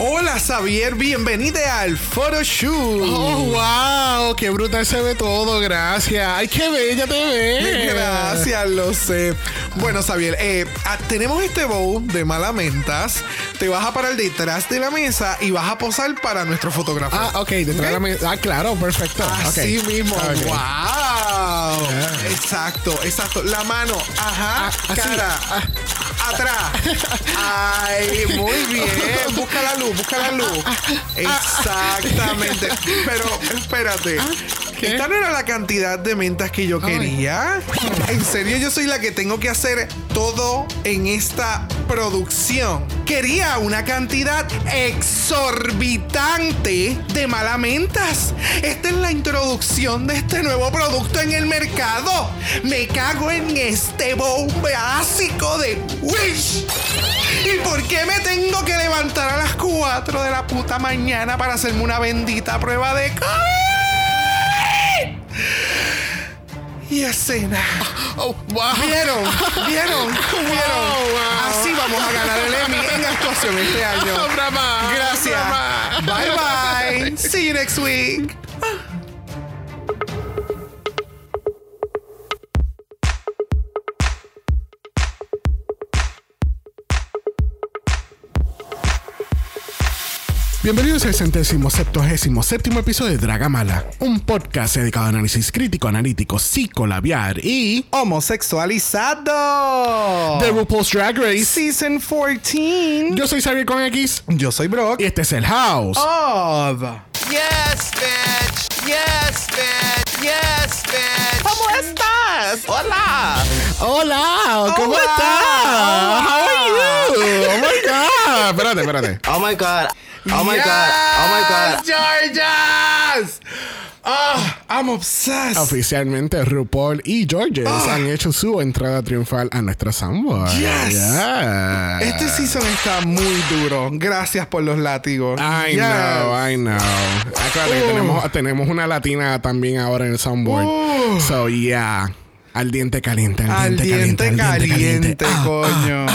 Hola Xavier, bienvenida al photoshoot. Oh, wow, qué brutal se ve todo, gracias. Ay, qué bella te ves. Gracias, lo sé. Bueno, Xavier, eh, ah, tenemos este bowl de malamentas. Te vas a parar detrás de la mesa y vas a posar para nuestro fotógrafo. Ah, ok, detrás de la mesa. Ah, claro, perfecto. Así mismo. Ok. Wow. Yeah. Exacto, exacto. La mano, ajá, Ah, así. cara, atrás. Ay, muy bien. Busca la luz, busca la luz. Exactamente. Pero espérate. ¿Qué? Esta no era la cantidad de mentas que yo quería. En serio, yo soy la que tengo que hacer todo en esta producción. Quería una cantidad exorbitante de malamentas. Esta es la introducción de este nuevo producto en el mercado. Me cago en este bowl básico de Wish. ¿Y por qué me tengo que levantar a las 4 de la puta mañana para hacerme una bendita prueba de COVID? Y escena. Oh, wow. ¿Vieron? ¿Vieron? ¿Vieron? Wow. Así vamos a ganar el Emmy en actuación este año. Brava, Gracias. brava. Bye bye. See you next week. Bienvenidos al centésimo septuagésimo séptimo episodio de Dragamala, un podcast dedicado a análisis crítico, analítico, psicolabiar y Homosexualizado. de RuPaul's Drag Race. Season 14. Yo soy Xavier con X Yo soy Brock. y este es el House. Of. Yes, bitch. Yes, bitch. Yes, bitch. ¿Cómo estás? Hola. Hola, ¿cómo Hola. estás? How are you? Oh my god. Espérate, espérate. Oh my god. Oh my god. Oh my god. Georges. Oh, I'm obsessed. Oficialmente RuPaul y Georges han hecho su entrada triunfal a nuestra Soundboard. Yes. Yeah. Este season está muy duro. Gracias por los látigos. I Yes. know, I know. Acuérdate, Uh. tenemos, tenemos una latina también ahora en el soundboard. Uh. So, yeah. Al diente caliente, al Al diente, diente caliente. caliente, Ah, coño.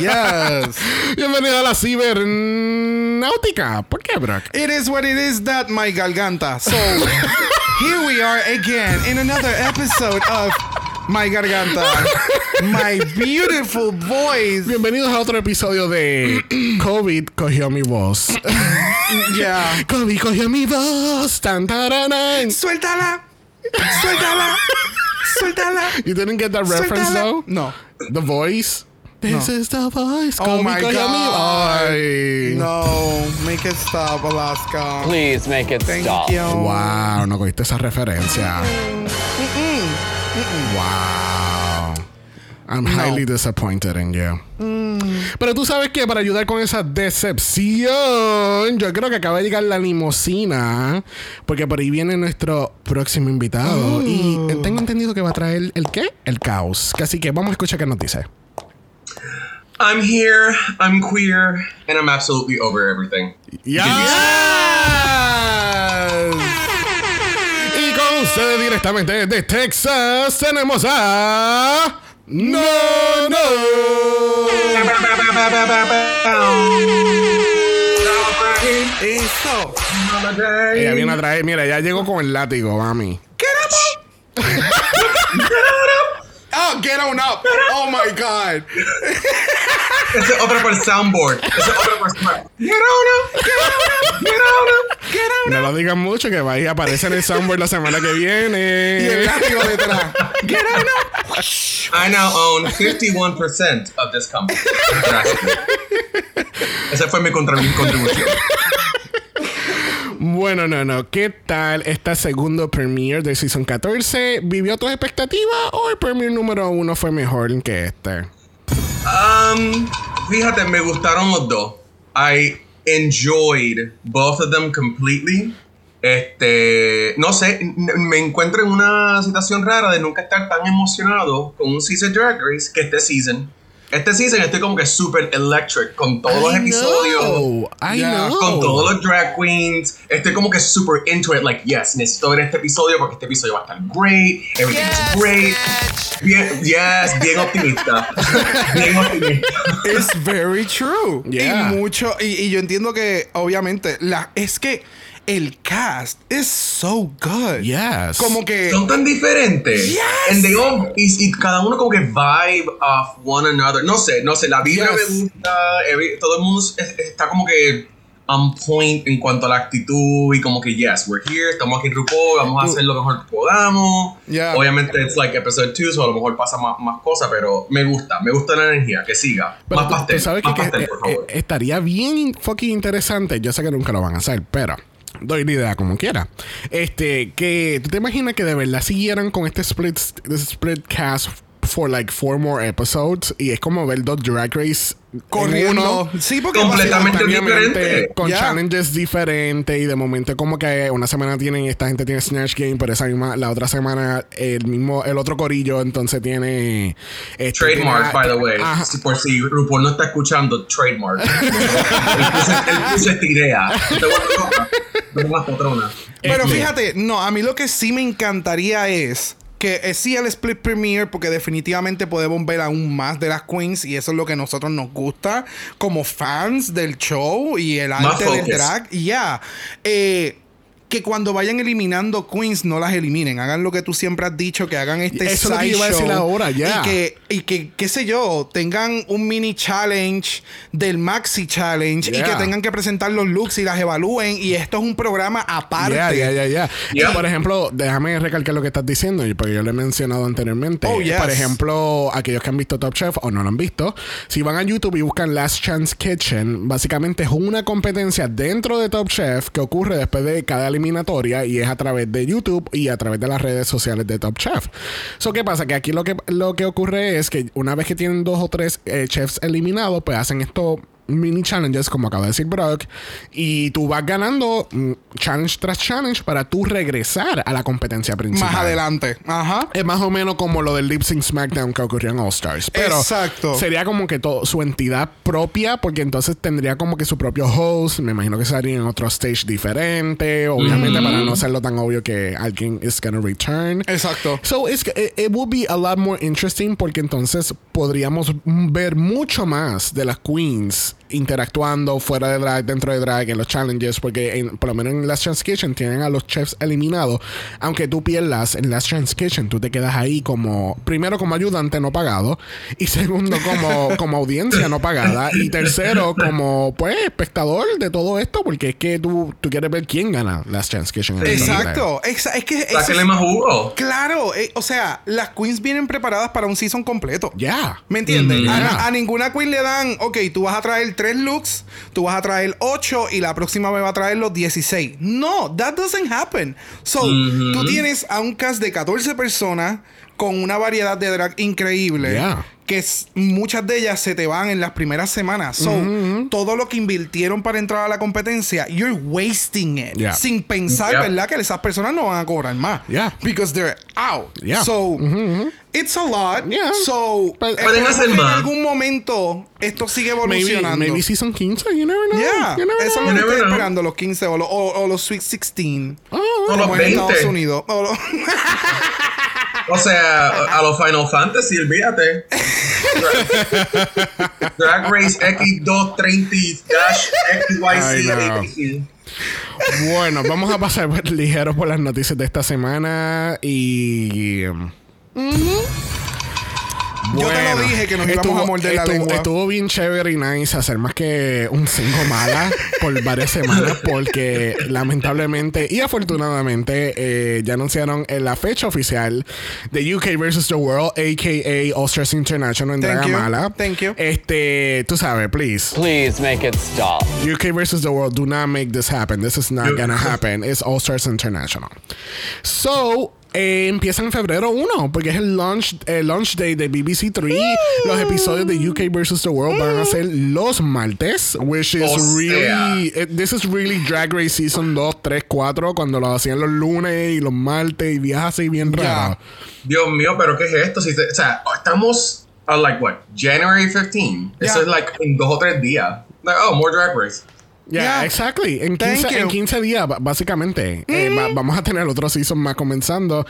yes. Bienvenido a la cibernáutica. ¿Por qué, Brock? It is what it is that my garganta. So here we are again in another episode of My Garganta. My beautiful voice. Bienvenidos a otro episodio de COVID cogió mi voz. Yeah. COVID cogió mi voz. Tan, taranan. Suéltala. Suéltala. Suéltala. You didn't get that reference Suéltala. though? No. The voice? This is the voice. Oh my God. Ay. No. Make it stop, Alaska. Please make it Thank stop. you. Wow, no cogiste esa referencia. Wow. I'm highly disappointed in you. Mm. Pero tú sabes que para ayudar con esa decepción, yo creo que acaba de llegar la limosina, porque por ahí viene nuestro próximo invitado. Y eh, tengo entendido que va a traer el qué? El caos. Así que vamos a escuchar qué nos dice. I'm here, I'm queer, and I'm absolutely over everything. Yes. Y con ustedes directamente de Texas tenemos a... No, no. Eso. Ella viene a traer, mira, ya llegó con el látigo, mami. Oh, get on up. Oh my God. Ese es otro por el soundboard. Ese es otro por el soundboard. Get on up. Get on up. Get on up. Get on No lo digan mucho que va a aparecer en el soundboard la semana que Y el viene. látigo detrás. Get on up. I now own 51% of this company. Esa fue mi contribu- contribución. Bueno, no, no. ¿Qué tal esta segundo premiere de Season 14? ¿Vivió tus expectativas o el premiere número uno fue mejor que este? Um, fíjate, me gustaron los dos. I enjoyed both of them completely. Este, no sé, me encuentro en una situación rara de nunca estar tan emocionado con un season Drag Race que este season. Este season estoy como que super electric con todos los episodios. know, I Yeah. know. Con todos los drag queens, estoy como que super into it. Like, yes, necesito ver este episodio porque este episodio va a estar great. Everything's Yes, great. bitch. Bien, yes, bien optimista. bien optimista. It's very true. Yeah. Y mucho. Y, y yo entiendo que, obviamente, la, es que el cast is so good. Yes. Como que. Son tan diferentes. Yes. And they all- y, y cada uno como que vibe off one another. No sé, no sé, la vibra Yes. me gusta. every- todo el mundo es- está como que on point en cuanto a la actitud y como que yes, we're here, estamos aquí en RuPaul, vamos a hacer lo mejor que podamos. Yeah. Obviamente it's like episode 2, so a lo mejor pasa más, más cosas, pero me gusta, me gusta la energía, que siga. Pero más tú- pastel, tú sabes más que, que, pastel, eh, por favor. eh, estaría bien fucking interesante. Yo sé que nunca lo van a hacer, pero doy la idea como quiera. Este, que tú te imaginas que de verdad siguieran con este split, este split cast for like four more episodes y es como ver dos drag race en corriendo. uno, Sí, porque Completamente diferente. con challenges diferentes y de momento como que una semana tienen esta gente tiene Snatch Game pero esa misma la otra semana el mismo el otro corillo entonces tiene este, Trademark, tiene- by the way. Ajá. Si- Por si RuPaul no está escuchando, trademark. él, puso, esta idea. Pero Este- fíjate, no, a mí lo que sí me encantaría es que eh, sí el split premiere porque definitivamente podemos ver aún más de las queens y eso es lo que a nosotros nos gusta como fans del show y el arte del drag. Ya Eh, que cuando vayan eliminando queens no las eliminen hagan lo que tú siempre has dicho que hagan este Eso es lo que side iba a decir show ahora, ya. y que y que qué sé yo tengan un mini challenge del maxi challenge y que tengan que presentar los looks y las evalúen y esto es un programa aparte Ya, ya, ya. Por ejemplo, déjame recalcar lo que estás diciendo, porque yo lo he mencionado anteriormente. Oh, yes. Por ejemplo, aquellos que han visto Top Chef o no lo han visto, si van a YouTube y buscan Last Chance Kitchen, básicamente es una competencia dentro de Top Chef que ocurre después de cada eliminatoria y es a través de YouTube y a través de las redes sociales de Top Chef. So, ¿qué pasa? Que aquí lo que, lo que ocurre es que una vez que tienen dos o tres eh, chefs eliminados, pues hacen esto mini challenges, como acaba de decir Brock, y tú vas ganando mm, challenge tras challenge para tú regresar a la competencia principal. más adelante ajá Es más o menos como lo del Lip Sync SmackDown que ocurrió en All Stars. Pero Exacto. sería como que todo, su entidad propia, porque entonces tendría como que su propio host. Me imagino que sería en otro stage diferente. Obviamente, para no hacerlo tan obvio que alguien is gonna return. Exacto. So it's, it, it would be a lot more interesting porque entonces podríamos ver mucho más de las queens interactuando fuera de drag, dentro de drag, en los challenges, porque en- por lo menos en Last Chance Kitchen tienen a los chefs eliminados. Aunque tú pierdas en Last Chance Kitchen, tú te quedas ahí como, primero como ayudante no pagado, y segundo como, como audiencia no pagada, y tercero como, pues, espectador de todo esto, porque es que tú, tú quieres ver quién gana Last Chance Kitchen. en el drag. Exacto. Exa- es que es- más jugo. Claro, eh, o sea, las queens vienen preparadas para un season completo. Ya. ¿Me entiendes? Mm, a, yeah. a ninguna queen le dan, ok, tú vas a traer tres looks, tú vas a traer ocho y la próxima me va a traer los 16. No, that doesn't happen. So, tú tienes a un cast de 14 personas con una variedad de drag increíble. Yeah. Que s- muchas de ellas se te van en las primeras semanas. So, todo lo que invirtieron para entrar a la competencia, you're wasting it. Yeah. Sin pensar, Yeah. ¿verdad? Que esas personas no van a cobrar más. Yeah. Because they're out. Yeah. So, it's a lot. Yeah. So, But- que en algún momento esto sigue Maybe, evolucionando. maybe season 15, you never know. Yeah, You never eso es know. lo que never estoy know. esperando, los 15 o, los- o- o los Sweet 16. Oh, O los como en Estados 20. Unidos. O sea, a los Final Fantasy, olvídate. Drag Race X230 Ay, no. XYZ. Bueno, vamos a pasar ligeros por las noticias de esta semana y. Yo te lo dije que nos íbamos a morder la estuvo, lengua. Estuvo bien chévere y nice hacer más que un cinco mala por varias semanas porque lamentablemente y afortunadamente eh, ya anunciaron en la fecha oficial de UK vs. The World, a.k.a. All Stars International en Thank Draga you. Mala. Thank you. Este, tú sabes, please. Please make it stop. UK versus the world. Do not make this happen. This is not gonna happen. It's All Stars International. So. Eh, empieza en febrero 1 porque es el launch, el launch day de BBC 3. Los episodios de UK versus the World van a ser los martes, which is O really. eh, this is really Drag Race Season 2, 3, 4, cuando lo hacían los lunes y los martes y días así bien raros. Dios mío, pero ¿qué es esto? Si te- o sea, estamos uh, like what? January 15. Eso Yeah. es like en dos o tres días. Like, oh, more drag race. Yeah, Yeah. exactly. En Thank 15, en you. 15 días, básicamente. Eh, va- vamos a tener otro season más comenzando.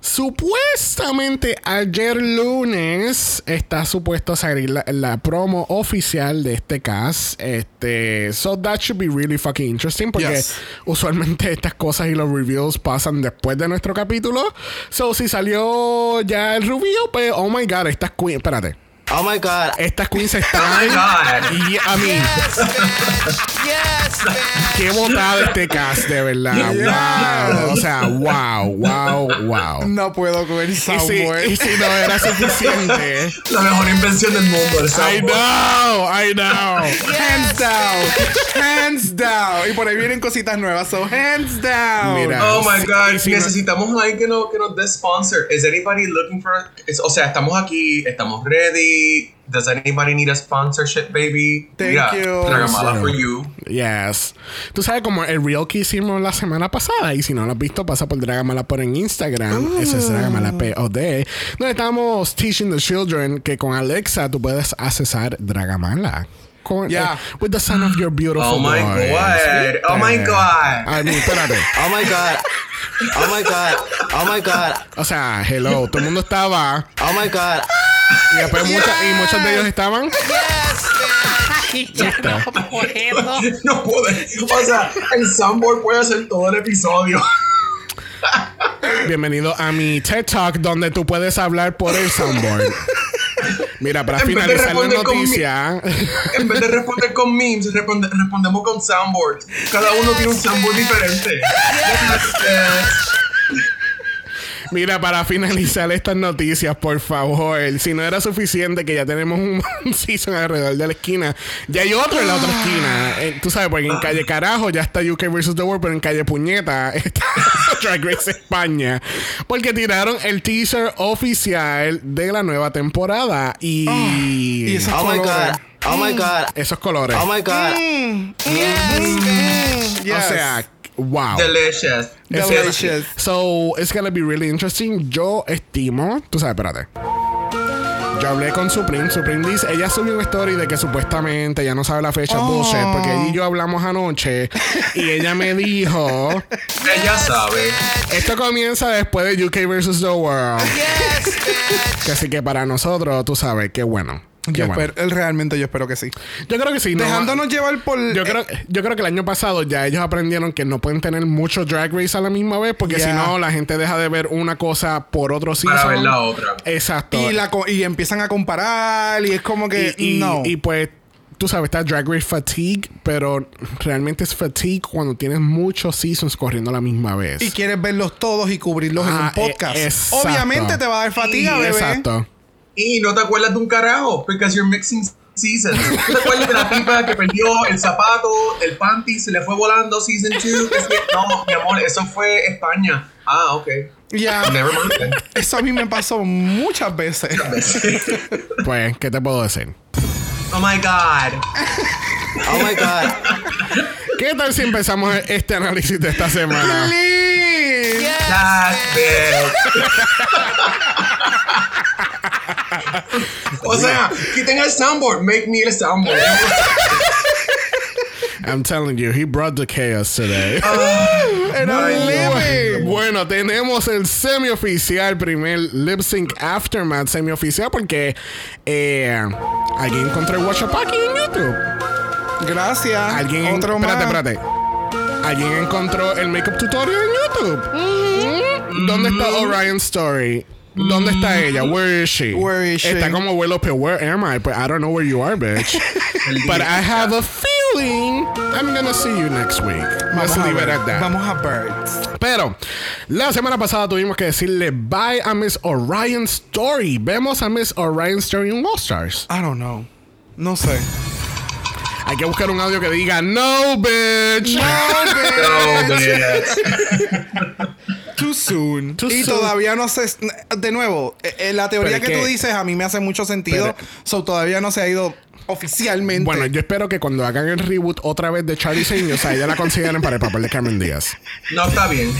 Supuestamente ayer lunes está supuesto a salir la, la promo oficial de este cast. Este, so that should be really fucking interesting porque Yes. usualmente estas cosas y los reviews pasan después de nuestro capítulo. So si salió ya el review, pues oh my god, estas queens, espérate. Oh my god. Estas queens están Oh my God. y a mí Yes, bitch. Yes, bitch. Qué botada este cast, de verdad. Wow. O sea, wow, wow, wow. No puedo comer Y si, soundboard. y si no era suficiente. La mejor invención del mundo, el I know, I know. Hands down. Hands down. Y por ahí vienen cositas nuevas. So, hands down. Mira. Oh my god, si no- necesitamos a alguien que nos, que nos dé sponsor. Is anybody looking for es- O sea, estamos aquí, estamos ready. Does anybody need a sponsorship, baby? Thank Mira, you. Dragamala Sí. for you. Yes. Tú sabes como el reel que hicimos la semana pasada. Y si no lo has visto, pasa por Dragamala por en Instagram. Ese es Dragamala POD. Donde estamos teaching the children que con Alexa tú puedes accesar Dragamala. Con, Yeah. eh, with the sound of your beautiful Oh my voice. God. Oh my. God. I mean, espérate. Oh my god. Oh my god. Oh my god. O sea, hello, todo el mundo estaba. Oh my god. Y después muchos, y muchos de ellos estaban. Yes, bitch. No puede. O sea, el soundboard puede hacer todo el episodio. Bienvenido a mi TED Talk donde tú puedes hablar por el soundboard. Mira, para En finalizar la noticia. En vez de responder con memes, responde- respondemos con soundboards. Cada uno tiene un soundboard diferente. Mira, para finalizar estas noticias, por favor. Si no era suficiente que ya tenemos un, season alrededor de la esquina, ya hay otro en la otra esquina. Eh, tú sabes, porque en calle Carajo ya está UK vs. The World, pero en calle Puñeta está Drag Race España. Porque tiraron el teaser oficial de la nueva temporada. Y. y esos Oh my god. Oh my god. esos colores. Oh my god. Yes. O sea, wow. Delicious. Delicious. So, it's gonna be really interesting. Yo estimo, tú sabes, espérate. Yo hablé con Supreme. Supreme dice, ella subió una story de que supuestamente ya no sabe la fecha, Oh. bullshit, porque ella y yo hablamos anoche y ella me dijo, Ella sabe. esto comienza después de UK vs. The World. Yes, bitch. Que así que para nosotros, tú sabes, qué bueno. Yo bueno. espero, él realmente yo espero que sí. Yo creo que sí. no- Dejándonos llevar por. Yo creo, yo creo que el año pasado ya ellos aprendieron que no pueden tener mucho drag race a la misma vez porque si no la gente deja de ver una cosa por otro season. Para ver la otra. Exacto. Y, la, co- y empiezan a comparar y es como que. y, y- no. y, pues tú sabes, está drag race fatigue, pero realmente es fatigue cuando tienes muchos seasons corriendo a la misma vez. y quieres verlos todos y cubrirlos en Ah, un podcast. eh, exacto. Obviamente te va a dar fatiga, Sí, bebé. Exacto. Y no te acuerdas de un carajo, because you're mixing seasons. ¿No te acuerdas de la tipa que perdió el zapato, el panty, se le fue volando season 2? No, mi amor, eso fue España. Ah, ok. Ya. Never mind. then. Eso a mí me pasó muchas veces. Pues, ¿qué te puedo decir? Oh my god. Oh my god. ¿Qué tal si empezamos este análisis de esta semana? Please. Bitch. o sea, quiten el soundboard. Make me el soundboard. I'm telling you, he brought the chaos today. And I'm living. Bueno, tenemos el semi-oficial, primer lip sync aftermath semi-oficial, porque eh, alguien encontró el Watch Up aquí en YouTube. Gracias. Alguien, en- Otro espérate, más. espérate. Alguien encontró el makeup tutorial en YouTube. Mm. ¿Dónde está Orion Story? ¿Dónde está ella? Where is she? Where is she? Está como here. Where am I? But I don't know where you are, bitch. But I have a feeling I'm gonna see you next week. Let's Vamos a, leave it ver. at that. Vamos a Birds. Pero la semana pasada tuvimos que decirle bye a Miss Orion Story. Vemos a Miss Orion Story en All Stars. I don't know. No sé. Hay que buscar un audio que diga no, bitch. No, bitch. Too soon. Too y soon. todavía no sé. De nuevo, eh, eh, la teoría que tú dices a mí me hace mucho sentido. Pero- so todavía no se ha ido oficialmente. Bueno, yo espero que cuando hagan el reboot otra vez de Charlie Singh, o sea, ya la consideren para el papel de Cameron Díaz. No está bien.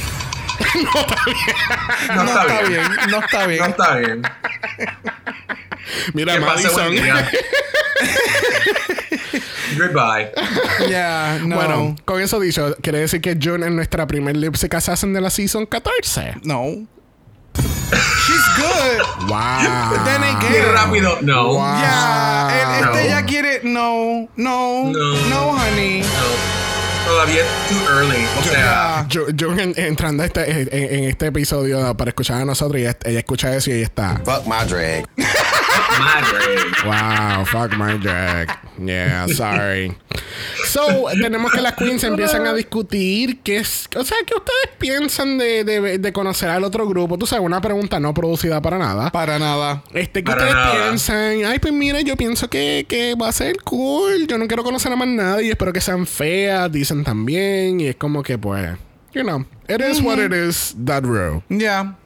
No no está está bien. bien. No está bien. No está bien. Mira, Que pase buen Madison. Goodbye. Yeah, no. Bueno, con eso dicho, quiere decir que June es nuestra primer lip sync assassin de la season 14. no. She's good. Wow. Then again- rápido. No. Wow. Ya, el- este No. ya quiere. No, no, No. no, honey. No. Todavía too early. O sea, June en- entrando a este, en, en este episodio para escuchar a nosotros y ella, ella escucha eso y ella está. Fuck my drag. madre. Wow, fuck my drag. Yeah, sorry. So, tenemos que las queens empiezan a discutir qué es, o sea, ¿qué ustedes piensan de, de, de conocer al otro grupo? Tú sabes, una pregunta no producida para nada. Para nada. Este, ¿qué Para ustedes nada. piensan? Ay, pues mira, yo pienso que, que va a ser cool. Yo no quiero conocer a más nadie. Espero que sean feas, dicen también. Y es como que, pues, you know, it is what it is, that row. Ya.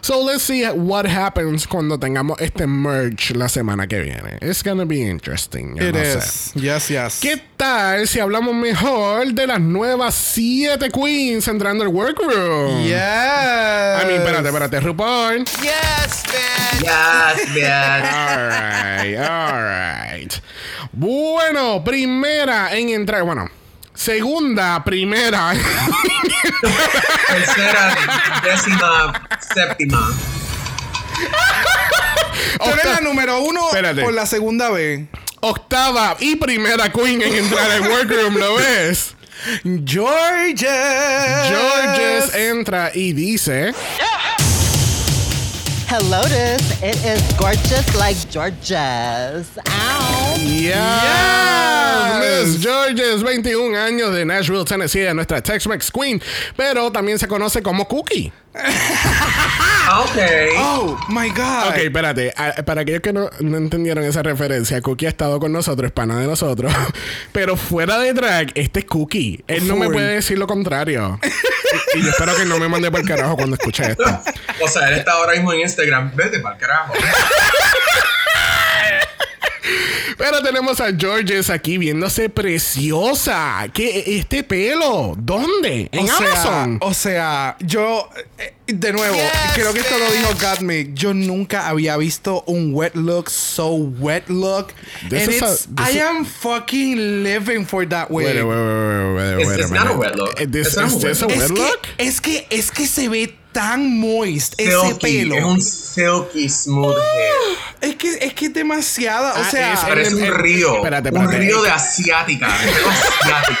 So let's see what happens cuando tengamos este merge la semana que viene. It's gonna be interesting. yo It no sé. is. Yes, yes. ¿Qué tal si hablamos mejor de las nuevas siete queens entrando al workroom? Yes. I mean, espérate, espérate, RuPaul. Yes, man. Yes, bitch. Alright, alright. Bueno, primera en entrar. Bueno, segunda, primera. Tercera, décima, séptima. Tú eres la número uno Espérate. por la segunda vez. Octava y primera queen en entrar al workroom, ¿lo ves? Georges. Georges entra y dice. Hello, this. It is gorgeous like Georges. Ow. Yeah, Miss Georges, 21 años de Nashville, Tennessee, es nuestra Tex-Mex Queen, pero también se conoce como Cookie. Ok. Oh my God. Ok, espérate. Para aquellos que no, no entendieron esa referencia, Cookie ha estado con nosotros, es pana de nosotros. Pero fuera de drag, este es Cookie. Él no me puede decir lo contrario. y, y yo espero que no me mande por el carajo cuando escuche esto. O sea, él está ahora mismo en Instagram. Vete para el carajo. Pero tenemos a Georges aquí viéndose preciosa. ¿Qué? ¿Este pelo? ¿Dónde? ¿En o sea, Amazon? o sea, yo eh, de nuevo, creo que esto lo dijo Gottmik. Yo nunca había visto un wet look so wet look. This and is a- it's, this I am fucking living for that way. Wait, wait, wait, wait, wait, It's- a not a wet look. This, It's is a wet this a wet es, look? que, es que es que se ve tan moist ese Silky. pelo. Es un silky smooth hair. Es que es que es demasiada, o Ah, sea, es- Parece un río. espérate, Un espérate. río de asiática. asiático.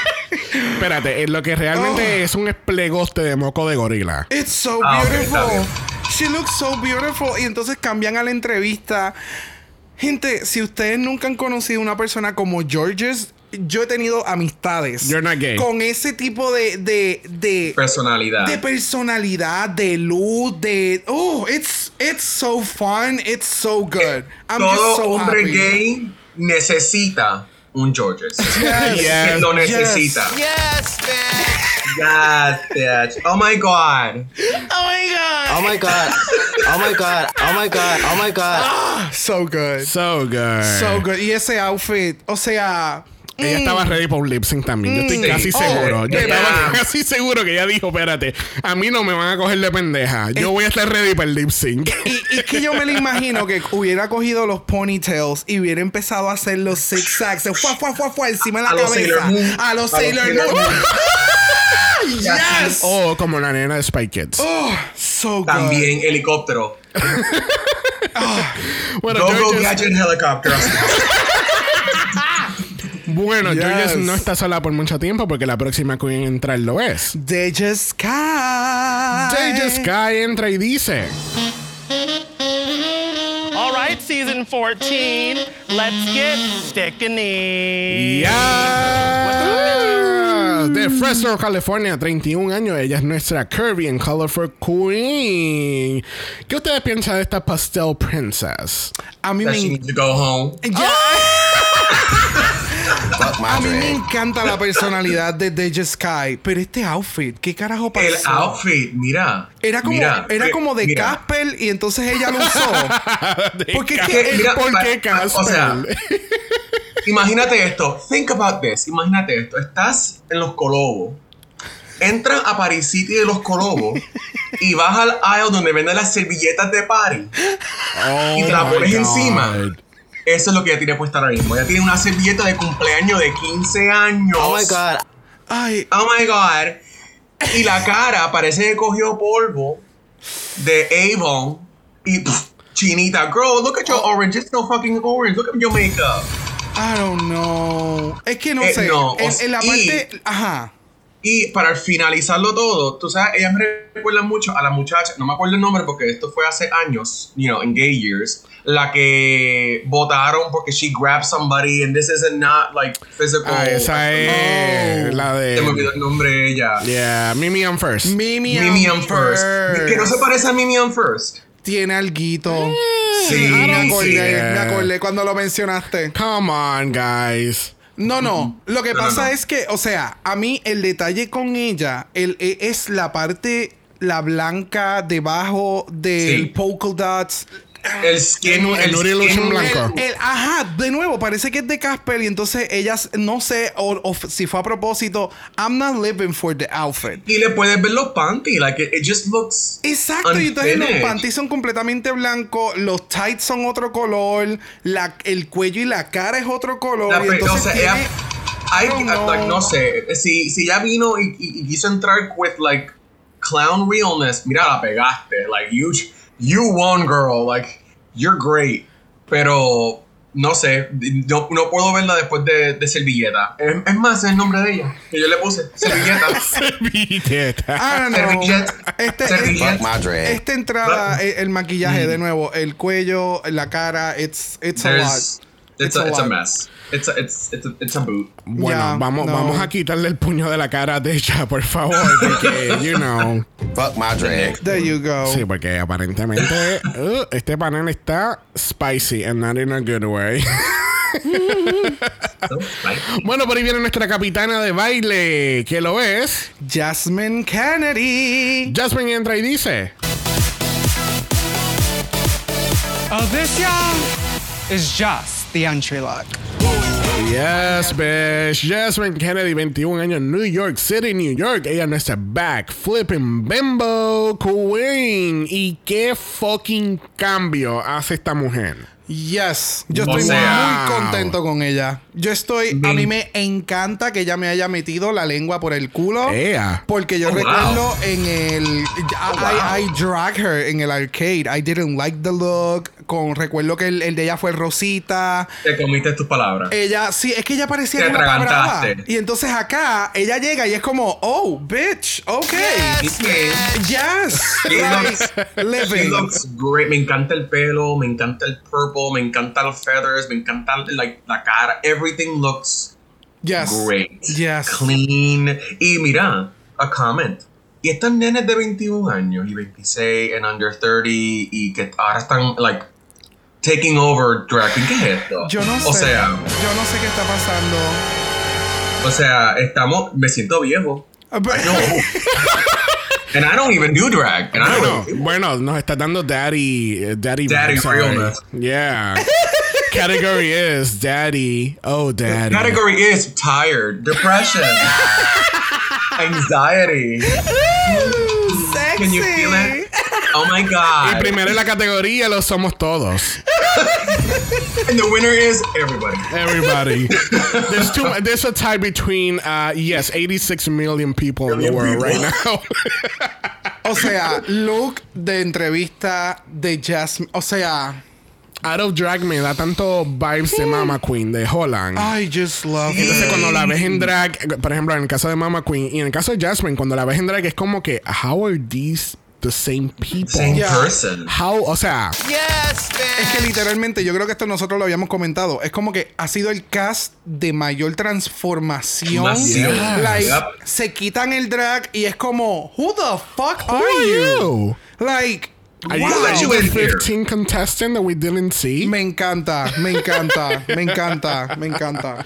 Espérate, lo que realmente es un esplegoste de moco de gorila. It's so Ah, beautiful. She looks so beautiful. Y entonces cambian a la entrevista. Gente, si ustedes nunca han conocido una persona como Georges, yo he tenido amistades. You're not gay. Con ese tipo de. de, de Personalidad. de personalidad, de luz, de oh, it's it's so fun, it's so good. I'm just Todo so hombre happy. gay necesita un Georges. Yes, Lo yes. necesita. Yes, man. Yes, bitch. Oh my god. Oh my god, Oh my god. Oh my god. Oh my god. Oh my god. so good, So good. so good. Y ese outfit, o sea, Ella estaba ready para un lip sync también. Yo estoy Mm. casi Oh, seguro. Yo yeah. estaba casi seguro que ella dijo: Espérate, a mí no me van a coger de pendeja. Yo voy a estar ready para el lip sync. Y, y que yo me lo imagino que hubiera cogido los ponytails y hubiera empezado a hacer los zigzags de fuá, fuá, fuá, fuá, encima de la A los cabeza. Sailor Moon. A los A los Sailor Moon. Yes. O como la nena de Spy Kids. Oh, so good. También helicóptero. Bueno, Go Go Georges, Gadget Helicopter. bueno Yes. Georges no está sola por mucho tiempo porque la próxima queen en entrar lo es. Deja Sky. Deja Sky entra y dice: All right, season 14, let's get sticking ¡Ya! De Fresno, California, 31 años. Ella es nuestra Curvy and Colorful Queen. ¿Qué ustedes piensan de esta Pastel Princess? A mí That me she needs to go home. Fuck my A mí me encanta la personalidad de Deja Sky, pero este outfit, ¿qué carajo pasó? El outfit, mira. Era como, mira, era eh, como de mira. Casper y entonces ella lo usó. Porque es que- mira, ¿Por qué Casper? o sea, Imagínate esto. Think about this. Imagínate esto. Estás en los Colobos. Entra a Paris City de los Colobos y vas al aisle donde venden las servilletas de Oh y te la my pones God. encima. Eso es lo que ella tiene puesta ahora mismo. Ella tiene una servilleta de cumpleaños de 15 años. Oh my god. Ay, Oh my god. Y la cara parece que cogió polvo de Avon y pff, chinita. Girl, look at your orange. It's no fucking orange. Look at your makeup. I don't know. Es que no Eh, sé. no, en, la y- parte. Ajá. Y para finalizarlo todo, tú sabes, ellas me recuerdan mucho a la muchacha, no me acuerdo el nombre porque esto fue hace años, you know, in gay years, la que votaron porque she grabbed somebody and this is not like physical. Ah, esa es Oh. la Se me olvidó de. el nombre de ella. Yeah, Mimi on first. Mimi, Mimi on on First. Que no se parece a Mimi on First. Tiene alguito. Sí, me don't acordé, it. me acordé cuando lo mencionaste. Come on, guys. No, no. Lo que no, pasa no. es que, o sea, a mí el detalle con ella el, e- es la parte, la blanca debajo del Sí. polka dots. El skin, El- el Nudie skin- Lotion blanco. El, ajá, de nuevo, parece que es de Casper y entonces ellas, no sé o, si fue a propósito, I'm not living for the outfit. Y le puedes ver los panties, like it, it just looks. Exacto, y entonces los panties son completamente blancos, los tights son otro color, la, el cuello y la cara es otro color. La y entonces o sea, tiene- ella- I, I like, no sé, si, si ya vino y, y- y quiso entrar with like clown realness, mira, la pegaste, like you, you won, girl, like you're great, pero no sé, no, no puedo verla después de, de servilleta. Es, es más, es el nombre de ella, que yo le puse, servilleta. Servilleta. Don't know. Servilleta. Este, Servilleta. My dread. esta entrada, el, el maquillaje, de nuevo, el cuello, la cara, it's, it's a lot. It's, a, it's a lot. mess. It's a, it's, it's a, it's a boot. Bueno, Ya, vamos, no. vamos a quitarle el puño de la cara de ella, por favor, porque, you know. Fuck my dread. There you go. Sí, porque aparentemente uh, este panel está spicy and not in a good way. Bueno, por ahí viene nuestra capitana de baile, que lo es. Jasmine Kennedy. Jasmine entra y dice. Oh, this, is just the entry look. Yes, bitch. Jasmine Kennedy, 21 años, New York City, New York. Ella es nuestra back flipping bimbo queen. ¿Y qué fucking cambio hace esta mujer? Yes, yo O estoy sea- muy contento con ella. Yo estoy, a mí me encanta que ella me haya metido la lengua por el culo. Ea. Porque yo Oh, wow. recuerdo en el. I, wow. I, I drag her en el arcade. I didn't like the look. Con, recuerdo que el, el de ella fue rosita. Te comiste tus palabras. Ella, sí, es que ella parecía Te. Y entonces acá, ella llega y es como, oh, bitch, ok. Yes, yes. Yes. She like, looks, she looks great. Me encanta el pelo, me encanta el purple, me encanta los feathers, me encanta like, la cara. Everything looks Yes. great. Yes. Clean. Y mira, a comment. Y estas nenes de 21 años y 26 and under 30 y que ahora están like taking over drag. ¿Qué es esto? Yo no sé. O sea, yo no sé qué está pasando. o sea, estamos, me siento viejo. Ah, No. and I don't even do drag. And I Bueno, don't bueno, nos está dando daddy, eh, daddy, Daddy realness. Yeah. Category is daddy. Oh, daddy. category is tired, depression, anxiety. Sexy. Can you feel it? Oh my Y god. primero en la categoría lo somos todos. And the winner is everybody. Everybody. there's two. There's a tie between uh, yes, 86 million people in the Million world right now. O sea, look de entrevista de Jasmine. O sea, Out of drag me da tanto vibes de Mama Queen de Holland. I just love Entonces it. cuando la ves en drag, por ejemplo, en el caso de Mama Queen y en el caso de Jasmine, cuando la ves en drag es como que how are these the same people? Same Yeah. person. How, o sea, Es que literalmente, yo creo que esto nosotros lo habíamos comentado. Es como que ha sido el cast de mayor transformación. Demasiado. Like, Yep. se quitan el drag y es como, who the fuck who are are you? you? Like, Are wow. you let you the in here? 15 contestant that we didn't see? Me encanta, me encanta, me encanta, me encanta.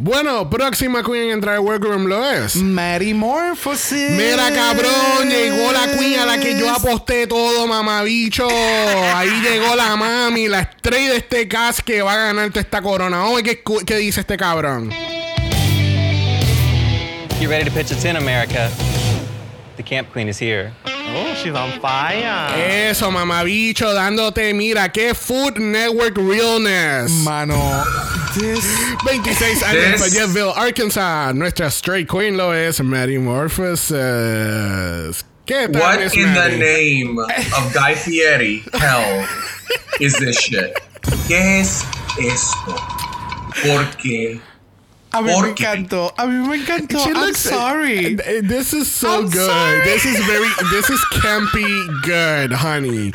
Bueno, próxima queen en entrar al workroom lo es. Metamorphosis. Mira, cabrón, llegó la queen a la que yo aposté todo, mamabicho. Ahí llegó la mami, la estrella de este cast que va a ganarte esta corona. Oye, ¿qué, qué dice este cabrón? Get ready to pitch a tin, America. The camp queen is here. Oh, she's on fire. Eso, mamabicho, dándote, mira, qué Food Network Realness. Mano. this- 26 años en This- Fayetteville, Arkansas. Nuestra straight queen lo es Mary Morphosis. ¿Qué tal, What Miss in the name of Guy Fieri hell is this shit? ¿Qué es esto? ¿Por qué? A mí ¿Por me encantó. A mí me encantó. She I'm looks- sorry. uh, This is so I'm good. sorry. This is very. This is campy good, honey.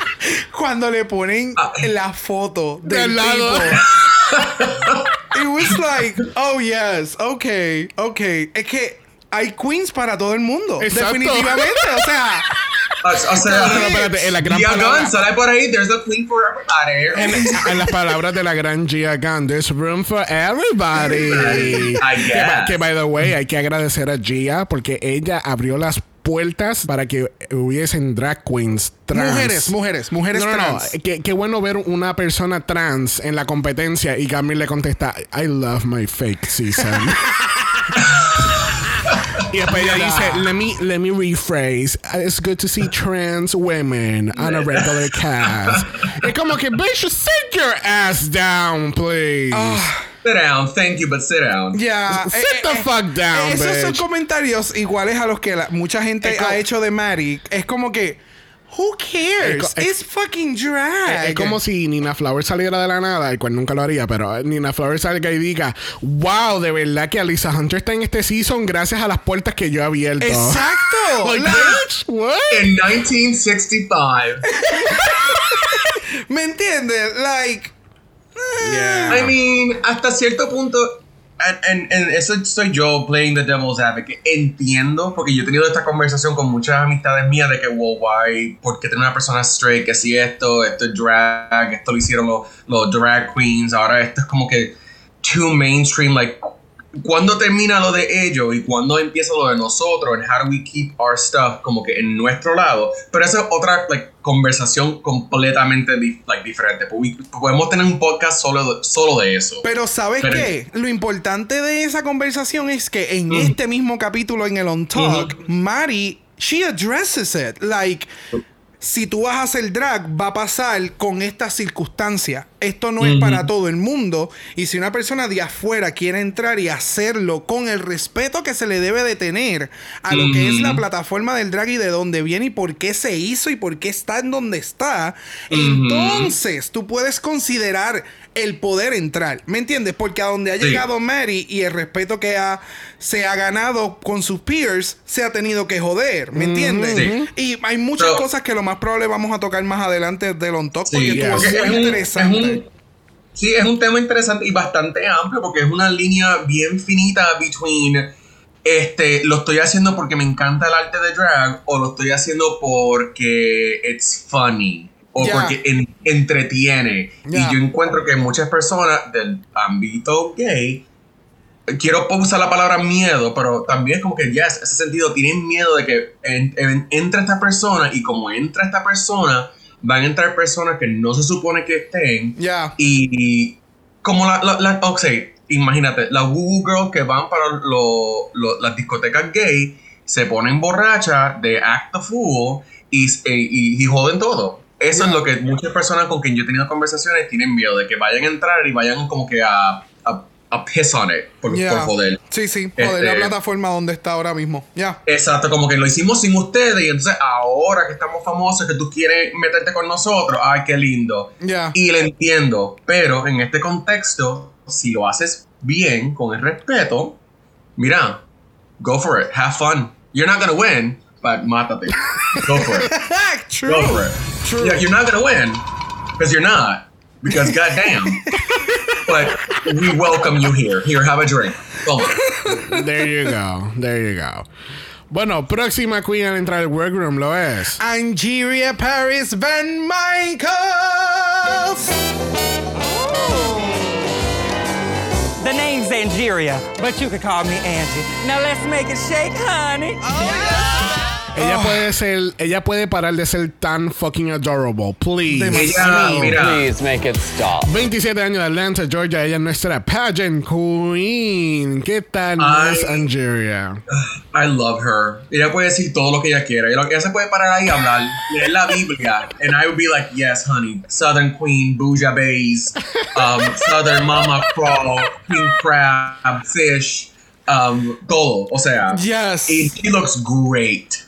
Cuando le ponen Ah. la foto del Del lado. It was like, oh yes, okay, okay. Es que hay queens para todo el mundo. Exacto. Definitivamente. O sea, O, sea, Pero espérate, en la gran Gia palabra- Gunn sale por ahí. There's a queen for everybody. En, en las palabras de la gran Gia Gunn, there's room for everybody. I Que, guess. que, by the way, hay que agradecer a Gia porque ella abrió las puertas para que hubiesen drag queens trans. mujeres, mujeres, mujeres No, no, no. trans. Qué, qué bueno ver una persona trans en la competencia y Camille le contesta, I love my fake season. y después ella dice, let me, let me rephrase. It's good to see trans women on a regular cast. es como que, bitch, sit your ass down, please. Sit down. Thank you, but sit down. Ya. Sit the fuck down, Esos son comentarios iguales a los que la- mucha gente Es ha hecho de Mary. Es como que, who cares? Es It's fucking drag. Es como si Nina Flowers saliera de la nada, el cual nunca lo haría, pero Nina Flowers salga y diga, wow, de verdad que Alisa Hunter está en este season gracias a las puertas que yo he abierto. Exacto. Like, Like, bitch, what? In 1965. ¿Me entiendes? Like, Yeah. I mean, hasta cierto punto, and, and- eso soy yo playing the devil's advocate. Entiendo, porque yo he tenido esta conversación con muchas amistades mías de que, well, why, ¿por qué tener una persona straight que si esto, esto es drag, esto lo hicieron los drag queens, ahora esto es como que too mainstream, like, ¿cuándo termina lo de ellos y cuándo empieza lo de nosotros? And how do we keep our stuff como que en nuestro lado? Pero esa es otra like, conversación completamente like, diferente. Podemos tener un podcast solo de, solo de eso. Pero ¿sabes Pero- qué? Lo importante de esa conversación es que en Mm. este mismo capítulo en el On Talk, Mari, she addresses it. Like, si tú vas a hacer drag, va a pasar con esta circunstancia. Esto no es para todo el mundo. Y si una persona de afuera quiere entrar y hacerlo con el respeto que se le debe de tener a lo que es la plataforma del drag y de dónde viene y por qué se hizo y por qué está en donde está, entonces tú puedes considerar el poder entrar. ¿Me entiendes? Porque a donde ha Sí. llegado Mary y el respeto que ha, se ha ganado con sus peers, se ha tenido que joder. ¿Me entiendes? Sí. Y hay muchas Pero- cosas que lo más probable vamos a tocar más adelante del On Talk porque Sí, estuvo porque muy es un- interesante. es un- sí, es un tema interesante y bastante amplio porque es una línea bien finita between este, lo estoy haciendo porque me encanta el arte de drag o lo estoy haciendo porque it's funny o Ya. porque en- entretiene. Ya. Y yo encuentro que muchas personas del ámbito gay quiero usar la palabra miedo, pero también es como que, yes, ese sentido, tienen miedo de que en- en- entre esta persona y como entra esta persona, van a entrar personas que no se supone que estén. Ya. Y como la, la, la- ok, imagínate, las woo girls que van para lo- lo- las discotecas gay, se ponen borrachas de act the fool y, y, y joden todo. Eso es lo que muchas personas con quien yo he tenido conversaciones tienen miedo, de que vayan a entrar y vayan como que a, a, a piss on it, por, Ya. por joder. Sí, sí, joder la Este- plataforma donde está ahora mismo. Ya. Exacto, como que lo hicimos sin ustedes y entonces ahora que estamos famosos, que tú quieres meterte con nosotros, ay, qué lindo. Ya. Y le entiendo, pero en este contexto, si lo haces bien, con el respeto, mira, go for it, have fun. You're not gonna win, but mátate. Go for it. True. Go for it. True. Yeah, you're not gonna win, because you're not. Because goddamn. but we welcome you here. Here, have a drink. Toma. There you go. There you go. Bueno, próxima queen al entrar al workroom lo es. Angeria Paris Van Michaels. Oh. The name's Angeria, but you could call me Angie. Now let's make it shake, honey. Oh, Ella puede ser, ella puede parar de ser tan fucking adorable, please. Demasiado. Ella, mira, Please make it stop. 27 años de Atlanta, Georgia. Ella es nuestra pageant queen. ¿Qué tal. Miss Angeria? I love her. Ella puede decir todo lo que ella quiera. Ella, ella se puede parar ahí y hablar, leer la Biblia, and I would be like, yes, honey, Southern Queen, Bouillabaisse, um, Southern Mama Crow, King Crab, Fish, um, todo. O sea, Yes. she looks great.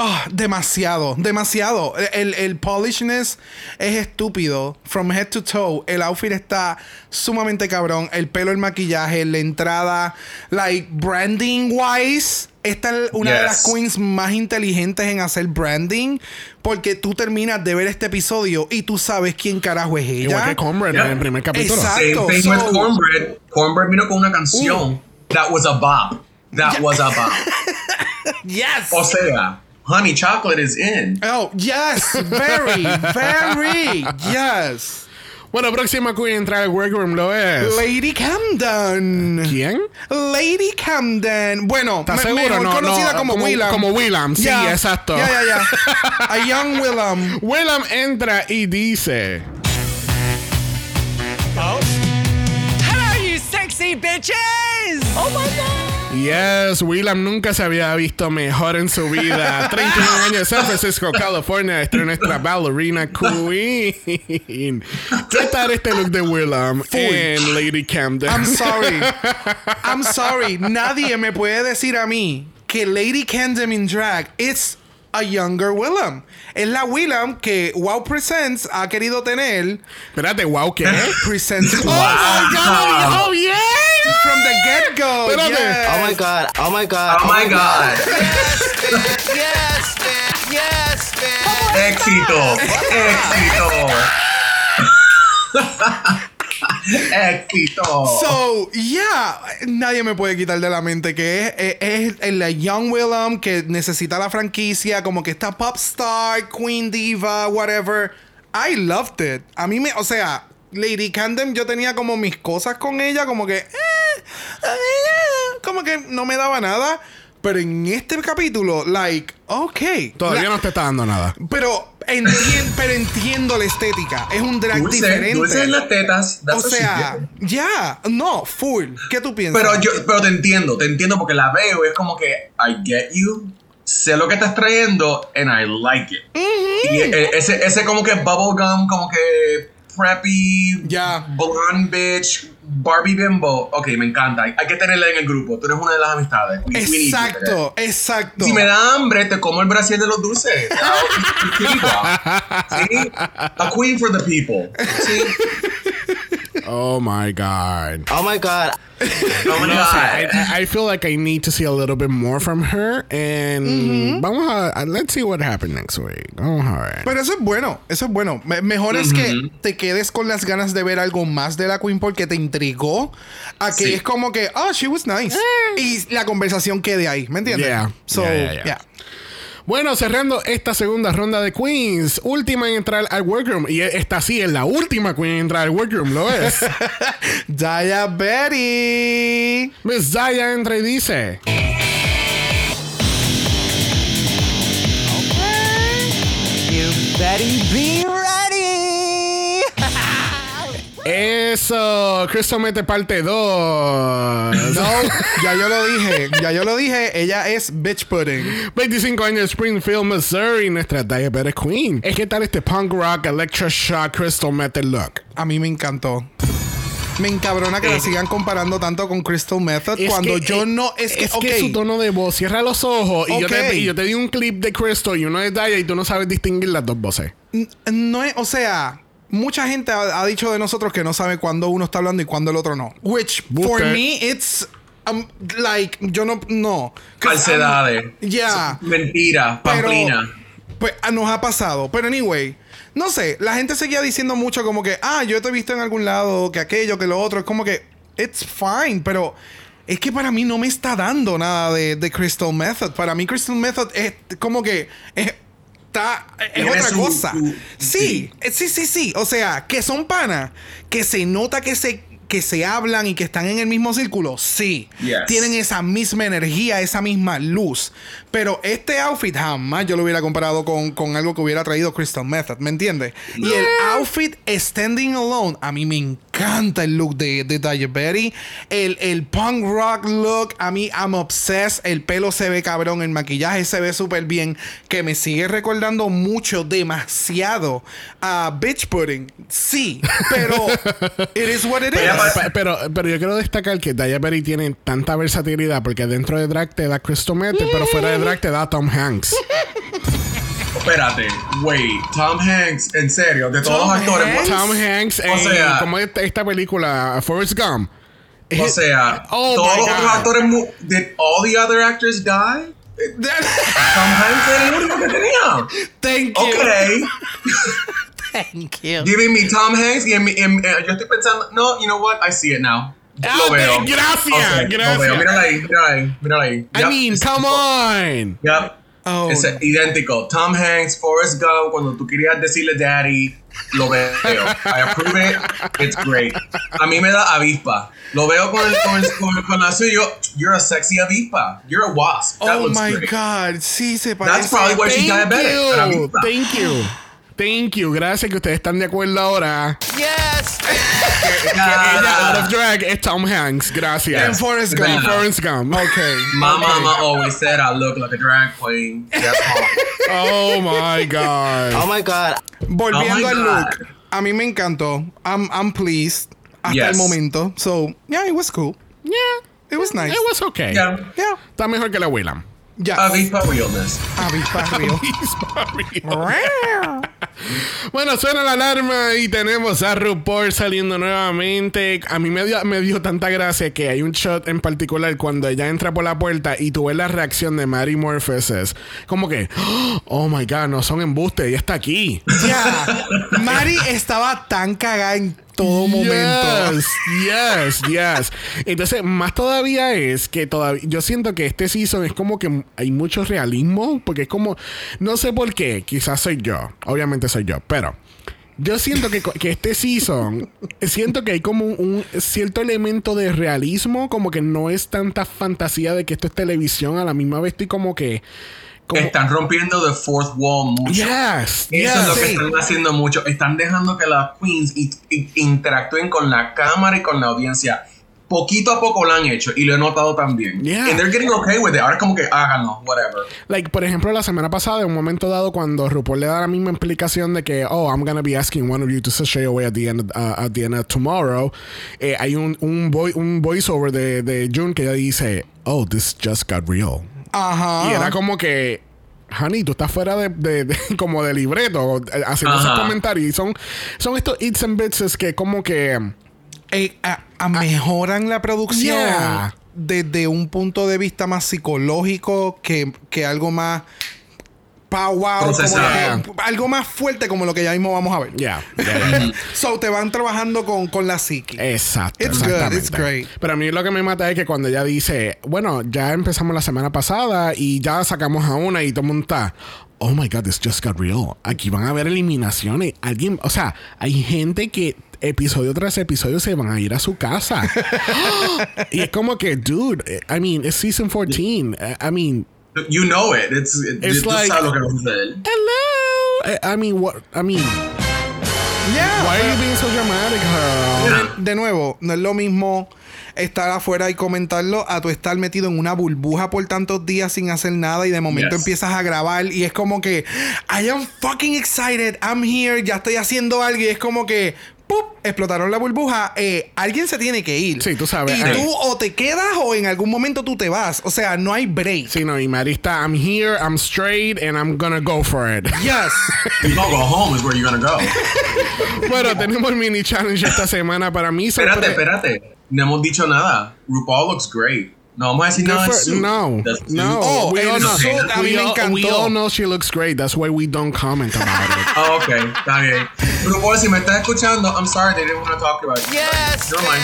Ah, demasiado, demasiado. El, el polishness es estúpido. From head to toe. El outfit está sumamente cabrón. El pelo, el maquillaje, la entrada. Like, branding wise. Esta es una de las queens más inteligentes en hacer branding. Porque tú terminas de ver este episodio y tú sabes quién carajo es ella. Igual que Yeah. en el primer capítulo. Exacto. Same thing so- with Cornbread. Cornbread vino con una canción that was a bop. That was a bop. Yes. O sea, Honey Chocolate is in. Oh, yes. Very, very. Yes. Bueno, próxima queen a entrar al workroom lo es. Lady Camden. ¿Quién? Lady Camden. Bueno, ¿Estás me- seguro? mejor No, conocida no, como, como- Willam. como Willam, sí, Ya, exacto. Ya, ya, ya. A young Willam. Willam entra y dice: Oh. Hello, you sexy bitches! Oh my god! Yes, Willam nunca se había visto mejor en su vida. 31 años, San Francisco, California. Esta es nuestra ballerina queen. ¿Qué tal este look de Willam en Lady Camden? I'm sorry. I'm sorry. Nadie me puede decir a mí que Lady Camden in drag it's a younger Willam. Es la Willam que Wow Presents ha querido tener. Espérate, wow, ¿qué? Presents. Oh my God, oh yeah. From the get-go. Espérate. yes. Oh my god. Oh my god. Oh my god. yes, bitch. Yes, bitch. Éxito. Éxito. Éxito. So, yeah, nadie me puede quitar de la mente que es, es, es la Young Willem que necesita la franquicia, como que está pop star, queen diva, whatever. I loved it. A mí me, o sea, Lady Camden, yo tenía como mis cosas con ella, como que, eh, eh, como que no me daba nada. Pero en este capítulo, like, ok. Todavía La- no te está dando nada. Pero, entien- pero entiendo la estética. Es un drag Dulce, diferente. dulce en las tetas. O sea, ya, no, full. ¿Qué tú piensas? Pero yo, pero te entiendo, te entiendo porque la veo y es como que I get you, sé lo que estás trayendo and I like it. Y e- ese, ese como que bubblegum, como que preppy, Ya. blonde bitch, Barbie bimbo. Ok, me encanta. Hay, que tenerla en el grupo. Tú eres una de las amistades. Exacto, exacto. Si me da hambre, te como el brasil de los dulces. ¿Sí? A queen for the people. Sí. Oh my God. Oh my god. Oh my No God. I- I feel like I need to see a little bit more from her. And vamos a, let's see what happened next week. Vamos a ver. Pero eso es bueno, eso es bueno. Me- mejor es que te quedes con las ganas de ver algo más de la Queen porque te intrigó a que Sí. es como que, oh, she was nice. Y la conversación quede ahí, ¿me entiendes? Yeah. So, Yeah, yeah, yeah. yeah. Bueno, cerrando esta segunda ronda de Queens, última en entrar al workroom. Y esta sí es la última Queen en entrar al workroom, lo es. Daya Betty. Miss Zaya entra y dice: You better be Eso, Crystal mete parte 2. No, ya yo lo dije, ya yo lo dije, ella es bitch pudding. 25 años, Springfield, Missouri, nuestra Diabetes Queen. Es que tal este punk rock, electroshock, crystal method look. A mí me encantó. Me encabrona que la sigan comparando tanto con Crystal Method cuando que, yo eh, no es que es que su tono de voz cierra los ojos y, yo te, y yo te di un clip de Crystal y uno de Daya y tú no sabes distinguir las dos voces. No es, o sea, mucha gente ha, ha dicho de nosotros que no sabe cuándo uno está hablando y cuándo el otro no. Which for me it's um, like yo no no. Falsedades. um, Ya. Mentira. Pamplina. pues ah, nos ha pasado. Pero anyway, no sé, la gente seguía diciendo mucho como que, ah, yo te he visto en algún lado, que aquello, que lo otro. Es como que, it's fine, pero es que para mí no me está dando nada de, de Crystal Method. Para mí Crystal Method es como que es, está, es Tiene otra su- cosa. su- sí, eh, sí, sí, sí. O sea, que son panas, que se nota que se que se hablan y que están en el mismo círculo, sí. Yes. Tienen esa misma energía, esa misma luz. Pero este outfit jamás yo lo hubiera comparado con, con algo que hubiera traído Crystal Method, ¿me entiendes? Y el outfit Standing Alone, a mí me encanta el look de, de Daya Betty. El, el punk rock look, a mí I'm obsessed. El pelo se ve cabrón, el maquillaje se ve súper bien. Que me sigue recordando mucho, demasiado a Bitch Pudding. Sí, pero it is what it is. Pe- Pero, pero yo quiero destacar que Daya Berry tiene tanta versatilidad porque dentro de drag te da Crystal Method, pero fuera de drag te da Tom Hanks. Espérate, wait, Tom Hanks, en serio, de todos Tom los actores. Hanks? Tom Hanks en O sea- como esta, esta película Forrest Gump. O sea, Oh todos los otros actores. Did all the other actors die? Tom Hanks era el único que tenía. Thank you. Okay. Thank you. Giving me Tom Hanks y en mi- en- eh, yo estoy pensando, no, you know what? I see it now. Ah, Lo veo. gracias, Ok, gracias. Lo veo. Mírala ahí, mírala ahí, mírala ahí. I Yep, mean, come on. Yep. Oh, Es idéntico. Tom Hanks, Forrest Gump, cuando tú querías decirle daddy, lo veo. I approve it. It's great. A mí me da avispa. Lo veo con, el, con, el- con, con la suya. You're a sexy avispa. You're a wasp. That Oh looks my great. God, sí se parece. That's probably why she's Thank diabetic. la you. Thank you. Thank you. Gracias que ustedes están de acuerdo ahora. Yes! Que ella out of drag es Tom Hanks. Gracias. And Forrest Es Gump. Forrest Gump. Okay. My okay. mama always said I look like a drag queen. Oh my God. Oh my god. Volviendo Oh my al God. look, a mí me encantó. I'm, I'm pleased hasta Yes. el momento. So, yeah, it was cool. Yeah. It was nice. It was okay. Yeah. Yeah. Está mejor que la Willam. Realness. Avispa Río. Bueno, suena la alarma y tenemos a RuPaul saliendo nuevamente. A mí me dio, me dio tanta gracia que hay un shot en particular cuando ella entra por la puerta y tú ves la reacción de Mary Morpheus. Como que, oh my god, no son embustes, ella está aquí. Ya. Mari estaba tan cagada en todo momento. Yes, yes. Entonces, más todavía es que todavía yo siento que este season es como que hay mucho realismo, porque es como, no sé por qué, quizás soy yo, obviamente soy yo, pero yo siento que, que este season, siento que hay como un cierto elemento de realismo, como que no es tanta fantasía de que esto es televisión, a la misma vez estoy como que... Como, Están rompiendo the fourth wall mucho. yes, Eso es lo yes. que Sí. están haciendo mucho. Están dejando que las queens interactúen con la cámara y con la audiencia. Poquito a poco lo han hecho y lo he notado también. Yeah. And they're getting okay with it. Ahora como que háganlo, whatever. Like, por ejemplo, la semana pasada, en un momento dado, cuando RuPaul le da la misma explicación de que, oh, I'm gonna be asking one of you to sashay away at the end, of- uh, at the end of tomorrow, eh, hay un, un voiceover de, de June que ella dice, oh, this just got real. Ajá. Y era como que, honey, tú estás fuera de, de- de- como de libreto, eh, haciendo esos Ajá. comentarios. Y son, son estos hits and bits que como que... Eh, a- a- mejoran la producción Yeah. desde un punto de vista más psicológico que, que algo más pow wow, como que- algo más fuerte como lo que ya mismo vamos a ver. Yeah, yeah, yeah. So te van trabajando con, con la psique. Exacto. It's good, exactamente. it's great. Pero a mí lo que me mata es que cuando ella dice, bueno, ya empezamos la semana pasada y ya sacamos a una y todo el mundo está. Oh my God, this just got real. Aquí van a haber eliminaciones. Alguien, o sea, hay gente que episodio tras episodio se van a ir a su casa. y es como que, dude, I mean, it's season 14. I mean, You know it. It's, it, It's like- sabes lo que vas a hacer. hello. I mean, what? I mean, Yeah, why are you being so dramatic, girl? de nuevo, no es lo mismo estar afuera y comentarlo a tu estar metido en una burbuja por tantos días sin hacer nada y de momento Yes. empiezas a grabar y es como que I am fucking excited, I'm here, ya estoy haciendo algo y es como que ¡pup! explotaron la burbuja, eh, alguien se tiene que ir. Sí, tú sabes, Y eh. tú o te quedas o en algún momento tú te vas, o sea, no hay break. Sí, no, y Mari está, I'm here, I'm straight, and I'm gonna go for it. Yes. You don't go home is where you're gonna go. Bueno, tenemos el mini challenge esta semana para mí. espérate, espérate. No hemos dicho nada. RuPaul looks great. No vamos a decir nada. Good del suit. no, The no. Oh, we, all know, a mí we, me all, encantó. all know she looks great. That's why we don't comment about it. Ah, ok, está bien. RuPaul, si me estás escuchando, I'm sorry they didn't want to talk about it. Yes, Never mind.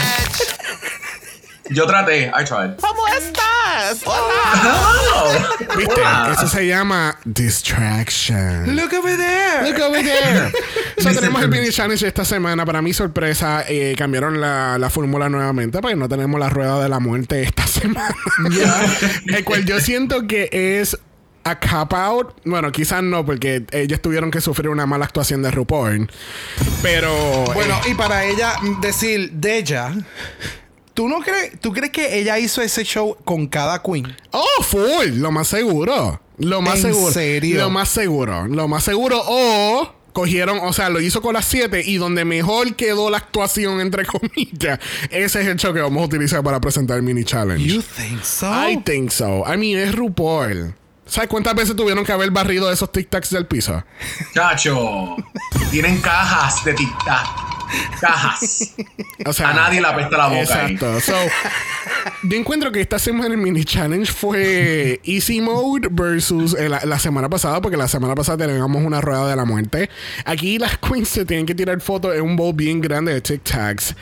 Yo traté, I tried. ¿Cómo estás? Hello. ¿Viste? Hola. Eso se llama distraction. Look over there. Look over there. so, tenemos el mini challenge esta semana. Para mi sorpresa, eh, cambiaron la, la fórmula nuevamente porque no tenemos la rueda de la muerte esta semana. el cual yo siento que es a cop out. Bueno, quizás no, porque ellos tuvieron que sufrir una mala actuación de RuPaul. Pero. Bueno, eh, y para ella decir de ella, ¿tú no crees, tú crees que ella hizo ese show con cada queen? Oh, full, lo más seguro. Lo más ¿En seguro. serio? Lo más seguro. Lo más seguro. O cogieron, o sea, lo hizo con las 7 y donde mejor quedó la actuación, entre comillas, ese es el show que vamos a utilizar para presentar el mini challenge. You think so? I think so. I mean, es RuPaul. ¿Sabes cuántas veces tuvieron que haber barrido esos tic-tacs del piso? Chacho. Tienen cajas de tic-tac. Cajas. O sea, A nadie le apesta la boca ahí. Exacto. So, yo encuentro que esta semana el mini challenge fue Easy Mode versus eh, la, la semana pasada, porque la semana pasada teníamos una rueda de la muerte. Aquí las queens se tienen que tirar fotos en un bowl bien grande de Tic Tacs.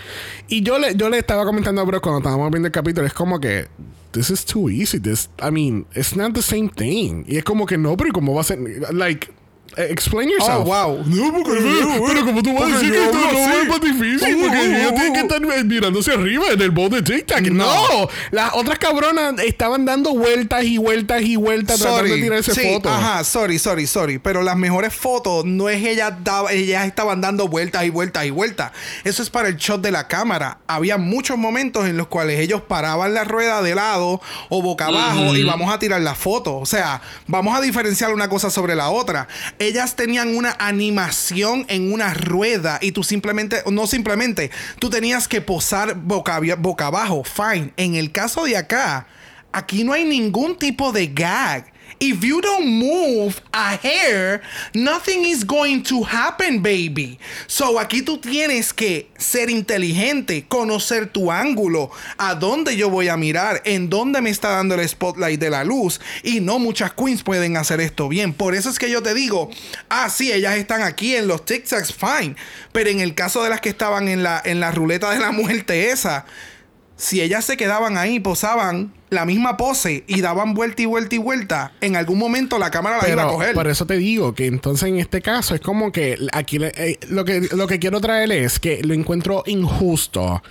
Y yo le, yo le estaba comentando a Bro cuando estábamos viendo el capítulo, es como que. This is too easy. This, I mean, it's not the same thing. Y es como que no, pero ¿cómo va a ser? Like, explain yourself. Oh, wow. No, porque no, pero como tú vas a Porque decir que esto no es más difícil, porque Uh, ellos uh, tienen que uh. estar eh, mirándose arriba en el bowl de Tic Tac. No. las otras cabronas estaban dando vueltas y vueltas y vueltas tratando de tirarse sí, fotos. Ajá, sorry, sorry, sorry. Pero las mejores fotos no es ellas, daba- ellas estaban dando vueltas y vueltas y vueltas. Eso es para el shot de la cámara. Había muchos momentos en los cuales ellos paraban la rueda de lado o boca abajo y vamos a tirar la foto. O sea, vamos a diferenciar una cosa sobre la otra. Ellas tenían una animación en una rueda y tú simplemente, no simplemente, tú tenías que posar boca, boca abajo. Fine. En el caso de acá, aquí no hay ningún tipo de gag. If you don't move a hair, nothing is going to happen, baby. So aquí tú tienes que ser inteligente, conocer tu ángulo, a dónde yo voy a mirar, en dónde me está dando el spotlight de la luz. Y no muchas queens pueden hacer esto bien. Por eso es que yo te digo, ah, sí, ellas están aquí en los Tic Tacs, fine. Pero en el caso de las que estaban en la, en la ruleta de la muerte esa, si ellas se quedaban ahí, posaban la misma pose y daban vuelta y vuelta y vuelta, en algún momento la cámara la iba a Pero coger. por eso te digo que entonces en este caso es como que aquí le- eh, lo que lo que quiero traer es que lo encuentro injusto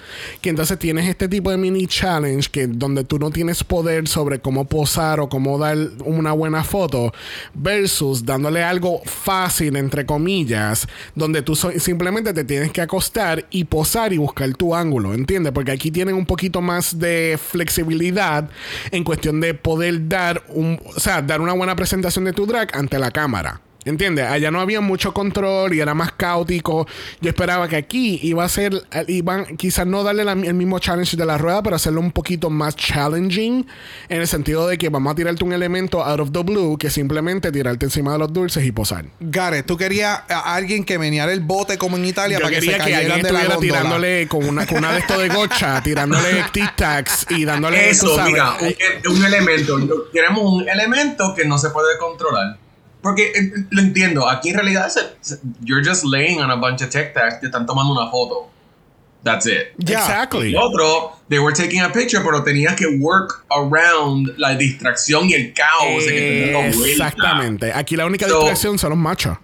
que entonces tienes este tipo de mini challenge que donde tú no tienes poder sobre cómo posar o cómo dar una buena foto versus dándole algo fácil entre comillas donde tú so- simplemente te tienes que acostar y posar y buscar tu ángulo, ¿entiendes? Porque aquí tienen un poquito más de flexibilidad en cuestión de poder dar un, o sea, dar una buena presentación de tu drag ante la cámara. ¿Entiendes? Allá no había mucho control y era más caótico. Yo esperaba que aquí iba a ser, iban quizás no darle la- el mismo challenge de la rueda, pero hacerlo un poquito más challenging en el sentido de que vamos a tirarte un elemento out of the blue que simplemente tirarte encima de los dulces y posar. Gareth, tú querías a alguien que meneara el bote como en Italia Yo para que se quería que, alguien la estuviera góndola. tirándole con una, con una de esto de gocha, tirándole tic-tacs y dándole Eso, diga, eh, un, un elemento. Queremos un elemento que no se puede controlar. Porque eh, lo entiendo, aquí en realidad se- se- you're just laying on a bunch of tic tacs, te están tomando una foto. That's it. Ya. Exactly. El otro, they were taking a picture, pero tenías que work around la distracción y el caos que vuelta. Exactamente. Aquí la única So- distracción son los machos.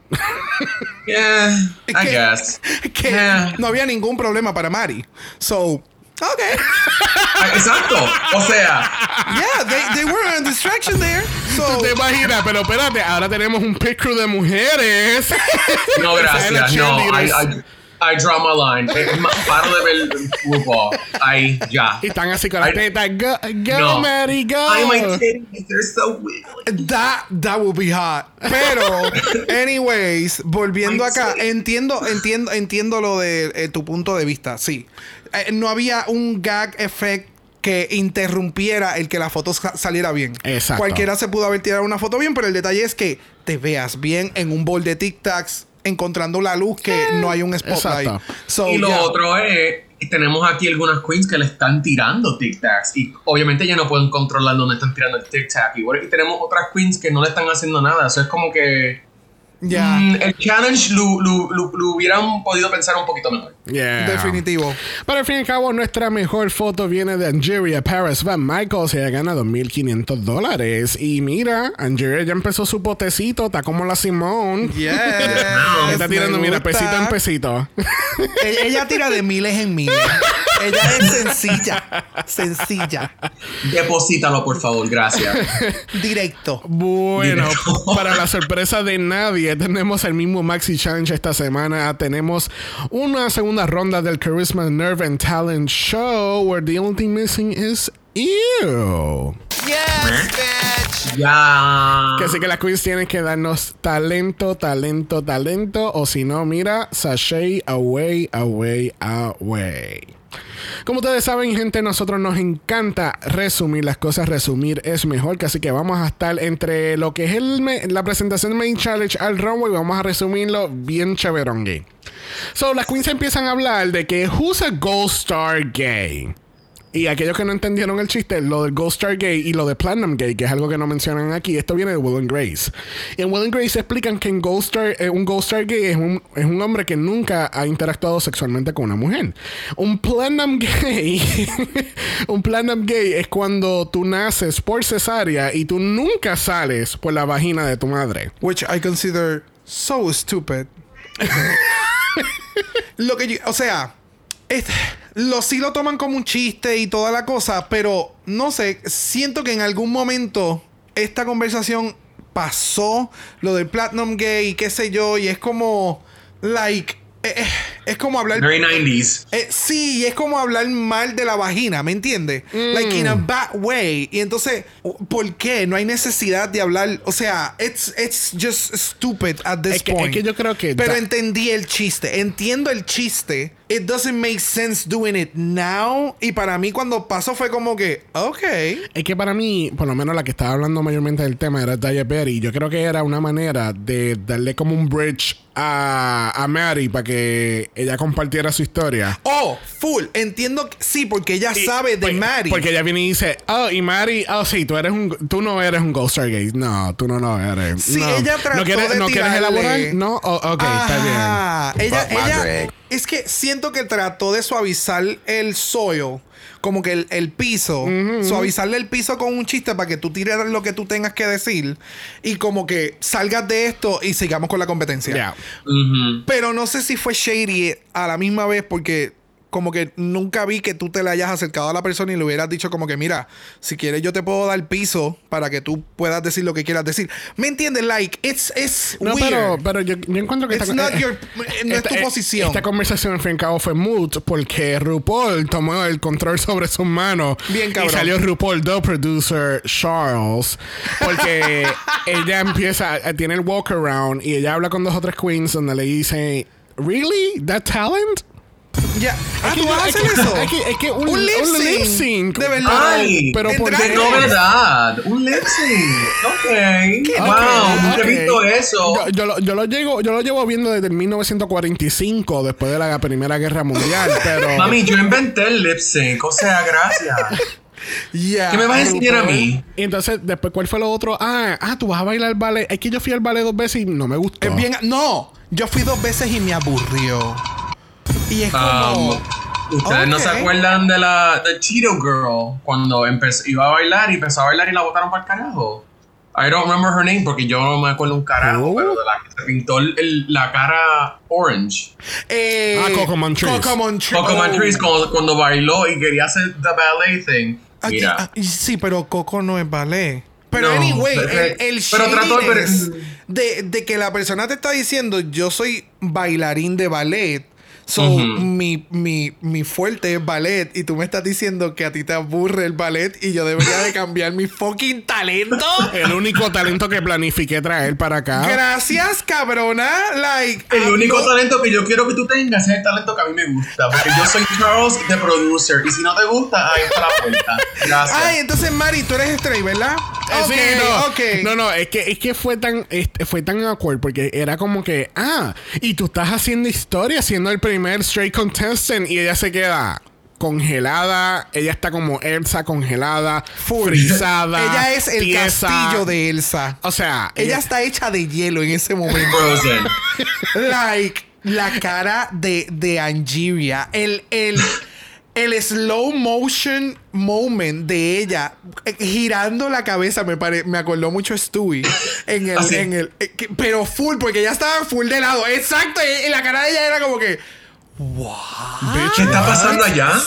Yeah, I que- guess. Que Yeah. no había ningún problema para Mari. So, okay. Ah, Exacto. O sea, Yeah, they, they were a distraction there. Tú So, te imaginas, pero espérate, ahora tenemos un pick crew de mujeres. no gracias. No, I. I, I draw my line. Eh, Paro de ver RuPaul. Ahí, ya. Y están así con las I- tetas. Go, go No. Mary, go. Ay, my titties, they're so wiggly. That, that would be hot. Pero, anyways, volviendo My acá, entiendo, entiendo, entiendo lo de eh, tu punto de vista. Sí. Eh, no había un gag effect que interrumpiera el que la foto sa- saliera bien. Exacto. Cualquiera se pudo haber tirado una foto bien, pero el detalle es que te veas bien en un bol de tic tacs encontrando la luz que no hay un spotlight. So, y lo yeah. otro es, tenemos aquí algunas queens que le están tirando tic tacs y obviamente ya no pueden controlar dónde están tirando el tic tac. Y, bueno, y tenemos otras queens que no le están haciendo nada. Eso es como que Mm, el challenge lo, lo- lo- lo hubieran podido pensar un poquito mejor. Yeah. Definitivo. Pero al fin y al cabo, nuestra mejor foto viene de Angeria Paris Van Michaels. Ella gana 2.500 dólares. Y mira, Angeria ya empezó su potecito. Está como la Simone. Yes. Está tirando, mira, pesito en pesito. Ella, ella tira de miles en miles. ella es sencilla. Sencilla. Deposítalo, por favor, gracias. Directo. Bueno, Directo. para la sorpresa de nadie, tenemos el mismo Maxi Challenge esta semana. Tenemos una segunda ronda del Charisma Nerve and Talent Show, where the only thing missing is you. Yes, bitch. ya. Que así que las queens tienen que darnos talento, talento, talento. O si no, mira, sashay away, away, away. Como ustedes saben, gente, nosotros nos encanta resumir las cosas. Resumir es mejor. Así que vamos a estar entre lo que es la presentación Main Challenge al runway. Vamos a resumirlo bien chéverongue. So, las queens empiezan a hablar de que who's a Gold Star Gay. Y aquellos que no entendieron el chiste, lo del Gold Star Gay y lo de Platinum Gay, que es algo que no mencionan aquí, esto viene de Will and Grace. Y en Will and Grace explican que en Gold Star, eh, un Gold Star Gay es un, es un hombre que nunca ha interactuado sexualmente con una mujer. Un Platinum Gay, un Platinum Gay es cuando tú naces por cesárea y tú nunca sales por la vagina de tu madre. Which I consider so stupid. lo que yo, o sea, es- lo sí lo toman como un chiste y toda la cosa, pero no sé, siento que en algún momento esta conversación pasó lo del Platinum Gay, qué sé yo, y es como, like, eh, eh, es como hablar Very 90s. eh, sí, es como hablar mal de la vagina, ¿me entiendes? Like in a bad way. Y entonces, ¿por qué? No hay necesidad de hablar. O sea, it's, it's just stupid at this Es que- point. es que yo creo que Pero entendí el chiste. Entiendo el chiste. It doesn't make sense doing it now. Y para mí, cuando pasó, fue como que, ok. Es que para mí, por lo menos la que estaba hablando mayormente del tema era Daya Berry. Yo creo que era una manera de darle como un bridge a, a Mary para que ella compartiera su historia. Oh, full. Entiendo, que- sí, porque ella Y- sabe de porque- Mary. Porque ella viene y dice, oh, y Mary, oh, sí, tú eres un, tú no eres un Ghost Star Gay. No, tú no lo eres. Sí, no. ella trató ¿No quieres, de ¿no quieres elaborar? No, Oh, ok, está bien. Ella, drag. Es que siento que trató de suavizar el soil, como que el, el piso, suavizarle el piso con un chiste para que tú tires lo que tú tengas que decir y como que salgas de esto y sigamos con la competencia. Pero no sé si fue shady a la misma vez porque como que nunca vi que tú te le hayas acercado a la persona y le hubieras dicho como que mira, si quieres yo te puedo dar piso para que tú puedas decir lo que quieras decir. ¿Me entiendes? Like, it's, it's No, weird. pero, pero yo, yo encuentro que esta, eh, your- no es tu eh, posición. Esta conversación al fin y al cabo fue moot porque RuPaul tomó el control sobre sus manos. Bien, cabrón. Y salió RuPaul, the producer Charles. Porque ella empieza, tiene el walk around y ella habla con dos o tres queens donde le dice, ¿Really? ¿That talent? Ya. Ah, ¿tú vas a hacer eso? Es que, es que un, Un lip un sync. lip sync. De verdad. Ay, pero por qué? Un lip sync. Ok. Wow, nunca he visto eso. Yo, yo lo, yo lo llevo, yo lo llevo viendo desde el 1945, después de la Primera Guerra Mundial, pero... Mami, yo inventé el lip sync. O sea, gracias. Ya. ¿Qué me vas a enseñar a mí? Y entonces, después, ¿cuál fue lo otro? Ah, ah, tú vas a bailar ballet. Es que yo fui al ballet dos veces y no me gustó. Es bien. No, yo fui dos veces y me aburrió. Y es como. Um, Ustedes no se acuerdan de la de Cheeto Girl cuando empezó, iba a bailar y empezó a bailar y la botaron para el carajo. I don't remember her name porque yo no me acuerdo un carajo, Oh. pero de la que se pintó el- el- la cara orange. eh, Ah, Coco Montrese. Coco Montrese. Coco Oh. Montrese cuando, cuando bailó y quería hacer the ballet thing. Aquí- Mira. ah, sí, pero Coco no es ballet. Pero No, anyway, pero- el, el pero trató de- shadiness de, de que la persona te está diciendo yo soy bailarín de ballet. So, Ujú. mi, mi, mi fuerte es ballet y tú me estás diciendo que a ti te aburre el ballet y yo debería de cambiar mi fucking talento. El único talento que planifiqué traer para acá. Gracias, cabrona. Like, El único no- talento que yo quiero que tú tengas es el talento que a mí me gusta. Porque yo soy Charles, the producer. Y si no te gusta, ahí está la puerta. Gracias. Ay, entonces, Mari, tú eres straight, ¿verdad? Eh, Ok, sí, no, ok. no, no, es que, es que fue tan, fue tan awkward porque era como que, ah, y tú estás haciendo historia, siendo el primer straight contestant y ella se queda, congelada. Ella está como Elsa congelada, frisada. Ella es el tiesa. castillo de Elsa. O sea, Ella está hecha de hielo en ese momento. Frozen. like, la cara de, de Angeria. El, el, el slow motion moment de ella eh, girando la cabeza me, pare- me acordó mucho a Stewie. En el, Así. en el, eh, que- pero full, porque ella estaba full de lado. Exacto. Y, y la cara de ella era como que. ¿Qué está pasando allá?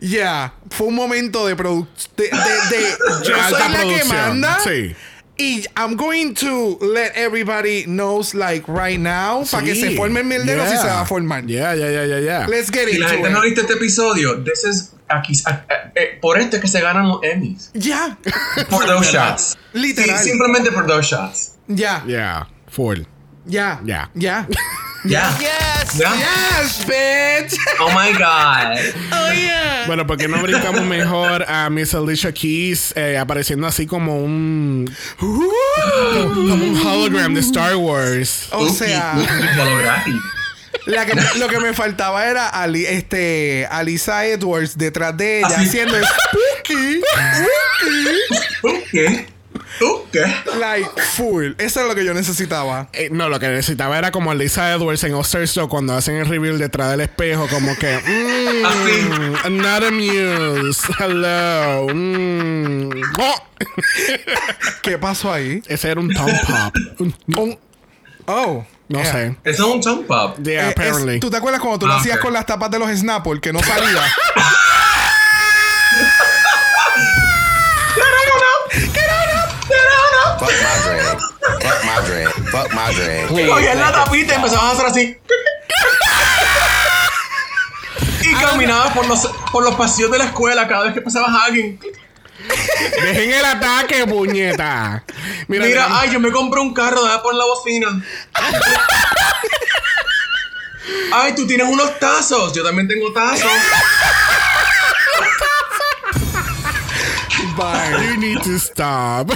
Yeah, fue un momento de producción. De, de, de- yo soy la que manda. sí. Y I'm going to let everybody knows like right now para que se forme el mierdero si Yeah. se va a formar. Yeah, yeah, yeah, yeah, yeah. Let's get Si la gente it. no ha visto este episodio, this is aquí, a- a- eh, por esto es que se ganan los Emmys. Ya. Por dos shots. Literal. Sí, simplemente por dos shots. Ya. Yeah, full. Ya. Ya. Ya. Ya. Yes! Ya. Yes, bitch. Oh my god. Oh yeah. Bueno, porque no brincamos mejor a Miss Alicia Keys eh, apareciendo así como un como un hologram de Star Wars. O sea, la que, lo que me faltaba era Ali, este, Alisa Edwards detrás de ella Así. haciendo spooky, spooky, ¿Qué? ¿Tú qué? like full. Eso es lo que yo necesitaba. Eh, no, lo que necesitaba era como Lisa Edwards en All Show cuando hacen el reveal detrás del espejo, como que mm, not amused. Hello. mm, oh. ¿Qué pasó ahí? Ese era un thumb pop. Un- Un- oh. no yeah. sé. Eso es un jump up. Yeah, Eh, apparently. es- ¿Tú te acuerdas cuando tú lo Ah, hacías ok. con las tapas de los Snapple que no salía? Fuck my dread. Fuck my dread. Cogían la tapita y empezaban a hacer así. Y caminabas por los, por los pasillos de la escuela cada vez que pasaba alguien. Dejen el ataque, puñeta. Mira, Mira, mira, ay, yo me compré un carro, deja poner la bocina. Ay, tú tienes unos tazos. Yo también tengo tazos. you need to stop.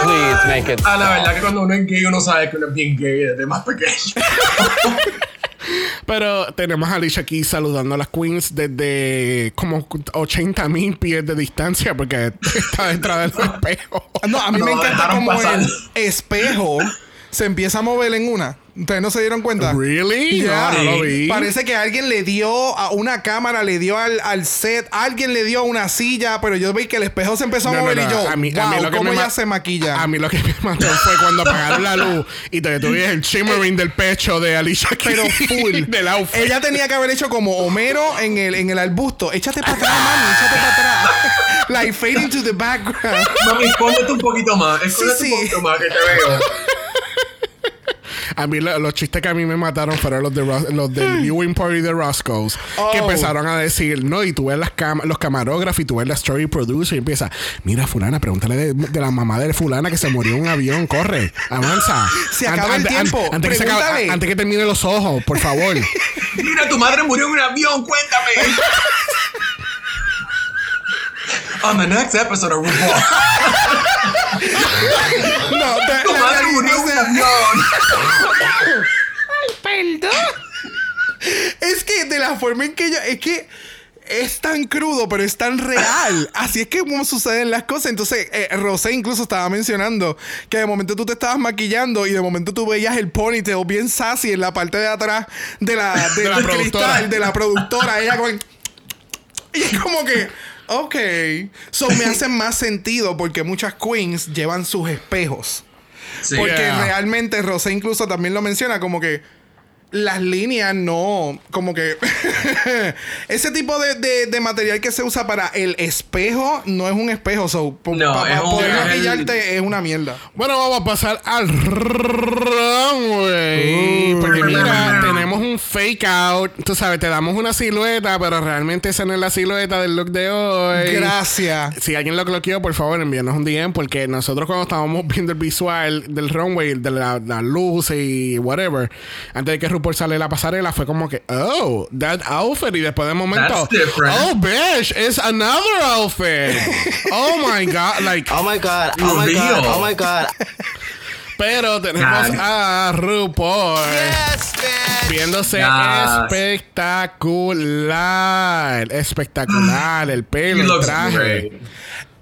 Please make it Ah, la verdad que cuando uno es gay, uno sabe que uno es bien gay desde más pequeño. Pero tenemos a Alicia aquí saludando a las queens desde como 80 mil pies de distancia porque está detrás del espejo. No, a mí No me encanta como pasar. el espejo se empieza a mover en una. ¿Ustedes no se dieron cuenta? ¿Really? Yeah. No, no lo vi. Parece que alguien le dio a una cámara, le dio al, al set, alguien le dio a una silla, pero yo vi que el espejo se empezó a No, no, mover no. y yo, A mí- a wow, mí lo que ¿cómo me ella se maquilla? A mí lo que me mató fue cuando apagaron la luz y te tuviste el shimmering del pecho de Alicia Keys. pero full. del outfit. Ella tenía que haber hecho como Homero en el, en el arbusto. Échate para atrás, mami, échate para atrás. like fade into the background. Mami, escóndete un poquito más. Escóndete Sí, sí. un poquito más que te veo. A mí lo- los chistes que a mí me mataron fueron los, de Ros- los del viewing party de Roscoe's. Que Oh. empezaron a decir, no, y tú ves las cam- los camarógrafos y tú ves la story producer y empieza, mira fulana, pregúntale de, de la mamá de fulana que se murió en un avión, corre, avanza. Se acaba el tiempo, antes, que acabe- antes que termine los ojos, por favor. Mira, tu madre murió en un avión, cuéntame. On the next episode of RuPaul. No, te- Realidad murió en es- que de la forma en que ella. Es que es tan crudo, pero es tan real. Así es que como suceden las cosas. Entonces, eh, Rosé incluso estaba mencionando que de momento tú te estabas maquillando y de momento tú veías el ponytail bien sassy en la parte de atrás de la, de, De la productora. cristal, de la productora. Ella como. Y es como que. Ok. So me hace más sentido porque muchas queens llevan sus espejos. Sí. Porque Yeah. realmente Rosé incluso también lo menciona como que las líneas no, como que ese tipo de, de- de material que se usa para el espejo no es un espejo, so No, pa- pa es un- poder es el- maquillarte es una mierda. Bueno, vamos a pasar al runway. Porque mira, un fake out. Tú sabes, te damos una silueta, pero realmente esa no es la silueta del look de hoy. Gracias. Si alguien lo cloqueó, por favor, envíanos un DM. Porque nosotros, cuando estábamos viendo el visual del runway, de la, la luz y whatever, antes de que RuPaul sale la pasarela, fue como que, oh, that outfit. Y después de momento, That's different. oh, bitch, it's another outfit. oh my God. Like, Oh my god. Oh my god. Oh my god. Pero tenemos a RuPaul Yes, bitch. viéndose Yes. espectacular. Espectacular. El pelo, el traje. great.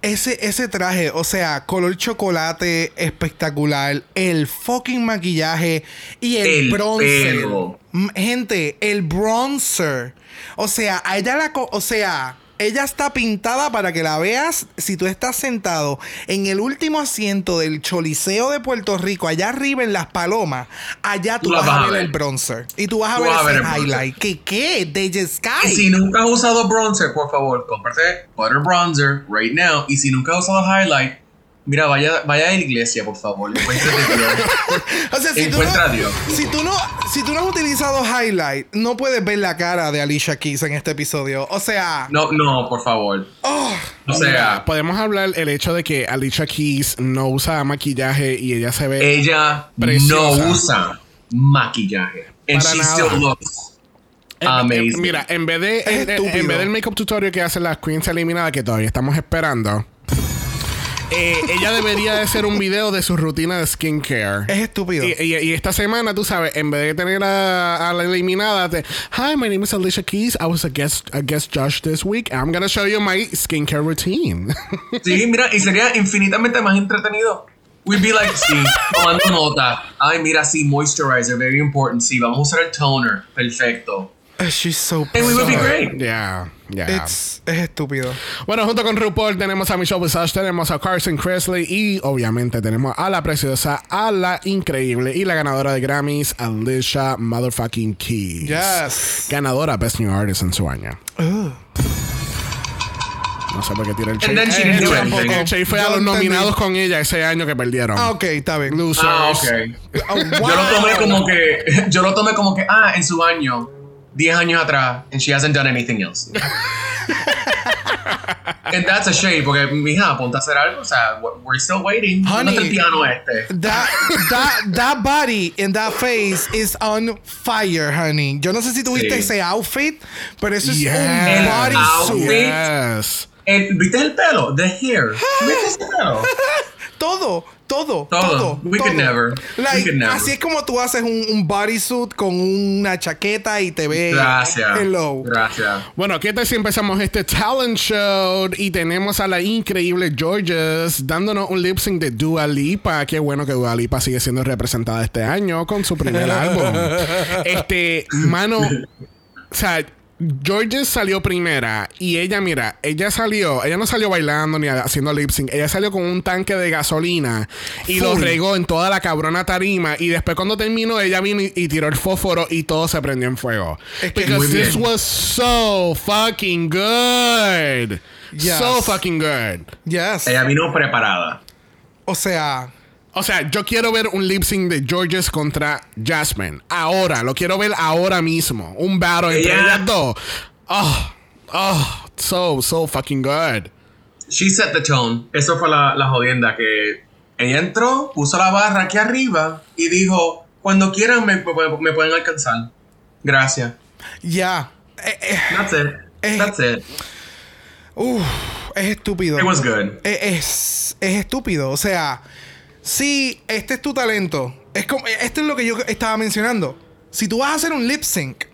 Ese, ese traje, o sea, color chocolate espectacular, el fucking maquillaje y el, El bronzer. pelo. Gente, el bronzer. O sea, a ella la o sea, ella está pintada para que la veas si tú estás sentado en el último asiento del Choliseo de Puerto Rico, allá arriba en Las Palomas, allá tú, Tú vas, a ver, el bronzer. Y tú vas a Tú ver vas ver ese el bronzer. highlight. ¿Qué qué? De Y Sky. si nunca has usado bronzer, por favor, cómprate Butter Bronzer right now. Y si nunca has usado highlight, mira, vaya, vaya a la iglesia, por favor. Encuéntrate Dios. O sea, si tú, Encuentra a no, Dios. si, tú no, si tú no has utilizado highlight, no puedes ver la cara de Alicia Keys en este episodio. O sea, No, no, por favor. oh, O sea, Podemos hablar el hecho de que Alicia Keys no usa maquillaje y ella se ve. ella Preciosa. no usa maquillaje. And Para she nada. still looks En- amazing. en- mira, en vez, de, en, en vez del makeup tutorial que hacen las queens eliminadas, que todavía estamos esperando, eh, ella debería de hacer un video de su rutina de skincare. es estúpido. Y, y- y esta semana, tú sabes, en vez de tener a, a la eliminada, te, Hi, my name is Alicia Keys. I was a guest, a guest judge this week. I'm gonna show you my skincare routine. Sí, mira, y sería infinitamente más entretenido. We'd be like, sí, tomando nota. Ay, mira, sí, moisturizer, very important. Sí, vamos a usar el toner. Perfecto. She's so And we would be pretty. great. yeah, yeah. It's- es estúpido. Bueno, junto con RuPaul tenemos a Michelle Visage, tenemos a Carson Kressley y obviamente tenemos a la preciosa, a la increíble y la ganadora de Grammys, Alicia Motherfucking Keys. Yes. Ganadora Best New Artist en su año. No sé por qué tira el anything. el Che fue a los nominados con ella ese año que perdieron. Ah, ok, está bien. Losers. Ah, ok. Oh, Yo lo tomé como que, yo lo tomé como que, ah, en su año, 10 años atrás, and she hasn't done anything else. and that's a shame, porque, mija, ponte a hacer algo, o sea, we're still waiting. ¿Dónde Honey. está el piano este? That, that, that body and that face is on fire, honey. Yo no sé si tuviste Sí. ese outfit, pero eso es Yes. un bodysuit. outfit. Yes. El- ¿Viste el pelo? The hair. ¿Viste ese pelo? Todo, todo, Todo. todo. We could todo. never. We Like, could never. Así es como tú haces un, un bodysuit con una chaqueta y te ves. Gracias. Hello. Gracias. Bueno, ¿qué tal si empezamos este talent show y tenemos a la increíble Georges dándonos un lip sync de Dua Lipa? Qué bueno que Dua Lipa sigue siendo representada este año con su primer álbum. Este, mano, o sea, Georges salió primera y ella, mira, ella salió, ella no salió bailando ni haciendo lip sync, ella salió con un tanque de gasolina y lo regó en toda la cabrona tarima y después cuando terminó ella vino y, y tiró el fósforo y todo se prendió en fuego. Es que- Because Muy bien. this was so fucking good. Yes. So fucking good. Yes. Ella vino preparada. O sea, O sea, yo quiero ver un lip sync de Georges contra Jasmine. Ahora, lo quiero ver ahora mismo. Un battle entre Ella- ellas dos. Oh, oh, so, so fucking good. She set the tone. Eso fue la, la jodienda que ella entró, puso la barra aquí arriba y dijo, cuando quieran me, me- pueden alcanzar. Gracias. ya. Eh, eh, That's it. Eh. That's it. uf, es estúpido. It was good. Eh, es, es estúpido. O sea, si este es tu talento, es como, esto es lo que yo estaba mencionando. Si tú vas a hacer un lip sync,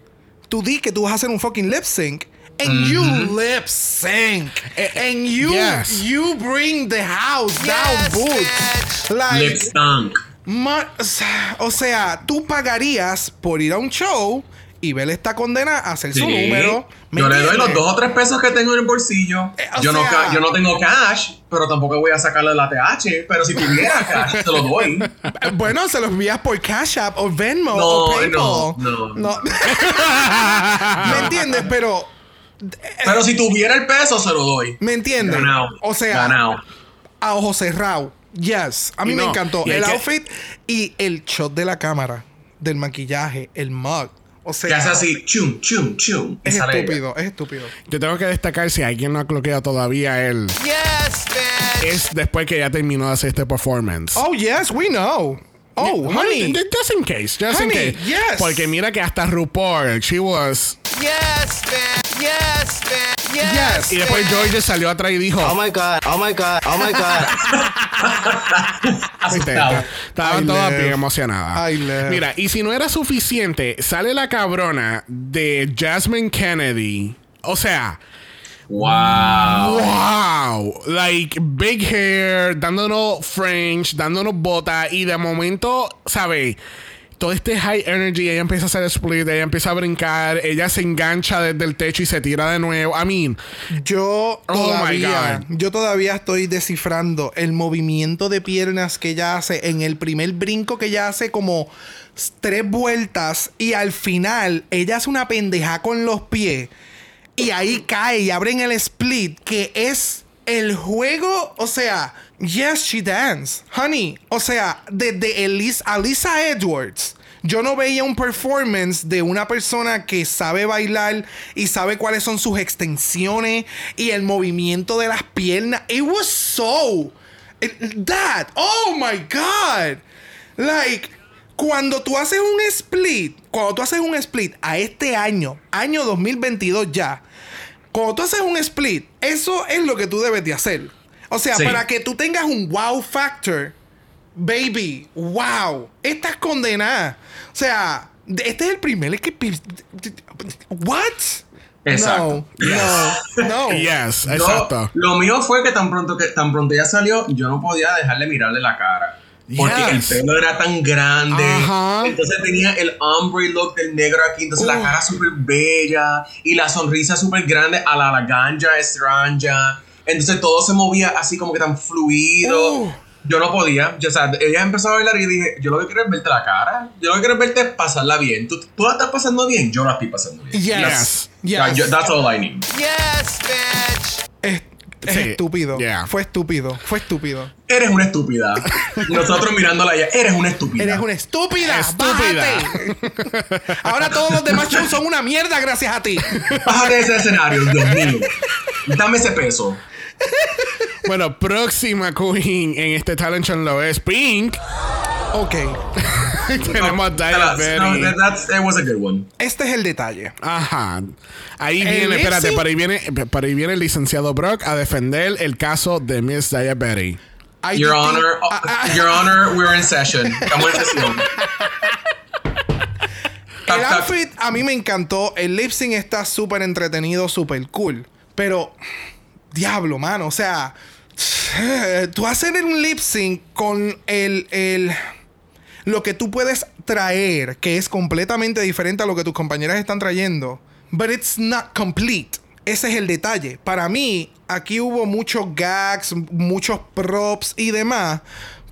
tú di que tú vas a hacer un fucking lip sync. And you lip sync. And you yes. you bring the house down, boots. Like, Lip ma- o sea, tú pagarías por ir a un show y ver esta condena hacer su número. ¿me Yo le doy los dos o tres pesos que tengo en el bolsillo. Eh, yo, no sea- yo no tengo cash, pero tampoco voy a sacarle la TH. Pero si tuviera cash, te lo doy. Eh, Bueno, se los envías por Cash App o Venmo No, o PayPal. no, no. ¿Me entiendes? Pero, Pero si tuviera el peso, se lo doy. ¿me entiendes? Ganado. O sea, Ganado. a ojo cerrado. Yes. A mí me encantó el que- outfit y el shot de la cámara, del maquillaje, el mug. O sea, Que hace así, chum, chum, chum. es ella. estúpido, es estúpido. Yo tengo que destacar si alguien no ha cloqueado todavía él. Yes, bitch. Es después que ya terminó de hacer este performance. Oh, yes, we know. Oh, honey. Just in case, just in Honey, case. yes. Porque mira que hasta RuPaul, she was Yes, bitch. Yes, bitch. Yes. Y después George salió atrás y dijo, Oh my god. Oh my god. Oh my god. Viste. Estaban todas bien emocionadas. Mira, y si no era suficiente, sale la cabrona de Jasmine Kennedy. O sea, Wow. wow. Like, big hair, dándonos French, dándonos botas. Y de momento, ¿sabes? Todo este high energy, ella empieza a hacer split, ella empieza a brincar, ella se engancha desde el techo y se tira de nuevo. I mean, Yo Oh my todavía, God. yo todavía estoy descifrando el movimiento de piernas que ella hace en el primer brinco que ella hace como tres vueltas y al final ella hace una pendeja con los pies y ahí cae y abren el split que es el juego, o sea, yes she dance, honey, o sea, desde Elisa, Alisa Edwards. Yo no veía un performance de una persona que sabe bailar y sabe cuáles son sus extensiones y el movimiento de las piernas. It was so that. Oh my god. Like cuando tú haces un split, cuando tú haces un split a este año, año 2022 ya, cuando tú haces un split, eso es lo que tú debes de hacer. O sea, Sí. para que tú tengas un wow factor, baby, wow, estás condenada. O sea, este es el primer que... What? Exacto. No, no, no. yes, No, exacto. lo mío fue que tan pronto que tan pronto ella salió, yo no podía dejarle mirarle la cara. Porque Yes. el pelo era tan grande. Ajá. Entonces tenía el ombre look del negro aquí. Entonces la Uh. cara súper bella. Y la sonrisa súper grande a la, la ganja extraña. Entonces todo se movía así como que tan fluido. Uh. Yo no podía. Yo, o sea, ella empezó a bailar y dije, yo lo que quiero es verte la cara. Yo lo que quiero es verte pasarla bien. ¿Tú, tú la estás pasando bien? Yo la estoy pasando bien. Yes. Yes. Yes. That's all I need. Yes, bitch. Es, es Sí, estúpido. yeah. Fue estúpido. Fue estúpido. Eres una estúpida. Nosotros mirándola a ella, eres una estúpida. Eres una estúpida. Estúpida. Bájate. Ahora todos los demás shows son una mierda gracias a ti. Bájate de ese escenario, Dios mío. Dame ese peso. Bueno, próxima queen en este talent show lo es Pink. Ok. Tenemos a no, Betty. that- that's- it was a good one. Este es el detalle. Ajá. Ahí ¿El viene, espérate, por ahí viene, por ahí viene el licenciado Brock a defender el caso de Miss Diabetes. Your Honor, Ah, ah, Your Honor, we're in session. Estamos en sesión. El outfit a mí me encantó. El lip sync está súper entretenido, súper cool. Pero, diablo, mano. O sea, tú hacer un lip sync con el, el. Lo que tú puedes traer, que es completamente diferente a lo que tus compañeras están trayendo. But it's not complete. Ese es el detalle. Para mí, aquí hubo muchos gags, muchos props y demás.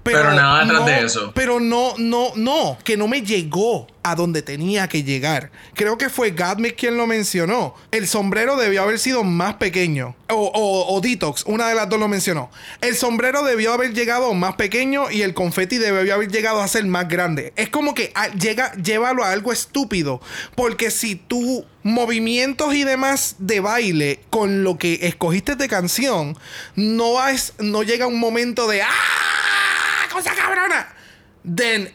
Pero, Pero nada no- de eso. Pero no, no, no, que no me llegó a donde tenía que llegar. Creo que fue Gatmick quien lo mencionó. El sombrero debió haber sido más pequeño. O, o- o Detox, una de las dos lo mencionó. El sombrero debió haber llegado más pequeño y el confeti debió haber llegado a ser más grande. Es como que ah, llega, llévalo a algo estúpido. Porque si tú movimientos y demás de baile con lo que escogiste de canción, no, es, no llega un momento de ¡Ah! ¡Cosa cabrona! Then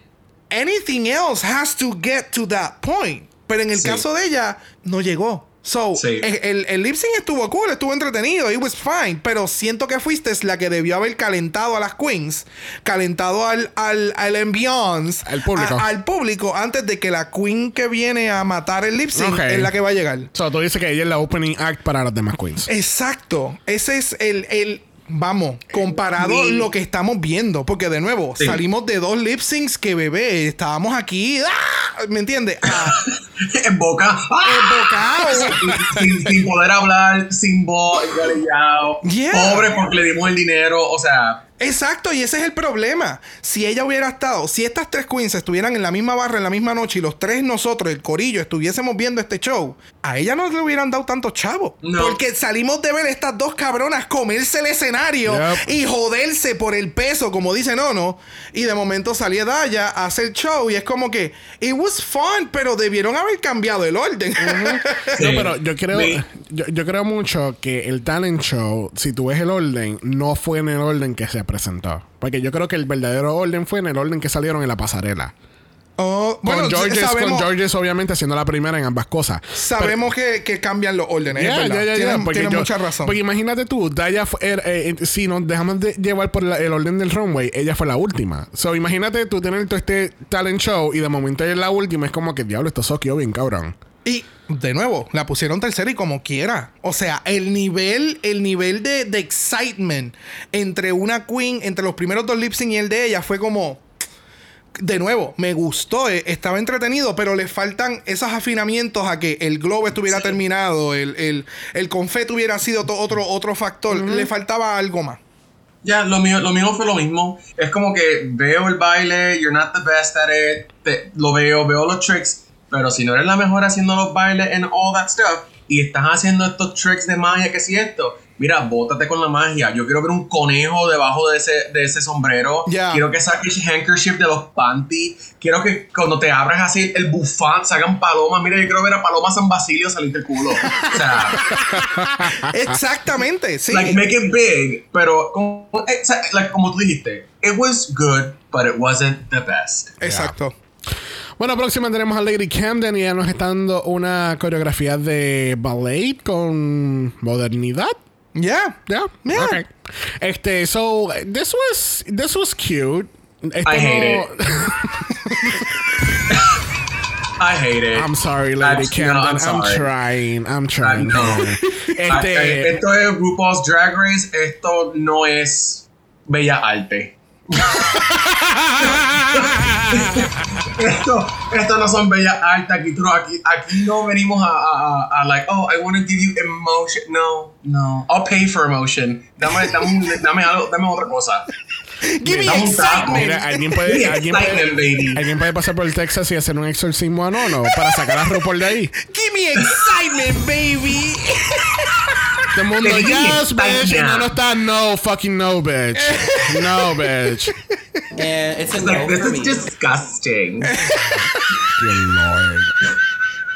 anything else has to get to that point. Pero en el Sí. caso de ella, no llegó. So, Sí. el, el, el lip sync estuvo cool, estuvo entretenido, it was fine. Pero siento que fuiste la que debió haber calentado a las queens, calentado al, al, al ambiance, Al público. a- al público, antes de que la queen que viene a matar el lip sync es la que va a llegar. So, tú dices que ella es la opening act para las demás queens. Exacto. Ese es el, el vamos, comparado lo que estamos viendo. Porque de nuevo, Sí. salimos de dos lip syncs que bebé, estábamos aquí. ¡ah! ¿Me entiendes? Ah, en boca. embocado. sin, sin poder hablar, sin voz. Yeah. Pobre porque le dimos el dinero. O sea, Exacto, y ese es el problema. Si ella hubiera estado, si estas tres queens estuvieran en la misma barra en la misma noche y los tres nosotros, el corillo, estuviésemos viendo este show, a ella no le hubieran dado tanto chavo. No. Porque salimos de ver estas dos cabronas comerse el escenario Yep. y joderse por el peso, como dice Nono. Y de momento salía Daya a hacer show y es como que, it was fun, pero debieron haber cambiado el orden. Sí. No, pero yo creo, yo creo mucho que el talent show, si tú ves el orden, no fue en el orden que se presentó. Porque yo creo que el verdadero orden fue en el orden que salieron en la pasarela. Oh, bueno, con, Georges, sabemos, con Georges, obviamente, haciendo la primera en ambas cosas. sabemos que, que cambian los órdenes. Tienes, porque tienes yo- mucha razón. Porque imagínate tú, Daya fue- er- eh, eh, si nos dejamos de llevar por la- el orden del runway, ella fue la última. So, imagínate tú tener todo este talent show y de momento ella es la última, es como que diablo, esto soqueó bien, cabrón. Y de nuevo, la pusieron tercera y como quiera. O sea, el nivel, el nivel de, de excitement entre una queen, entre los primeros dos lip sync y el de ella fue como. De nuevo, me gustó, eh, estaba entretenido, pero le faltan esos afinamientos a que el globo estuviera terminado, el, el, el hubiera sido otro, otro factor. Le faltaba algo más. Ya, lo mío, lo mío fue lo mismo. Es como que veo el baile, you're not the best at it, te- lo veo, veo los tricks, pero si no eres la mejor haciendo los bailes and all that stuff, y estás haciendo estos tricks de magia, que si esto, mira, bótate con la magia. Yo quiero ver un conejo debajo de ese, de ese sombrero. Ya. Quiero que saques handkerchief de los panties. Quiero que cuando te abras así el bufán salgan palomas. Mira, yo quiero ver a Paloma San Basilio salir del culo. O sea, Exactamente, sí. like make it big, pero como, exa- like, como tú dijiste, it was good, but it wasn't the best. Exacto. Bueno, próxima tenemos a Lady Camden y ella nos está dando una coreografía de ballet con modernidad. Yeah. Yeah. Yeah. Okay. Este, so this was this was cute. Esto I hate no- it. I hate it. I'm sorry, Lady Camden. I'm I'm, sorry. trying. I'm trying. no. Este, esto es RuPaul's Drag Race, esto no es bella arte. Esto, esto no son bellas artes. Aquí, tú no- aquí, aquí no venimos a, a, a- a like, oh, I want to give you emotion. No, no. I'll pay for emotion. Dame, dame, dame, algo, dame otra cosa. Give me Dame un taco. excitement. Mira, alguien puede, Give me alguien, puede, excitement, baby. alguien puede pasar por el Texas y hacer un exorcismo a Nono para sacar a RuPaul de ahí. Give me excitement, baby. Todo el mundo, yes, bitch. Y excitement. Nono está, no, fucking no, bitch. No, bitch. And it's a It's no like, this for is me. disgusting. Dear Lord.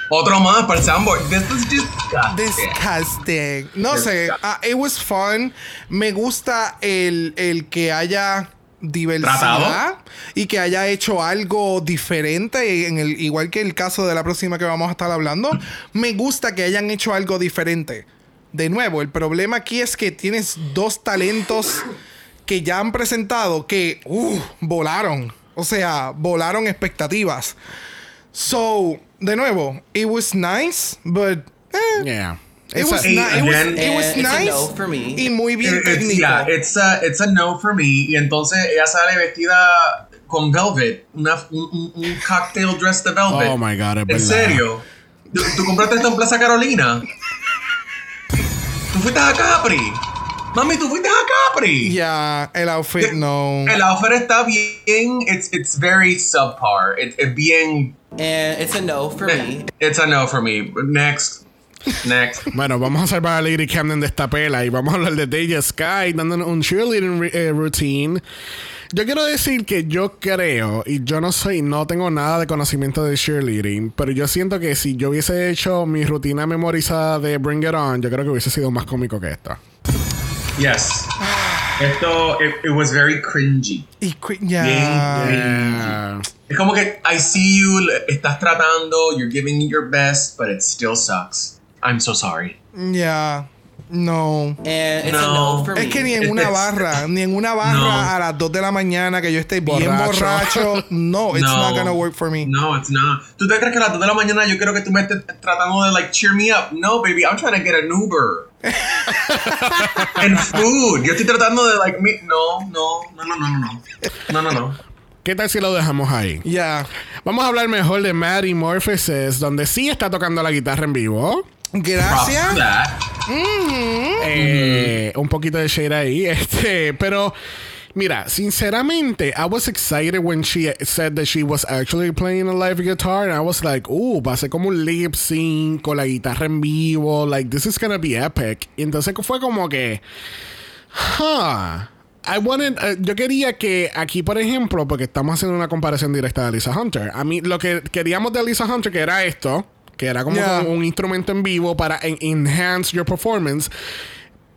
Otro más para el soundboard. This is disgusting. Disgusting. No sé. ah, it was fun. Me gusta el, el que haya diversidad Tratado. y que haya hecho algo diferente en el igual que el caso de la próxima que vamos a estar hablando me gusta que hayan hecho algo diferente de nuevo el problema aquí es que tienes dos talentos que ya han presentado que uh, volaron o sea volaron expectativas so de nuevo it was nice but eh, Yeah. It was, Esa- ni- it was, again- it was it's a nice no for me. y muy bien It- it's, técnico. yeah, it's a, it's a no for me. Y entonces ella sale vestida con velvet, una, un, un- un cocktail dress de velvet. Oh my God, es ¿En verdad. serio? ¿Tú, tú compraste esto en Plaza Carolina? ¿Tú fuiste a Capri? Mami, ¿tú fuiste a Capri? Ya, el outfit no. El outfit está bien, it's, it's very subpar. It's it's bien... And it's a no for me. It's a no for me. Next. Next. Bueno, vamos a salvar a Lady Camden de esta pela y vamos a hablar de Deja Sky dándonos un cheerleading eh, routine. Yo quiero decir que yo creo, y yo no soy, no tengo nada de conocimiento de cheerleading, pero yo siento que si yo hubiese hecho mi rutina memorizada de Bring It On, yo creo que hubiese sido más cómico que esta. Yes. Esto, it, it was very cringy. Y. Yeah. Es como que I see you, estás tratando, you're giving your best, but it still sucks. I'm so sorry. Ya. No. And it's a No. no for me. Es que ni en una barra, ni en una barra No. a las 2 de la mañana que yo esté bien Borracho. borracho. No, it's No. not gonna work for me. No, it's not. ¿Tú te crees que a las 2 de la mañana yo quiero que tú me estés tratando de like cheer me up? No, baby, I'm trying to get an Uber. And food. Yo estoy tratando de like me. No, no, no, no, no, no, no. No, no, no. ¿Qué tal si lo dejamos ahí? Ya. Vamos a hablar mejor de Maddie Morphosis, donde sí está tocando la guitarra en vivo. Gracias. Eh, Un poquito de shade ahí. Este, pero mira, sinceramente, I was excited when she said that she was actually playing a live guitar. And I was like, uh, va a ser como un lip sync con la guitarra en vivo. Like, this is gonna be epic. Entonces fue como que. Huh. I wanted, eh, yo quería que aquí, por ejemplo, porque estamos haciendo una comparación directa de Lisa Hunter. A mí, lo que queríamos de Lisa Hunter, que era esto, que era como Yeah. un instrumento en vivo para en- enhance your performance.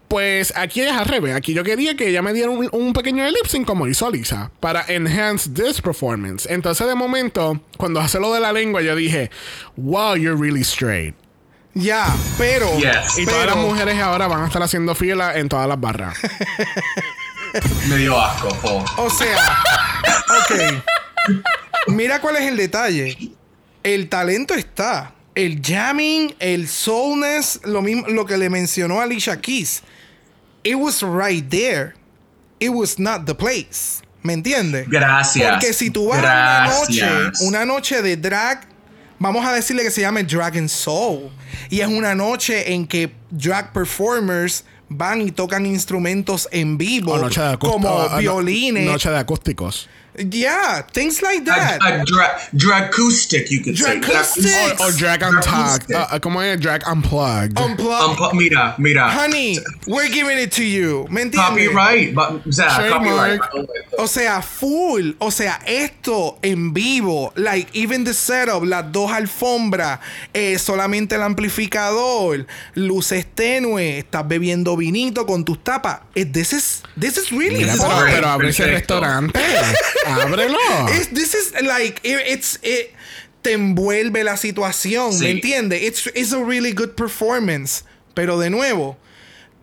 Pues aquí es al revés. Aquí yo quería que ella me diera un, un pequeño lip sync como hizo Lisa para enhance this performance. Entonces, de momento, cuando hace lo de la lengua, yo dije, wow, you're really straight. Ya, pero. Yes. Y pero- todas las mujeres ahora van a estar haciendo fila en todas las barras. Me dio asco, po. O sea, ok. Mira cuál es el detalle. El talento está. El jamming, el soulness, lo mismo, lo que le mencionó Alicia Keys. It was right there. It was not the place. ¿Me entiendes? Gracias. Porque si tú vas a una noche, una noche de drag, vamos a decirle que se llame Drag and Soul. Y es una noche en que drag performers van y tocan instrumentos en vivo, como violines. Noche de acústicos. Yeah, things like A, that. a dra- dracoustic, you could say. Dracoustic. O, o drag untucked. Dracoustic. Uh, ¿Cómo es? Drag unplugged. Unplugged. Unpl- mira, mira. Honey, we're giving it to you. ¿Me entiendes? Copyright. but- O sea, copyright. O sea, full. O sea, esto en vivo. Like, even the setup, las dos alfombras, eh, solamente el amplificador, luces tenues, estás bebiendo vinito con tus tapas. Eh, this is, this is really Mira, fun. pero, pero abre ese restaurante. Ábrelo. It's- this is like, it- it's, it, te envuelve la situación, Sí. ¿me entiendes? It's, it's a really good performance. Pero de nuevo,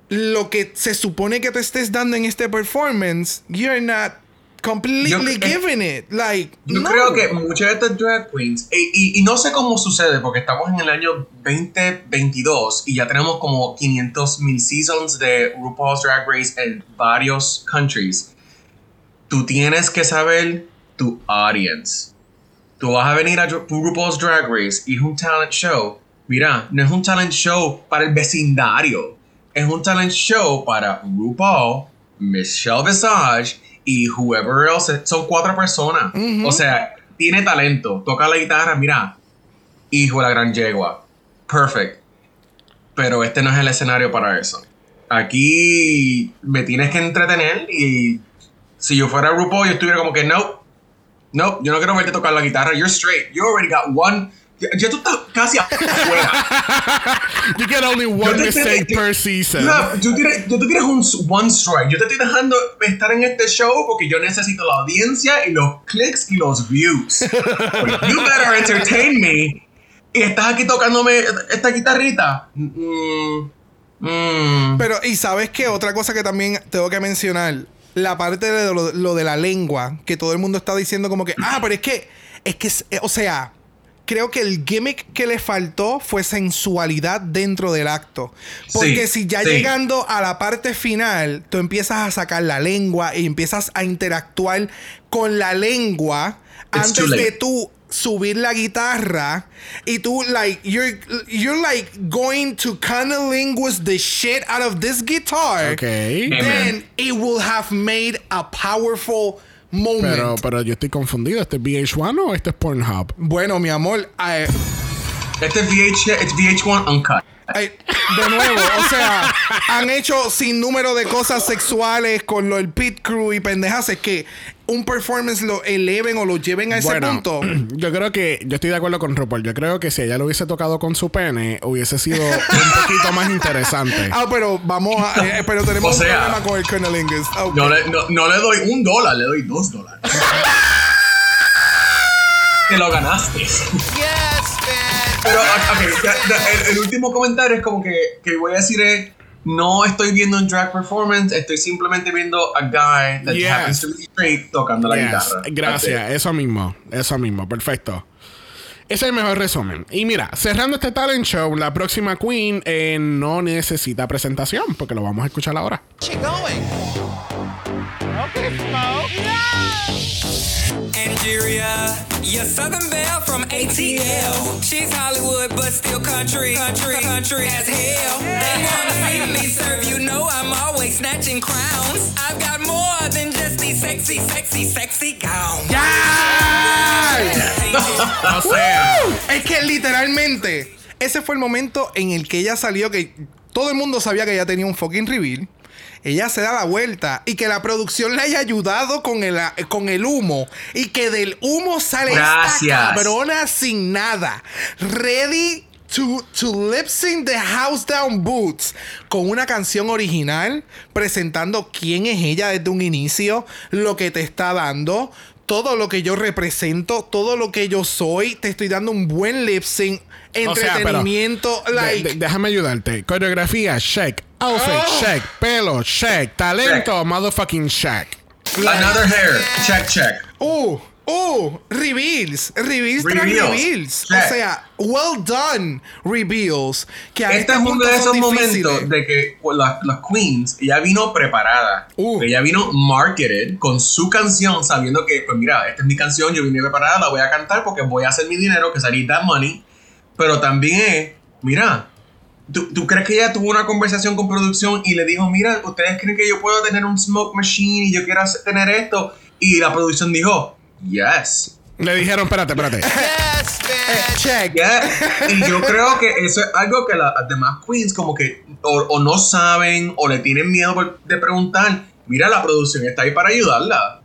lo que se supone que te estés dando en este performance, you're not completely Yo giving it. Like, Yo no. creo que muchas de estas drag queens, e- y, y no sé cómo sucede, porque estamos en el año 2022 y ya tenemos como 500 mil seasons de RuPaul's Drag Race en varios countries. Tú tienes que saber tu audience. Tú vas a venir a RuPaul's Drag Race y es un talent show. Mira, no es un talent show para el vecindario. Es un talent show para RuPaul, Michelle Visage y whoever else. Son cuatro personas. O sea, tiene talento. Toca la guitarra, mira. Hijo de la gran yegua. Perfect. Pero este no es el escenario para eso. Aquí me tienes que entretener y si yo fuera RuPaul, yo estuviera como que no. No, yo no quiero verte tocar la guitarra. You're straight. You already got one. Ya, ya tú estás casi afuera. You get only one te- mistake te- per season. No, tú tienes, tú tienes un one strike. Yo te estoy dejando estar en este show porque yo necesito la audiencia y los clics y los views. Pues you better entertain me. Y estás aquí tocándome esta guitarrita. Mm, mm. Pero, y sabes qué, otra cosa que también tengo que mencionar, la parte de lo, lo de la lengua, que todo el mundo está diciendo como que, ah, pero es que, es que, eh, o sea, creo que el gimmick que le faltó fue sensualidad dentro del acto. Porque Sí, si ya sí. llegando a la parte final, tú empiezas a sacar la lengua y empiezas a interactuar con la lengua It's antes de tú subir la guitarra y tú like you're you're like going to cunnilingus the shit out of this guitar Ok. then it will have made a powerful moment Pero, pero yo estoy confundido. ¿Este es VH1 o este es Pornhub? bueno mi amor eh, Este es VH, it's VH1 Uncut. de nuevo o sea han hecho sin número de cosas sexuales con lo del pit crew y pendejas es que un performance lo eleven o lo lleven a ese Bueno, punto yo creo que yo estoy de acuerdo con RuPaul. Yo creo que si ella lo hubiese tocado con su pene, hubiese sido un poquito más interesante. ah pero vamos a eh, pero tenemos O sea, un problema con el cunnilingus Ok. No le, no, no le doy un dólar, le doy dos dólares. Te lo ganaste. Pero, ok, ya- ya, el, el último comentario es como que, que voy a decir es, no estoy viendo un drag performance, estoy simplemente viendo a guy that Yes. happens to be straight tocando la Yes, guitarra. Gracias, eso mismo, eso mismo, perfecto. Ese es el mejor resumen. Y mira, cerrando este talent show, la próxima queen eh, no necesita presentación porque lo vamos a escuchar ahora. She going? Okay. Angeria, your Southern Belle from ATL. She's Hollywood, but still country, country, country as hell. They wanna see me serve, you know I'm always snatching crowns. I've got more than just these sexy, sexy, sexy gowns. O sea, Es que literalmente, ese fue el momento en el que ella salió, que todo el mundo sabía que ella tenía un fucking reveal. Ella se da la vuelta y que la producción le haya ayudado con el, con el humo y que del humo sale esta cabrona sin nada. Ready to, to lip sync the House Down Boots con una canción original, presentando quién es ella desde un inicio, lo que te está dando, todo lo que yo represento, todo lo que yo soy, te estoy dando un buen lip sync, O sea, pero- entretenimiento, De- like. de- déjame ayudarte. Coreografía, check. Outfit, Oh. check. Pelo, check. Talento, motherfucking check. Another hair. Check, check. Uh, uh, reveals, reveals, tras Reveals. reveals. Check. O sea, well done reveals. Que a Este este es uno de esos momentos de que pues, la- las queens, ella vino preparada. Uh. Ella vino marketed con su canción, sabiendo que, pues mira, esta es mi canción, yo vine preparada, la voy a cantar porque voy a hacer mi dinero, que salir that money. Pero también es, mira, ¿tú, tú crees que ella tuvo una conversación con producción y le dijo, mira, ustedes creen que yo puedo tener un smoke machine y yo quiero hacer- tener esto? Y la producción dijo, yes. Le dijeron, espérate, espérate. Eh, check. Yeah. Y yo creo que eso es algo que las demás queens como que o, o no saben o le tienen miedo de preguntar. Mira, la producción está ahí para ayudarla.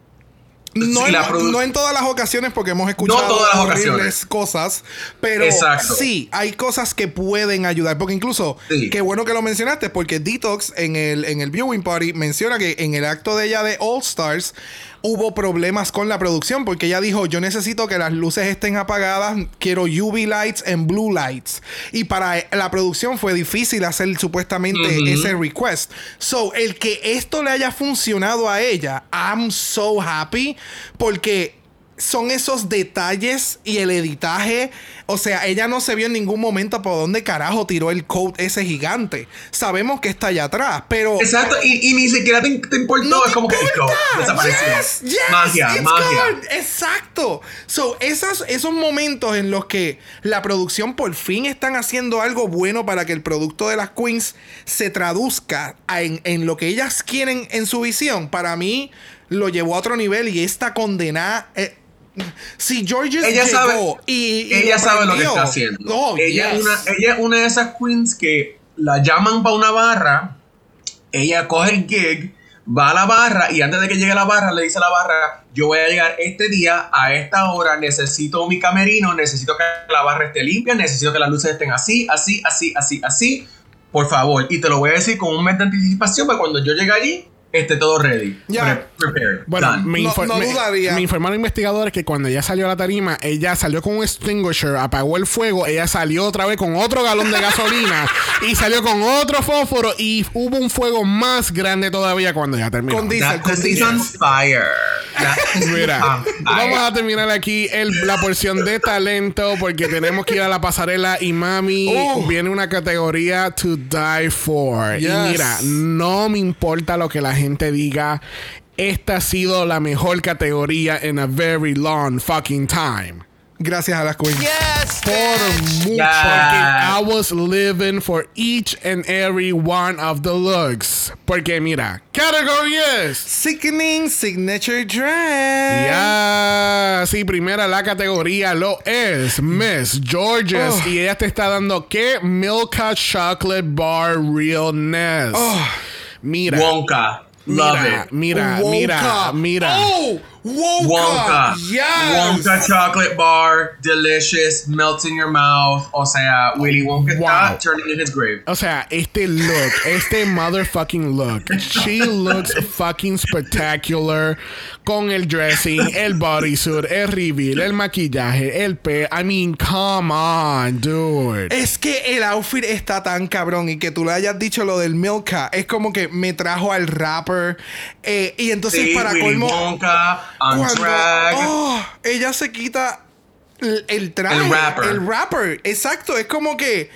No, Sí, en, no en todas las ocasiones, porque hemos escuchado todas las horribles ocasiones. cosas, pero Exacto. sí, hay cosas que pueden ayudar. Porque incluso, Sí. qué bueno que lo mencionaste, porque Detox en el, en el Viewing Party menciona que en el acto de ella de All Stars hubo problemas con la producción, porque ella dijo, yo necesito que las luces estén apagadas, quiero UV lights and blue lights. Y para la producción fue difícil hacer supuestamente ese request. So, el que esto le haya funcionado a ella, I'm so happy porque son esos detalles y el editaje. O sea, ella no se vio en ningún momento por dónde carajo tiró el coat ese gigante. Sabemos que está allá atrás, pero. Exacto, y, y ni siquiera te, te importó. No es te como que importa. go, desapareció. Yes, yes, magia, magia. gone. Exacto. So, esas, esos momentos en los que la producción por fin están haciendo algo bueno para que el producto de las queens se traduzca en, en lo que ellas quieren en su visión, para mí lo llevó a otro nivel y esta condenada. eh, si Georges Ella llegó sabe, y, y ella sabe lo que está haciendo. Oh, ella, yes. es una, ella es una de esas queens que la llaman para una barra, ella coge el gig, va a la barra y antes de que llegue a la barra le dice a la barra, yo voy a llegar este día a esta hora, necesito mi camerino, necesito que la barra esté limpia, necesito que las luces estén así, así, así, así, así, por favor. Y te lo voy a decir con un mes de anticipación para cuando yo llegue allí, esté todo ready. Ya. Pre- prepared. Bueno, me, No- infor- no me- dudaría. me informaron investigadores que cuando ella salió a la tarima, ella salió con un extinguisher, apagó el fuego, ella salió otra vez con otro galón de gasolina y salió con otro fósforo y hubo un fuego más grande todavía cuando ya terminó. Con diesel, con diesel. fire. Mira, fire. vamos a terminar aquí el- la porción de talento porque tenemos que ir a la pasarela y mami Uh. viene una categoría to die for. Yes. Y mira, no me importa lo que la gente diga. Esta ha sido la mejor categoría en a very long fucking time. Gracias a las queens. Por mucho. Yes. Porque I was living for each and every one of the looks. Porque mira, category es. Sickening Signature Dress. Ya, sí, primera la categoría lo es Miss Georges Oh. y ella te está dando que Milka Chocolate Bar Realness. Oh. Mira, Wonka. Love mira, it. mira, mira, Wonka. mira. Oh, Wonka. Wonka. Yes. Wonka chocolate bar, delicious, melts in your mouth. O sea, Willy Wonka Wow. está turning in his grave. O sea, este look, este motherfucking look. She looks fucking spectacular con el dressing, el bodysuit, el reveal, el maquillaje, el pe. I mean, come on, dude. Es que el outfit está tan cabrón y que tú le hayas dicho lo del Milka es como que me trajo al rapper. eh, y entonces Sí, para Willy colmo. Wonka, on cuando drag. oh, ella se quita el, el traje. El rapper. El rapper. Exacto. Es como que.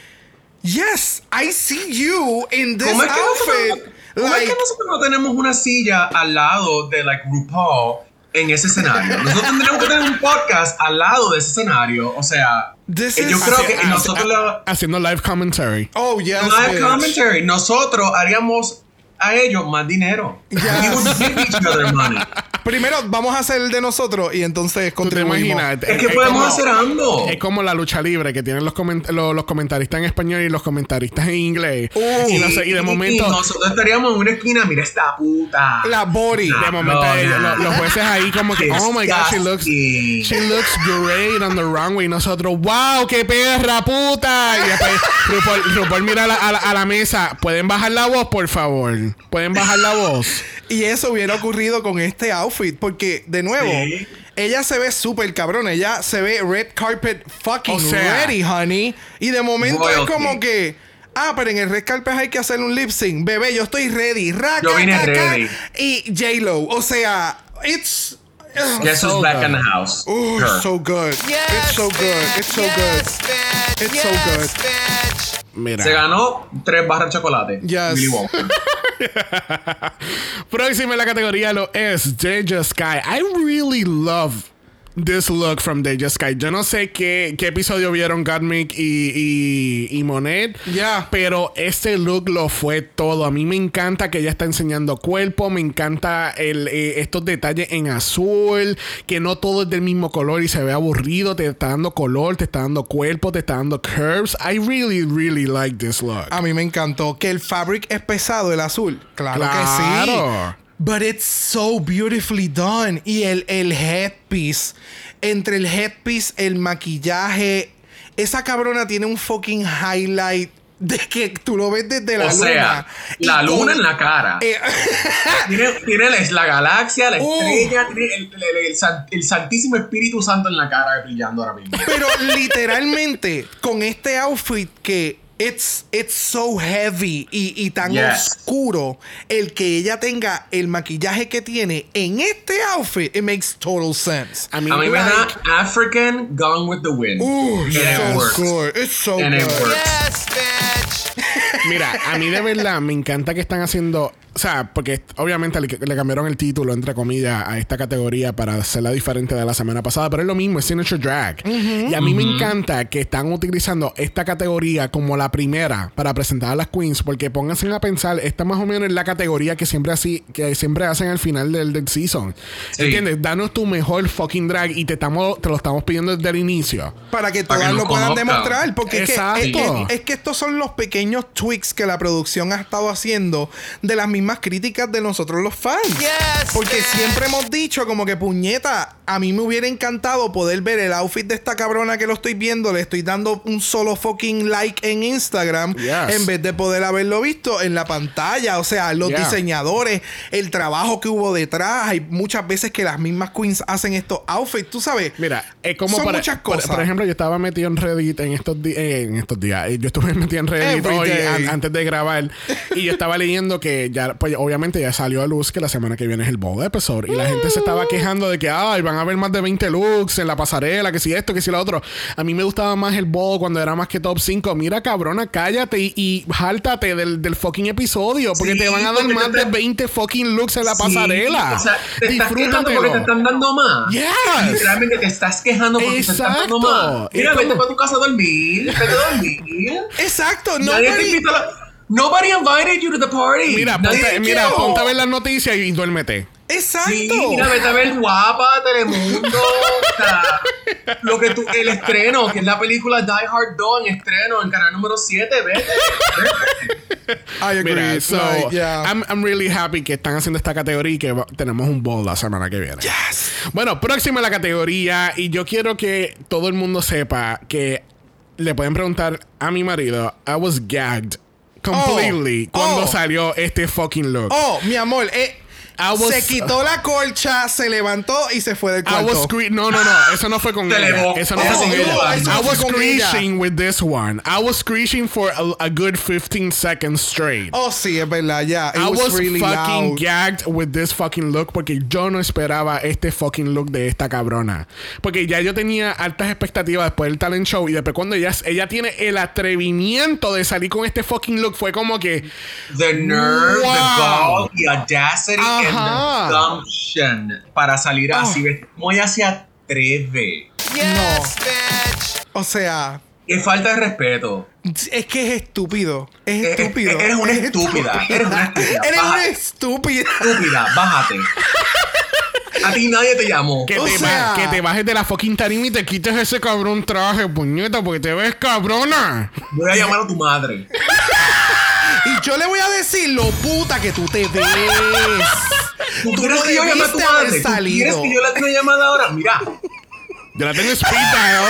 Yes, I see you in this ¿Cómo es, que outfit. nosotros, cómo es que nosotros no tenemos una silla al lado de like RuPaul en ese escenario? Nosotros tendríamos que tener un podcast al lado de ese escenario. O sea, This eh, yo is- creo que nosotros la- Haciendo live commentary. oh, yes. live bitch. commentary, nosotros haríamos a ellos más dinero. Give each other money. Primero vamos a hacer el de nosotros y entonces ¿Tú te contribuimos. imaginas? Es que podemos como- hacer ambos. Es como la lucha libre que tienen los, coment- lo- los comentaristas en español y los comentaristas en inglés. y, no sé, y de momento, nosotros estaríamos en una esquina, mira esta puta. La body. de momento ellos- no. lo- los jueces ahí como que, oh my god, she looks, she looks great on the runway. Y nosotros, wow, qué perra puta. Y después RuPaul, RuPaul mira a la, a la- a la mesa, ¿pueden bajar la voz, por favor? ¿Pueden bajar la voz? Y eso hubiera ocurrido con este outfit. Porque, de nuevo, Sí. ella se ve súper cabrón. Ella se ve red carpet fucking O sea- ready, honey. Y de momento es como que. Ah, pero en el red carpet hay que hacer un lip sync. Bebé, yo estoy ready. Raca, Yo vine caca. ready. Y J-Lo. O sea, it's. Guess who's So back good. in the house? Oh, it's so good. it's so good. It's so good. It's so good. Mira. Se ganó tres barras de chocolate. Yes. Willy Wonka. Próxima en la categoría lo es Deja Sky. I really love this look from Deja Sky. Yo no sé qué, qué episodio vieron Gottmik y, y, y Monet. Yeah. Pero este look lo fue todo. A mí me encanta que ella está enseñando cuerpo. Me encanta el, eh, estos detalles en azul. Que no todo es del mismo color y se ve aburrido. Te está dando color, te está dando cuerpo, te está dando curves. I really, really like this look. A mí me encantó que el fabric es pesado, el azul. Claro, que Claro. sí. But it's so beautifully done. Y el, el headpiece. Entre el headpiece, el maquillaje. Esa cabrona tiene un fucking highlight de que tú lo ves desde la o luna. sea, la luna en la cara. Eh, Tiene, tiene la, la galaxia, la Uh. estrella, tiene el, el- el san- el Santísimo Espíritu Santo en la cara brillando ahora mismo. Pero literalmente, con este outfit que it's, it's so heavy y, y tan Yes. oscuro, el que ella tenga el maquillaje que tiene en este outfit, it makes total sense. I mean, A mí me da like- African Gone with the Wind. Ooh, And it's it so works. good. It's so And it good. Mira, a mí de verdad me encanta que están haciendo. O sea, porque obviamente le, le cambiaron el título, entre comillas, a esta categoría para hacerla diferente de la semana pasada, pero es lo mismo, es Signature Drag. Y a mí me encanta que están utilizando esta categoría como la primera para presentar a las queens, porque pónganse a pensar, esta más o menos es la categoría que siempre, así, que siempre hacen al final del, del season. Sí. ¿Entiendes? Danos tu mejor fucking drag y te, estamos, te lo estamos pidiendo desde el inicio. Para que todas lo puedan demostrar. Porque es que, es, es que estos son los pequeños tweaks que la producción ha estado haciendo de las mismas críticas de nosotros los fans. Porque siempre hemos dicho como que puñeta, a mí me hubiera encantado poder ver el outfit de esta cabrona que lo estoy viendo, le estoy dando un solo fucking like en Instagram Yes. en vez de poder haberlo visto en la pantalla. O sea, los Yeah. diseñadores, el trabajo que hubo detrás. Hay muchas veces que las mismas queens hacen estos outfits, tú sabes. Mira, es como Son para- muchas por- cosas. Por, ejemplo, yo estaba metido en Reddit en estos, di- eh, en estos días. Yo estuve metido en Reddit Every hoy day. An- antes de grabar. y yo estaba leyendo que ya, pues obviamente ya salió a luz que la semana que viene es el bowl episode. Y la gente se estaba quejando de que, ay, van a haber más de 20 looks en la pasarela, que si esto, que si lo otro. A mí me gustaba más el bowl cuando era más que top 5. Mira, cabrona, cállate y, y jáltate del, del fucking episodio. Porque Sí, te van a dar más te- de 20 fucking looks en la Sí, pasarela. o sea, te estás quejando porque te están dando más. Yes. Literalmente te estás quejando porque te están dando Exacto. más. Mira, vete para tu casa a dormir. Vete a dormir. Exacto, no. Nadie te invitó a la- Nobody invited you to the party. Mira, ponte, mira, ponte a ver las noticias y duérmete. Exacto. Sí, mira, vete a ver Guapa, Telemundo. o sea, lo que tú, el estreno, que es la película Die Hard 2 en estreno en canal número 7, vete. I agree. Mira, so, Like, yeah. I'm, I'm really happy que están haciendo esta categoría y que va- tenemos un bowl la semana que viene. Bueno, próxima la categoría y yo quiero que todo el mundo sepa que le pueden preguntar a mi marido, I was gagged completely Oh, cuando oh. salió este fucking look. Oh, mi amor, eh, was- se quitó la colcha, se levantó y se fue del I was cuarto. no, no, no, eso no fue con ella. Eso no Oh, fue con sí, ella. eso I was con ella. screeching with this one. I was screeching for a, a good 15 seconds straight. Oh, sí, es verdad, ya. It I was, really fucking loud. gagged with this fucking look porque yo no esperaba este fucking look de esta cabrona. Porque ya yo tenía altas expectativas después del talent show y después cuando ella, ella tiene el atrevimiento de salir con este fucking look fue como que The nerve, Wow. the gall, the audacity. Para salir así. ¿ves? ¿Cómo ella se atreve? No. O sea, Qué falta de respeto. es que es estúpido. Es Eh, eh, estúpido. eres una Es estúpida. Eres una estúpida. Eres una estúpida. Estúpida, bájate. A ti nadie te llamó. Que, O te sea- ba- que te bajes de la fucking tarima y te quites ese cabrón traje, puñeta, porque te ves cabrona. Voy a llamar a tu madre. Y yo le voy a decir lo puta que tú te ves. ¿Tú, no que yo llame a tu debiste haber madre? ¿Tú salido. quieres que yo dé una llamada ahora? Mira, Yo la tengo en speed dial.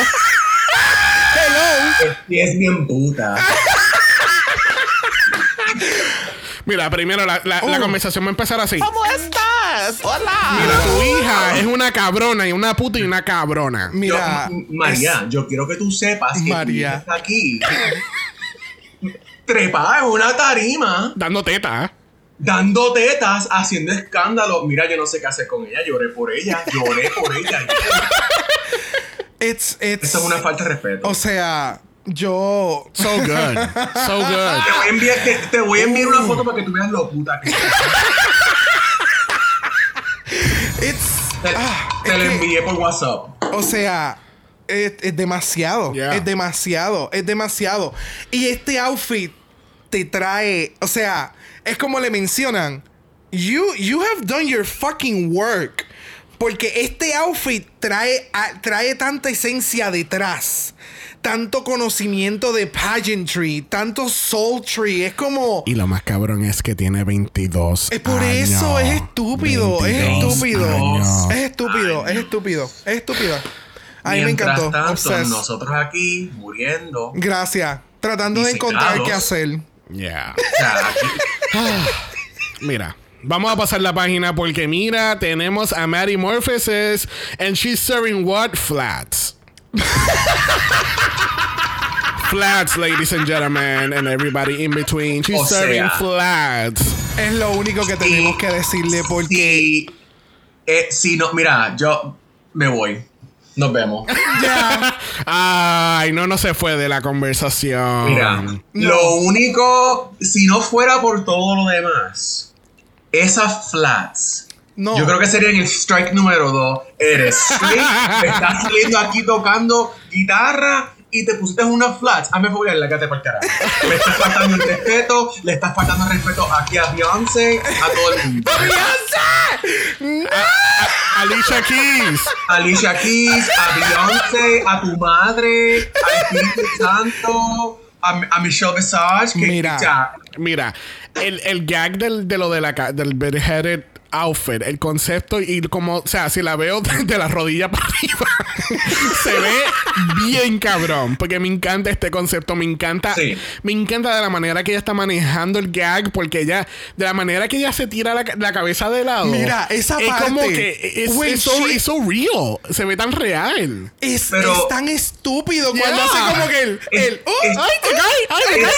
Hello. y es bien puta. Mira, primero la, la- la Oh. conversación va a empezar así. ¿Cómo estás? Hola. Mira, tu hija es una cabrona y una puta y una cabrona. Mira. Yo- María, yo quiero que tú sepas que María. está aquí. Trepada en una tarima, Dando teta. Dando tetas, haciendo escándalo. Mira, yo no sé qué hacer con ella. Lloré por ella, lloré por ella. It's, it's, Eso es una falta de respeto. O sea, yo. So good. So good. Te voy a enviar, te, te voy a enviar una foto para que tú veas lo puta que es. It's. Te, ah, te es lo que- envié por WhatsApp. O sea, es, es demasiado. Yeah. Es demasiado. Es demasiado. Y este outfit te trae. O sea, es como le mencionan. You, you have done your fucking work. Porque este outfit trae, a- trae tanta esencia detrás. Tanto conocimiento de pageantry. Tanto sultry. Es como. Y lo más cabrón es que tiene 22 Es por años. eso, es estúpido, es 22 estúpido. años. Es estúpido, es estúpido, es estúpido. A mí me encantó. tanto, Obsessed. nosotros aquí muriendo. Gracias. Tratando de encontrar qué hacer. Yeah. O sea, aquí- Mira. Vamos a pasar la página porque mira, tenemos a Maddie Morpheus and she's serving what? Flats. flats, ladies and gentlemen, and everybody in between. She's O sea. serving flats. Es lo único que tenemos Sí. que decirle porque. si, eh, si no, mira, yo me voy. Nos vemos. Ay, no, no se fue de la conversación. Mira, lo único, si no fuera por todo lo demás, esas flats. No. Yo creo que sería en el strike número 2. Eres straight, estás saliendo aquí tocando guitarra y te pusiste unas flats. Hazme favor y lágate para el carajo. Le estás faltando el respeto, le estás faltando el respeto aquí a Beyoncé, a todo el mundo. Alicia Keys. Alicia Keys, a Beyoncé, a tu madre, al Espíritu Santo, a, a Michelle Visage. Que, Mira. Mira, el, el gag del, de lo de la, del beheaded outfit, el concepto y como, o sea, si la veo de, de la rodilla para arriba, se ve bien cabrón, porque me encanta este concepto, me encanta, Sí. me encanta de la manera que ella está manejando el gag, porque ella, de la manera que ella se tira la, la cabeza de lado. Mira, esa es parte, como que es, when es so, she- it's so real, se ve tan real. Es, Pero- es tan estúpido cuando Yeah. hace como que el. el Es- ¡Oh! es- ¡Ay, te cae! ¡Ay, te Es- cae!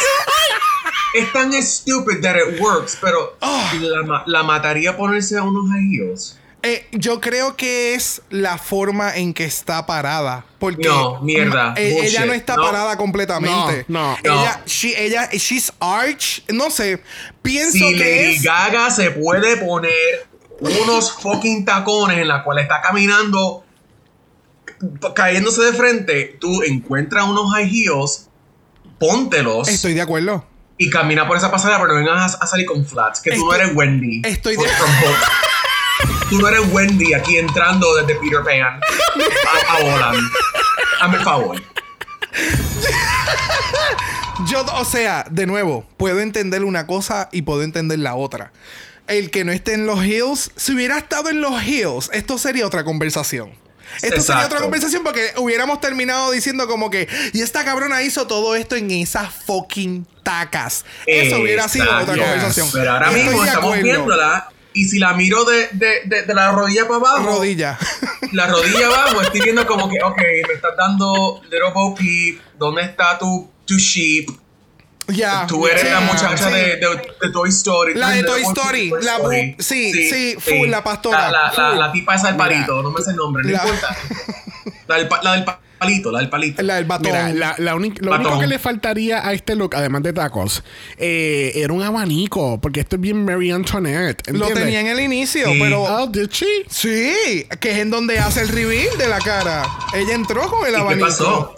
Es tan stupid that it works, pero Ah. la, la mataría ponerse a unos high heels. Eh, yo creo que es la forma en que está parada. Porque No, mierda, eh, ella no está no. parada completamente. No, no, Ella, no. she- ella, she's arch. No sé. Pienso Si que Lady es. Gaga se puede poner unos fucking tacones en la cual está caminando cayéndose de frente, tú encuentras unos high heels, póntelos Estoy de acuerdo. Y camina por esa pasarela, pero no vengas a, a salir con flats, que tú no eres Wendy. estoy de-. Tú no eres Wendy aquí entrando desde Peter Pan a, a Holland. Hazme el favor. Yo, o sea, de nuevo, puedo entender una cosa y puedo entender la otra. El que no esté en los hills, si hubiera estado en los hills, esto sería otra conversación. Esto sería Exacto. otra conversación porque hubiéramos terminado diciendo como que, y esta cabrona hizo todo esto en esas fucking tacas. Eso hubiera sido otra Exacto. conversación. Pero ahora Estoy mismo estamos viéndola y si la miro de, de, de, de la rodilla para abajo, Rodilla. la rodilla abajo, estoy viendo como que, ok, me estás dando Little Bo Peep, ¿dónde está tu, tu sheep? Ya. Tú eres Sí, la muchacha sí. de, de, de Toy Story. La de Toy Story, la sí, sí, full, la pastora, La, la, la, full. la tipa esa del Mira. palito, no me sé el nombre, no La- importa. La del, pa- la del palito, la del palito. La del batón. Mira, la, la lo único que le faltaría a este look, además de tacos, eh, era un abanico, porque esto es bien Mary Antoinette. Lo tenía en el inicio, Sí. pero. Oh, did she? Sí, que es en donde hace el reveal de la cara. Ella entró con el ¿Y qué abanico. pasó?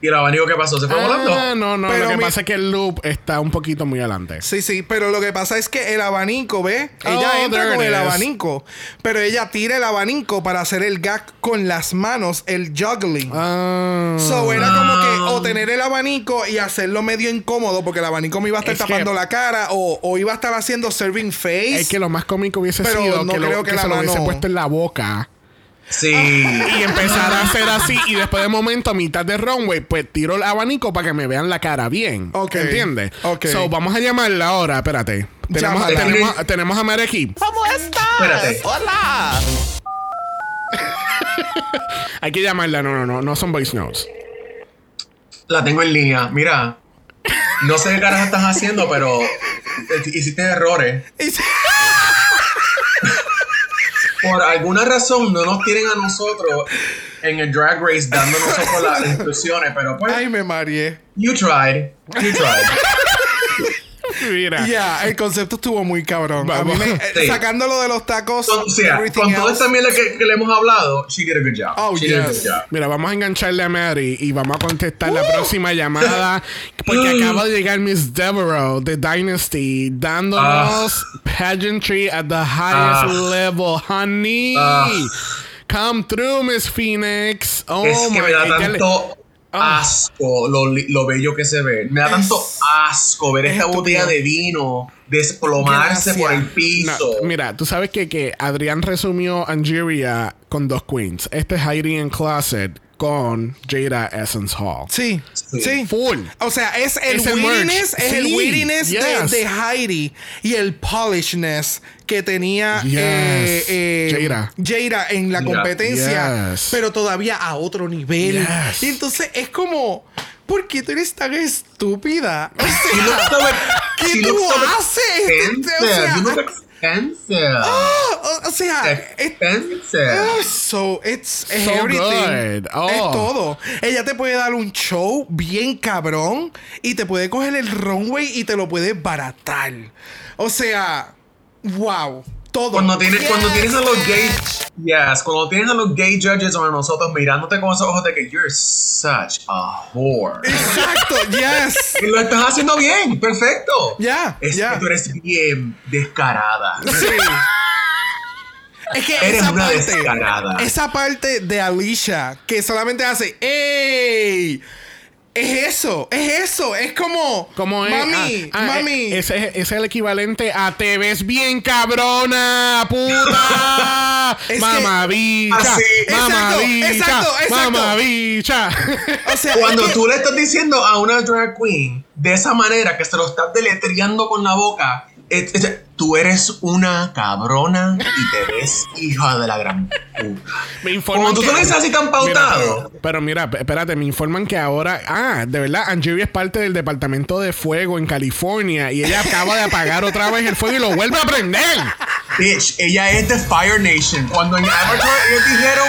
¿Y el abanico qué pasó? ¿Se fue volando? Ah, no, no. Pero lo que mi- pasa es que el loop está un poquito muy adelante. Sí, sí, pero lo que pasa es que el abanico, ¿ve? Ella Oh, entra con el abanico, pero ella tira el abanico para hacer el gag con las manos, el juggling. Ah. So era como que o tener el abanico y hacerlo medio incómodo porque el abanico me iba a estar Es que- tapando la cara o, o iba a estar haciendo serving face. Es que lo más cómico hubiese Pero sido no que, lo- creo que que la se lo hubiese mano- puesto en la boca Sí. y empezar a hacer así y después de momento a mitad de runway pues tiro el abanico para que me vean la cara bien. Ok. ¿Entiendes? Ok. So vamos a llamarla ahora, espérate. Tenemos, Llámala. tenemos, tenemos a Mare aquí. ¿Cómo estás? Espérate. Hola. Hay que llamarla, no, no, no, no son voice notes. La tengo en línea. Mira. No sé qué carajo estás haciendo, pero eh, hiciste errores. Por alguna razón no nos tienen a nosotros en el Drag Race dando nosotros las instrucciones, pero pues, Ay, me mareé. you tried. You tried. Mira. Ya, el concepto estuvo muy cabrón. A mí me- eh, Sí. Sacándolo de los tacos, Con, o sea, everything con toda else. esta mierda que, que le hemos hablado, she did a good job. Oh, she did a good yes. job. Mira, vamos a engancharle a Mary y vamos a contestar la próxima llamada porque acaba de llegar Miss Devereaux de Dynasty dándonos pageantry at the highest Ah. level, honey. Ah. Come through, Miss Phoenix. Oh es que my me da ella le- tanto Ah. asco lo, lo bello que se ve. Me da tanto asco ver es esta botella de vino desplomarse Gracias. por el No, piso. mira, tú sabes que, que Adrián resumió Angeria con dos queens. Este es Heidi in Closet con Jada Essence Hall. Sí, sí, Full. O sea, es el Es el wittiness, merch. es el Sí, wittiness de, yes. de Heidi y el polishness que tenía Yes. eh, eh, Jada. Jada en la competencia, Yes. pero todavía a otro nivel. Yes. Y entonces es como, ¿por qué tú eres tan estúpida? O sea, ¿Qué tú haces? O sea, Look expensive. o, o sea, es- expensive. Oh, so it's So everything. good. Oh. Es todo. Ella te puede dar un show bien cabrón y te puede coger el runway y te lo puede baratar. O sea, wow. Todo. Cuando tienes, Yes. cuando tienes a los gay, yes, cuando tienes a los gay judges o a nosotros mirándote con esos ojos de que you're such a whore. Exacto, yes. Y lo estás haciendo bien, perfecto. Ya, Es ya. que tú eres bien descarada. Sí. Es que Eres esa una parte, descarada. esa parte de Alicia que solamente hace ¡Ey! Es eso, es eso, es como, Como es, mami, ah, ah, mami. eh, Ese es, es el equivalente a te ves bien cabrona, puta. Es que- mamá bicha. Así. Mamá Exacto, bicha. exacto, exacto. Mamá bicha. o sea, Cuando es que- tú le estás diciendo a una drag queen de esa manera que se lo estás deletreando con la boca, tú eres una cabrona y te ves hija de la gran puta. Me informan Como tú te lo dices así tan pautado. Mira, pero, mira, espérate, me informan que ahora, ah, de verdad, Angeria es parte del departamento de fuego en California y ella acaba de apagar otra vez el fuego y lo vuelve a prender. Bitch, ella es de Fire Nation. Cuando en Avatar ellos dijeron,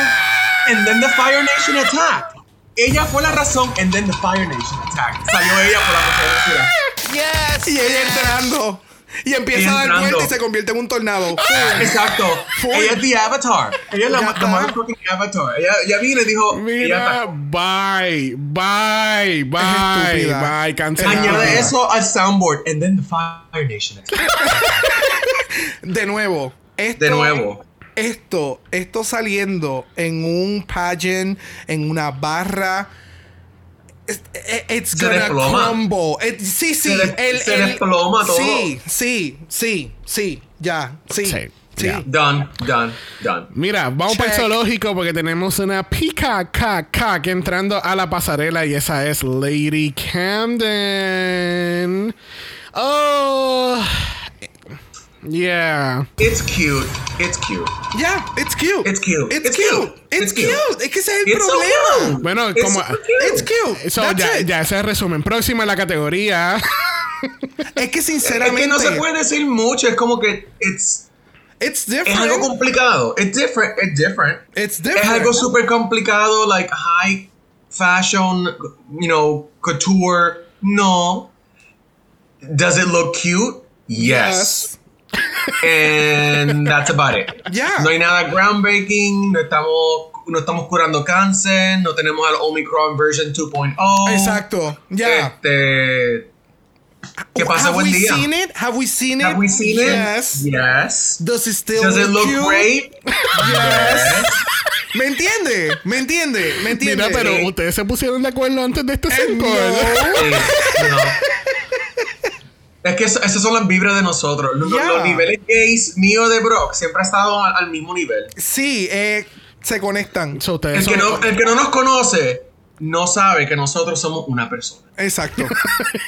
and then the Fire Nation attacked. Ella fue la razón, and then the Fire Nation attacked. Salió ella por la conferencia. Yes. y ella entrando y empieza a dar vuelta y se convierte en un tornado. Exacto. Ella es the Avatar. Ella es la, la motherfucking Avatar. Ella, ella vino y dijo, Mira, bye, bye, bye, bye, cancelada. Añade eso al soundboard, and then the Fire Nation. De nuevo, esto, De nuevo. Esto, esto saliendo en un pageant, en una barra. It's, it's Se gonna desploma. crumble. It- sí, sí. Se des- se desploma todo. Sí, sí, sí, sí. Ya, sí. Sí, Sí. ya. Done, done, done. Mira, vamos para el Check. zoológico porque tenemos una pica caca que entrando a la pasarela y esa es Lady Camden. Oh, yeah. It's cute. It's cute. Ya, it's cute. It's cute. It's, It's cute. cute. It's It's cute. cute. Es que ese es el It's so problema. cute. Bueno, It's como. so cute. It's cute. So, That's ya, it. ya ese resumen. Próxima la categoría. Es que Es sinceramente. que no se puede decir mucho, es como que it's, It's es different. algo complicado. It's different, it's different. It's Es different. algo súper complicado, like high fashion, you know, couture. No. Does it look cute? Yes. And that's about it. Yeah. No hay nada groundbreaking, no estamos, no estamos curando cáncer, no tenemos al Omicron version 2.0. Exacto. Ya. Este, ¿Qué pasa? Have Buen we día. seen it? Have we seen it? Have we seen yes. it? Yes. Does it still Does it look great? Yes. ¿Me entiende? ¿Me entiende? ¿Me entiende? Mira, pero ustedes se pusieron de acuerdo antes de este cinco. Sí, no. Es que eso- esas son las vibras de nosotros. Los, Yeah. los niveles gays mío de Brock siempre ha estado al, al mismo nivel. Sí, eh, se conectan. So, ustedes El que, no, el que no nos conoce no sabe que nosotros somos una persona. Exacto.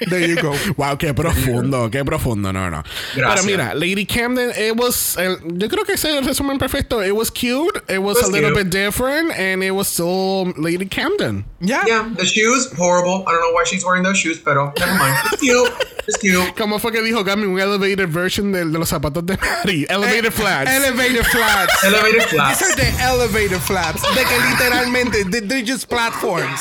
There you go. Wow, qué profundo, qué profundo, no, no. Pero Gracias. mira, Lady Camden, it was, el- yo creo que ese es el resumen perfecto. It was cute, it was, was a little bit different, and it was still Lady Camden. Ya. Yeah, the shoes, horrible. I don't know why she's wearing those shoes, pero never mind. It's cute. It's cute. ¿Cómo fue que dijo Gami? Un elevated version de, de los zapatos de Mary. Elevated flats. Elevator flats. Elevated flats. These are the elevator flats. De que literalmente, they- they're just platforms.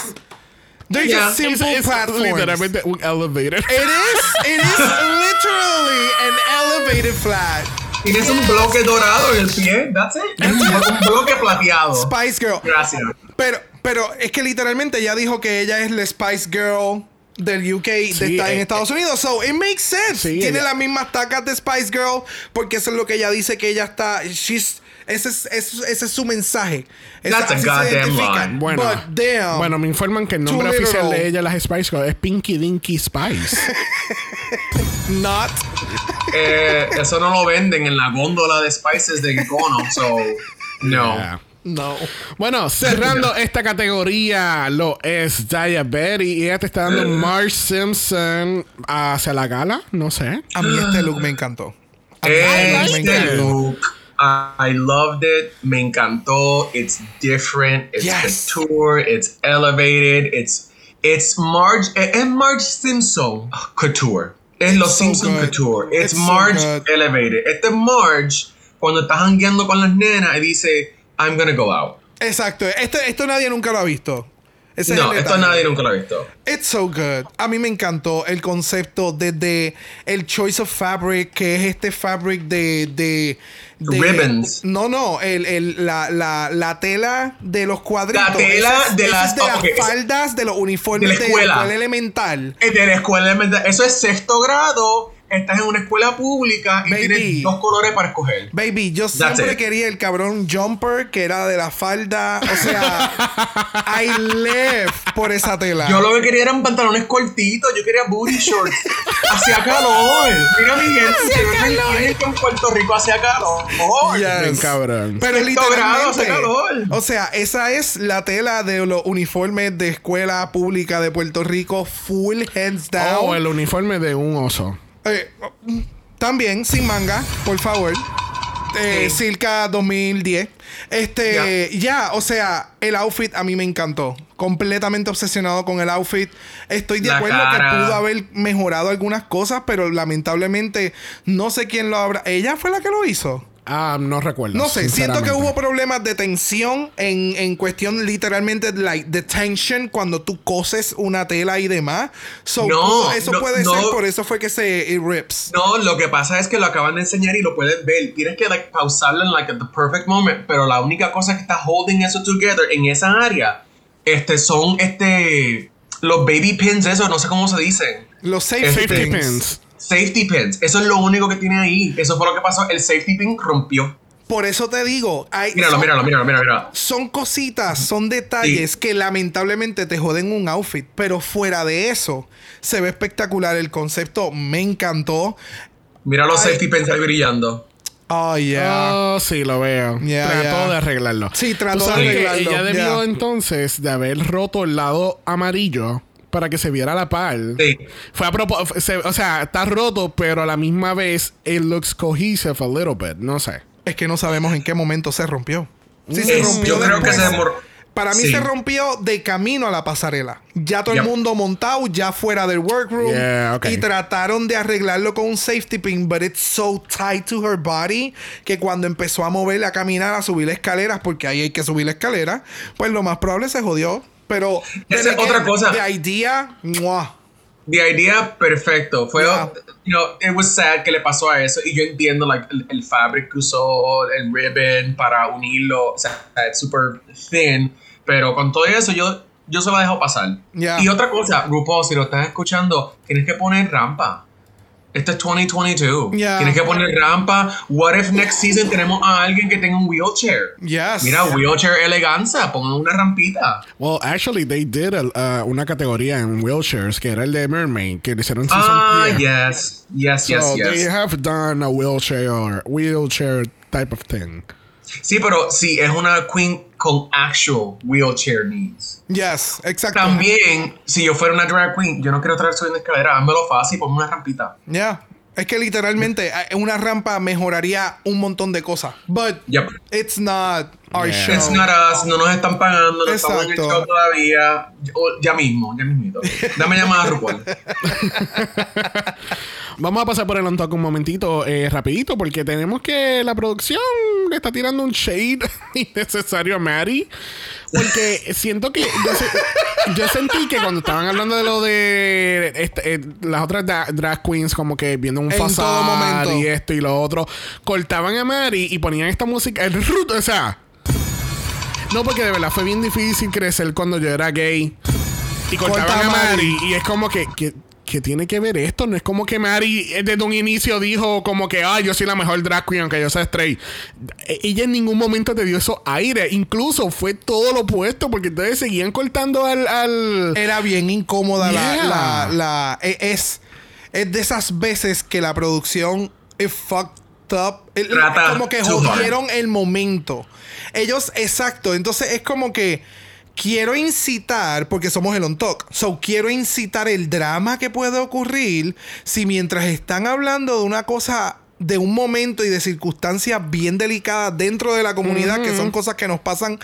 They're Yeah. just simple Es- es platforms. literalmente un elevator. It is, it is literally an elevated flat. Tienes un bloque dorado en el pie. That's it. un bloque plateado. Spice Girl. Gracias. Pero, pero es que literalmente ella dijo que ella es la Spice Girl del UK de Sí, estar en eh, Estados Unidos. So it makes sense. Sí, Tiene ella- las mismas tacas de Spice Girl porque eso es lo que ella dice que ella está. She's, ese, es, ese, ese es su mensaje. Esa- That's a goddamn lie. Bueno, But damn. bueno, me informan que el nombre oficial literal. de ella, las Spice Girls, es Pinky Dinky Spice. not. Eh, eso no lo venden en la góndola de spices de Icono. So, no. Yeah. No. Bueno, cerrando esta categoría, lo es Daya Betty y ella te está dando Marge Simpson hacia la gala, no sé. A mí este look me encantó. A mí este look me Este encantó. look, I loved it. Me encantó. It's different. It's Yes. couture. It's elevated. It's it's Marge. eh, Es Marge Simpson couture. Es los so Simpson good. couture. It's, It's so Marge good. elevated. Este es Marge cuando está jangueando con las nenas y dice, I'm gonna go out. Exacto. Esto, esto nadie nunca lo ha visto. Ese es no, el esto nadie nunca lo ha visto. It's so good. A mí me encantó el concepto desde el choice of fabric, que es este fabric de. de, de- Ribbons. No, no, el, el- la, la, la tela de los cuadritos. La tela es- de las- es de faldas de los uniformes de la escuela. elemental. Es de la escuela elemental. Eso es sexto grado. Estás en una escuela pública y Baby. tienes dos colores para escoger. Baby, yo That's siempre it. quería el cabrón jumper que era de la falda. O sea, I live por esa tela. Yo lo que quería eran pantalones cortitos, yo quería booty shorts. Hacía calor. Mira mi gente, que en Puerto Rico hacía calor. Yes. Bien cabrón. Pero Sexto grado, hace literalmente, calor. o sea, esa es la tela de los uniformes de escuela pública de Puerto Rico, full hands down. O Oh, el uniforme de un oso. Eh, también sin manga, por favor. Eh, Sí. Circa 2010. Este, ya, o sea, el outfit a mí me encantó. Completamente obsesionado con el outfit. Estoy de La acuerdo cara. que pudo haber mejorado algunas cosas, pero lamentablemente no sé quién lo habrá. Ella fue la que lo hizo. Ah, no recuerdo. No sé, siento que hubo problemas de tensión en, en cuestión literalmente like de tension cuando tú coses una tela y demás. So, No, eso no, puede no. ser, por eso fue que se it rips. No, lo que pasa es que lo acaban de enseñar y lo puedes ver. Tienes que like, pausarlo en like, at the perfect moment. Pero la única cosa que está holding eso together en esa área este, son este, los baby pins, eso, no sé cómo se dicen. Los safety, Safety pins. Safety pins. Eso es lo único que tiene ahí. Eso fue lo que pasó. El safety pin rompió. Por eso te digo, hay, Míralo, son, míralo, míralo, míralo. míralo. son cositas, son detalles Sí. que lamentablemente te joden un outfit. Pero fuera de eso, se ve espectacular. El concepto me encantó. Mira los safety pins ahí brillando. Oh, yeah. Oh, sí, lo veo. Yeah, trató yeah. de arreglarlo. Sí, trató de arreglarlo, Ella debió yeah. entonces de haber roto el lado amarillo para que se viera la par. Sí. Fue a propósito. O sea, está roto, pero a la misma vez it looks cohesive a little bit. No sé. Es que no sabemos en qué momento se rompió. Si se rompió yo creo que se demoró. Para mí Sí. se rompió de camino a la pasarela. Ya todo el mundo montado, ya fuera del workroom. Yeah, ok. Y trataron de arreglarlo con un safety pin, but it's so tight to her body que cuando empezó a moverla, a caminar, a subir escaleras, porque ahí hay que subir la escalera, pues lo más probable se jodió. Pero Esa es otra cosa. The idea, ¡mua! The idea, perfecto. Fue, Yeah. you know, it was sad que le pasó a eso. Y yo entiendo, like, el, el fabric que usó, el ribbon para unirlo. O sea, es super thin. Pero con todo eso, yo, yo se lo dejo pasar. Yeah. Y otra cosa, RuPaul, si lo estás escuchando, tienes que poner rampa. Esto es 2022. Yeah. Tienes que poner rampa. What if next season tenemos a alguien que tenga un wheelchair? Yes. Mira, wheelchair eleganza, pongan una rampita. Well, actually, they did uh, una categoría en wheelchairs que era el de Mermaid, que hicieron season Ah, yeah. yes. Yes, So yes, they yes. have done a wheelchair wheelchair type of thing. Sí, pero sí, es una queen con actual wheelchair needs. Yes, exacto. También, si yo fuera una drag queen, yo no quiero traer subiendo escalera, házmelo fácil, ponme una rampita. Yeah. Es que literalmente eh, una rampa mejoraría un montón de cosas. But Yep. it's not our Yeah. show. It's not us, no nos están pagando, no estamos en el Exacto. show todavía. Ya mismo, ya mismito. Dame llamada a RuPaul. Vamos a pasar por el on un momentito, eh, rapidito, porque tenemos que la producción le está tirando un shade innecesario a Mary. Porque siento que yo, se- yo sentí que cuando estaban hablando de lo de este, eh, las otras da- drag queens, como que viendo un En todo fasad momento. y esto y lo otro, cortaban a Mary y ponían esta música, el rut, o sea. No, porque de verdad fue bien difícil crecer cuando yo era gay. Y cortaban Corta a a Mary. Mary. Y es como que, que, que tiene que ver esto. No es como que Mary eh, desde un inicio dijo como que, ay, yo soy la mejor drag queen, aunque yo sea straight. E- Ella en ningún momento te dio esos aires. Incluso fue todo lo opuesto, porque entonces seguían cortando al. al Era bien incómoda la- Yeah. la, la- e- es, es de esas veces que la producción es fucked up. Trata como que jodieron el momento. Ellos, exacto. Entonces es como que quiero incitar, porque somos el on talk. So quiero incitar el drama que puede ocurrir si mientras están hablando de una cosa de un momento y de circunstancias bien delicadas dentro de la comunidad, que son cosas que nos pasan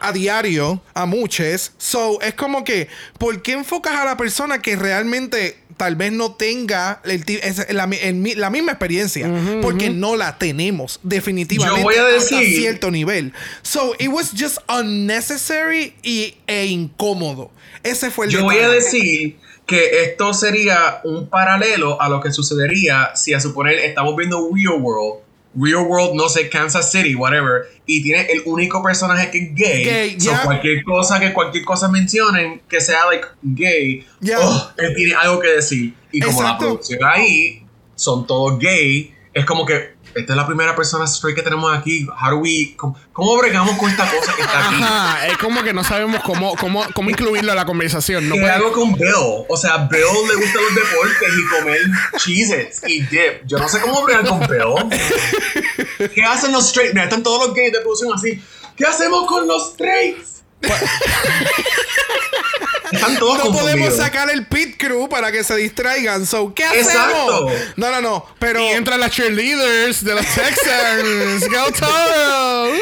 a diario, a muchos. So, es como que, ¿por qué enfocas a la persona que realmente tal vez no tenga el es- la, el la misma experiencia? Porque no la tenemos, definitivamente. Yo voy a hasta decir- cierto nivel. So, it was just unnecessary y, e incómodo. Ese fue el Yo voy a detalle. decir que esto sería un paralelo a lo que sucedería si a suponer estamos viendo Real World. Real World, no sé, Kansas City, whatever, y tiene el único personaje que es gay. Gay, So, yeah. cualquier cosa que cualquier cosa mencionen que sea like gay, Yeah. oh, él tiene algo que decir. Y como la Exacto. producción ahí son todos gay, es como que esta es la primera persona straight que tenemos aquí. How do we, cómo, cómo bregamos con esta cosa que está aquí? Ajá, es como que no sabemos cómo, cómo, cómo incluirlo en la conversación. No ¿Qué puede- hago con Bill? O sea, Bill le gustan los deportes y comer cheeses y dip. Yo no sé cómo bregar con Bill. ¿Qué hacen los straight? Mira, están todos los gays de producción así. ¿Qué hacemos con los straights? No podemos sacar el pit crew para que se distraigan. So, ¿qué hacemos? Exacto. No, no, no. Pero. Y entran las cheerleaders de los Texans. ¡Go Toro!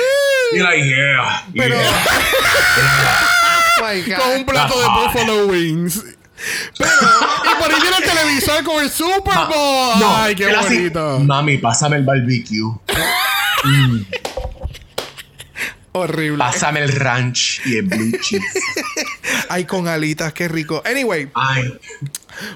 Y like, yeah. Pero. yeah. Oh. Con un plato de Buffalo Wings. y por ahí viene el televisor con el Super Bowl. No, Ay, qué así, bonito. Mami, pásame el barbecue. Horrible. Pásame el ranch y el blue cheese. Ay, con alitas, qué rico. Anyway, Ay.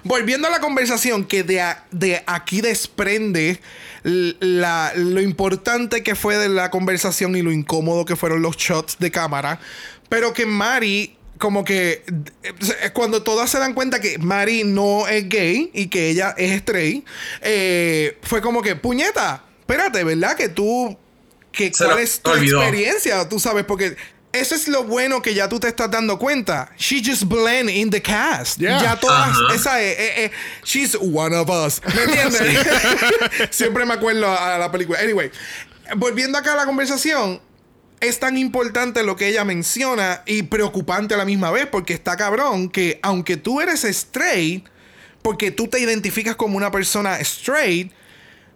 volviendo a la conversación que de, a- de aquí desprende la- lo importante que fue de la conversación y lo incómodo que fueron los shots de cámara, pero que Mari como que eh, cuando todas se dan cuenta que Mari no es gay y que ella es straight, eh, fue como que, puñeta, espérate, ¿verdad? Que tú, que, Se ¿cuál es tu olvidó. experiencia? Tú sabes, porque eso es lo bueno que ya tú te estás dando cuenta. She just blend in the cast. Yeah. Ya todas, Ajá. esa es, eh, eh, she's one of us. ¿Me entiendes? Siempre me acuerdo a, la película. Anyway, volviendo acá a la conversación, es tan importante lo que ella menciona y preocupante a la misma vez, porque está cabrón que aunque tú eres straight, porque tú te identificas como una persona straight,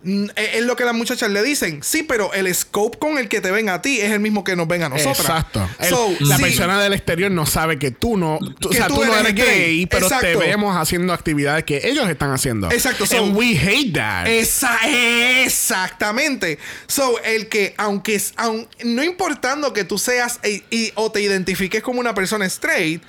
es es lo que las muchachas le dicen. Sí, pero el scope con el que te ven a ti es el mismo que nos ven a nosotras. Exacto. El- So, la sí. persona del exterior no sabe que tú no, tú- Que o sea, tú tú, no eres gay. gay, pero te vemos haciendo actividades que ellos están haciendo. Exacto, so- And we hate that. Esa, exactamente. So, el que, aunque es- aun- no importando que tú seas e- y- o te identifiques como una persona straight,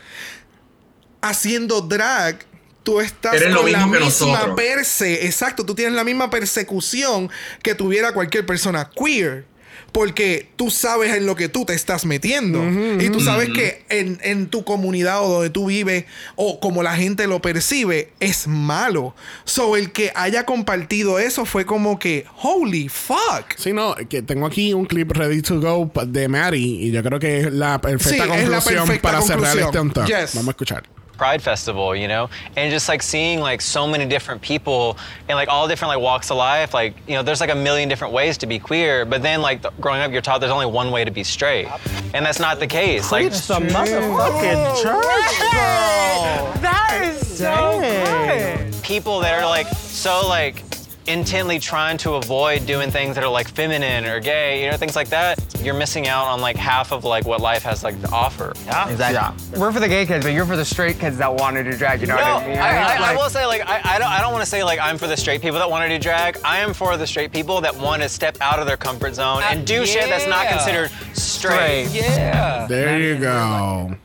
haciendo drag, tú estás Eres lo con la mismo que misma nosotros. perse, exacto, tú tienes la misma persecución que tuviera cualquier persona queer. Porque tú sabes en lo que tú te estás metiendo. y tú sabes que en, en tu comunidad o donde tú vives, o como la gente lo percibe, es malo. So, el que haya compartido eso fue como que, holy fuck. Sí, no, que tengo aquí un clip ready to go de Maddie y yo creo que es la perfecta Sí, es la conclusión perfecta para cerrar este on top. Yes. Vamos a escuchar. Pride Festival, you know, and just like seeing like so many different people and like all different like walks of life. Like you know, there's like a million different ways to be queer, but then like th- growing up, you're taught there's only one way to be straight, and that's not the case. Like Preach the motherfucking church, girl. That is so good. people that are like so like intently trying to avoid doing things that are like feminine or gay, you know, things like that. You're missing out on like half of like what life has like to offer. Yeah. Exactly. We're for the gay kids, but you're for the straight kids that want to do drag. You know No, what I mean? I, I, I Like- will say like I, I don't I don't want to say like I'm for the straight people that want to do drag. I am for the straight people that want to step out of their comfort zone and do shit that's not yeah. considered straight. Yeah. There you go.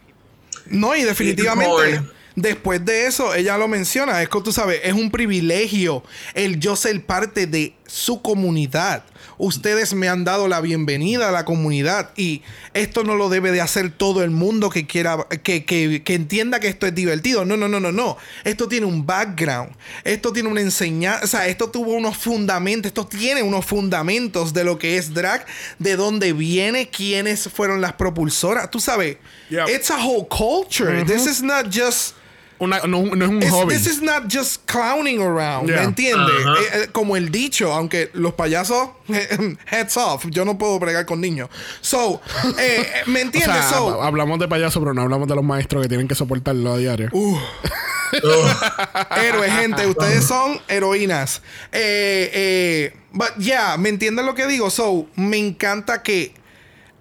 No, y definitivamente. Después de eso, ella lo menciona, es que tú sabes, es un privilegio el yo ser parte de su comunidad. Ustedes me han dado la bienvenida a la comunidad y esto no lo debe de hacer todo el mundo que quiera, que, que- que entienda que esto es divertido. No, no, no, no, no. Esto tiene un background. Esto tiene una enseñanza. O sea, esto tuvo unos fundamentos. Esto tiene unos fundamentos de lo que es drag, de dónde viene, quiénes fueron las propulsoras. Tú sabes, Yep. it's a whole culture. This is not just. Una- no, no es un It's- hobby. this is not just clowning around, Yeah. ¿me entiendes? Ajá. Eh, eh, como el dicho, aunque los payasos, heads off, yo no puedo bregar con niños. So, eh, eh, ¿me O entiendes? sea, so, hablamos de payaso, pero no hablamos de los maestros que tienen que soportarlo a diario. Uh. héroes, gente, ustedes son heroínas. Eh, eh, but yeah, ¿me entienden lo que digo? So, me encanta que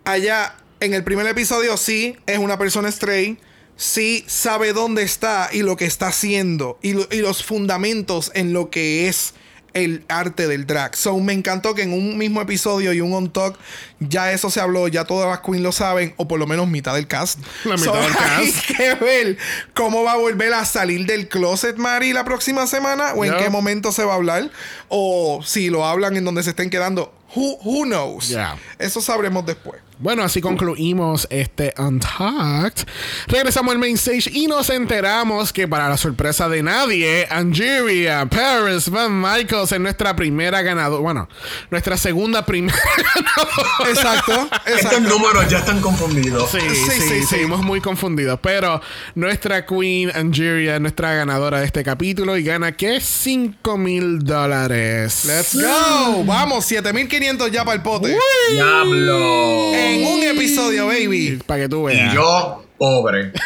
haya en el primer episodio sí es una persona straight, sí sabe dónde está y lo que está haciendo y, lo- y los fundamentos en lo que es el arte del drag. So me encantó que en un mismo episodio y un on talk ya eso se habló, ya todas las queens lo saben o por lo menos mitad del cast. La mitad So, del Hay cast. que ver cómo va a volver a salir del closet Mari la próxima semana o en qué momento se va a hablar o si lo hablan en donde se estén quedando. Who, who knows? Yeah. Eso sabremos después. Bueno, así concluimos este Untucked. Regresamos al main stage y nos enteramos que para la sorpresa de nadie, Angeria Paris Van Michaels es nuestra primera ganadora. Bueno, nuestra segunda primera ganadora. Exacto, Estos exacto. números ya están confundidos. Sí, sí, Sí, sí, sí. seguimos muy confundidos. Pero nuestra queen Angeria es nuestra ganadora de este capítulo y gana que 5 mil dólares. Let's go. Vamos, 7500 ya para el pote. Diablo. En un episodio, baby. Para que tú Y veas. yo, pobre.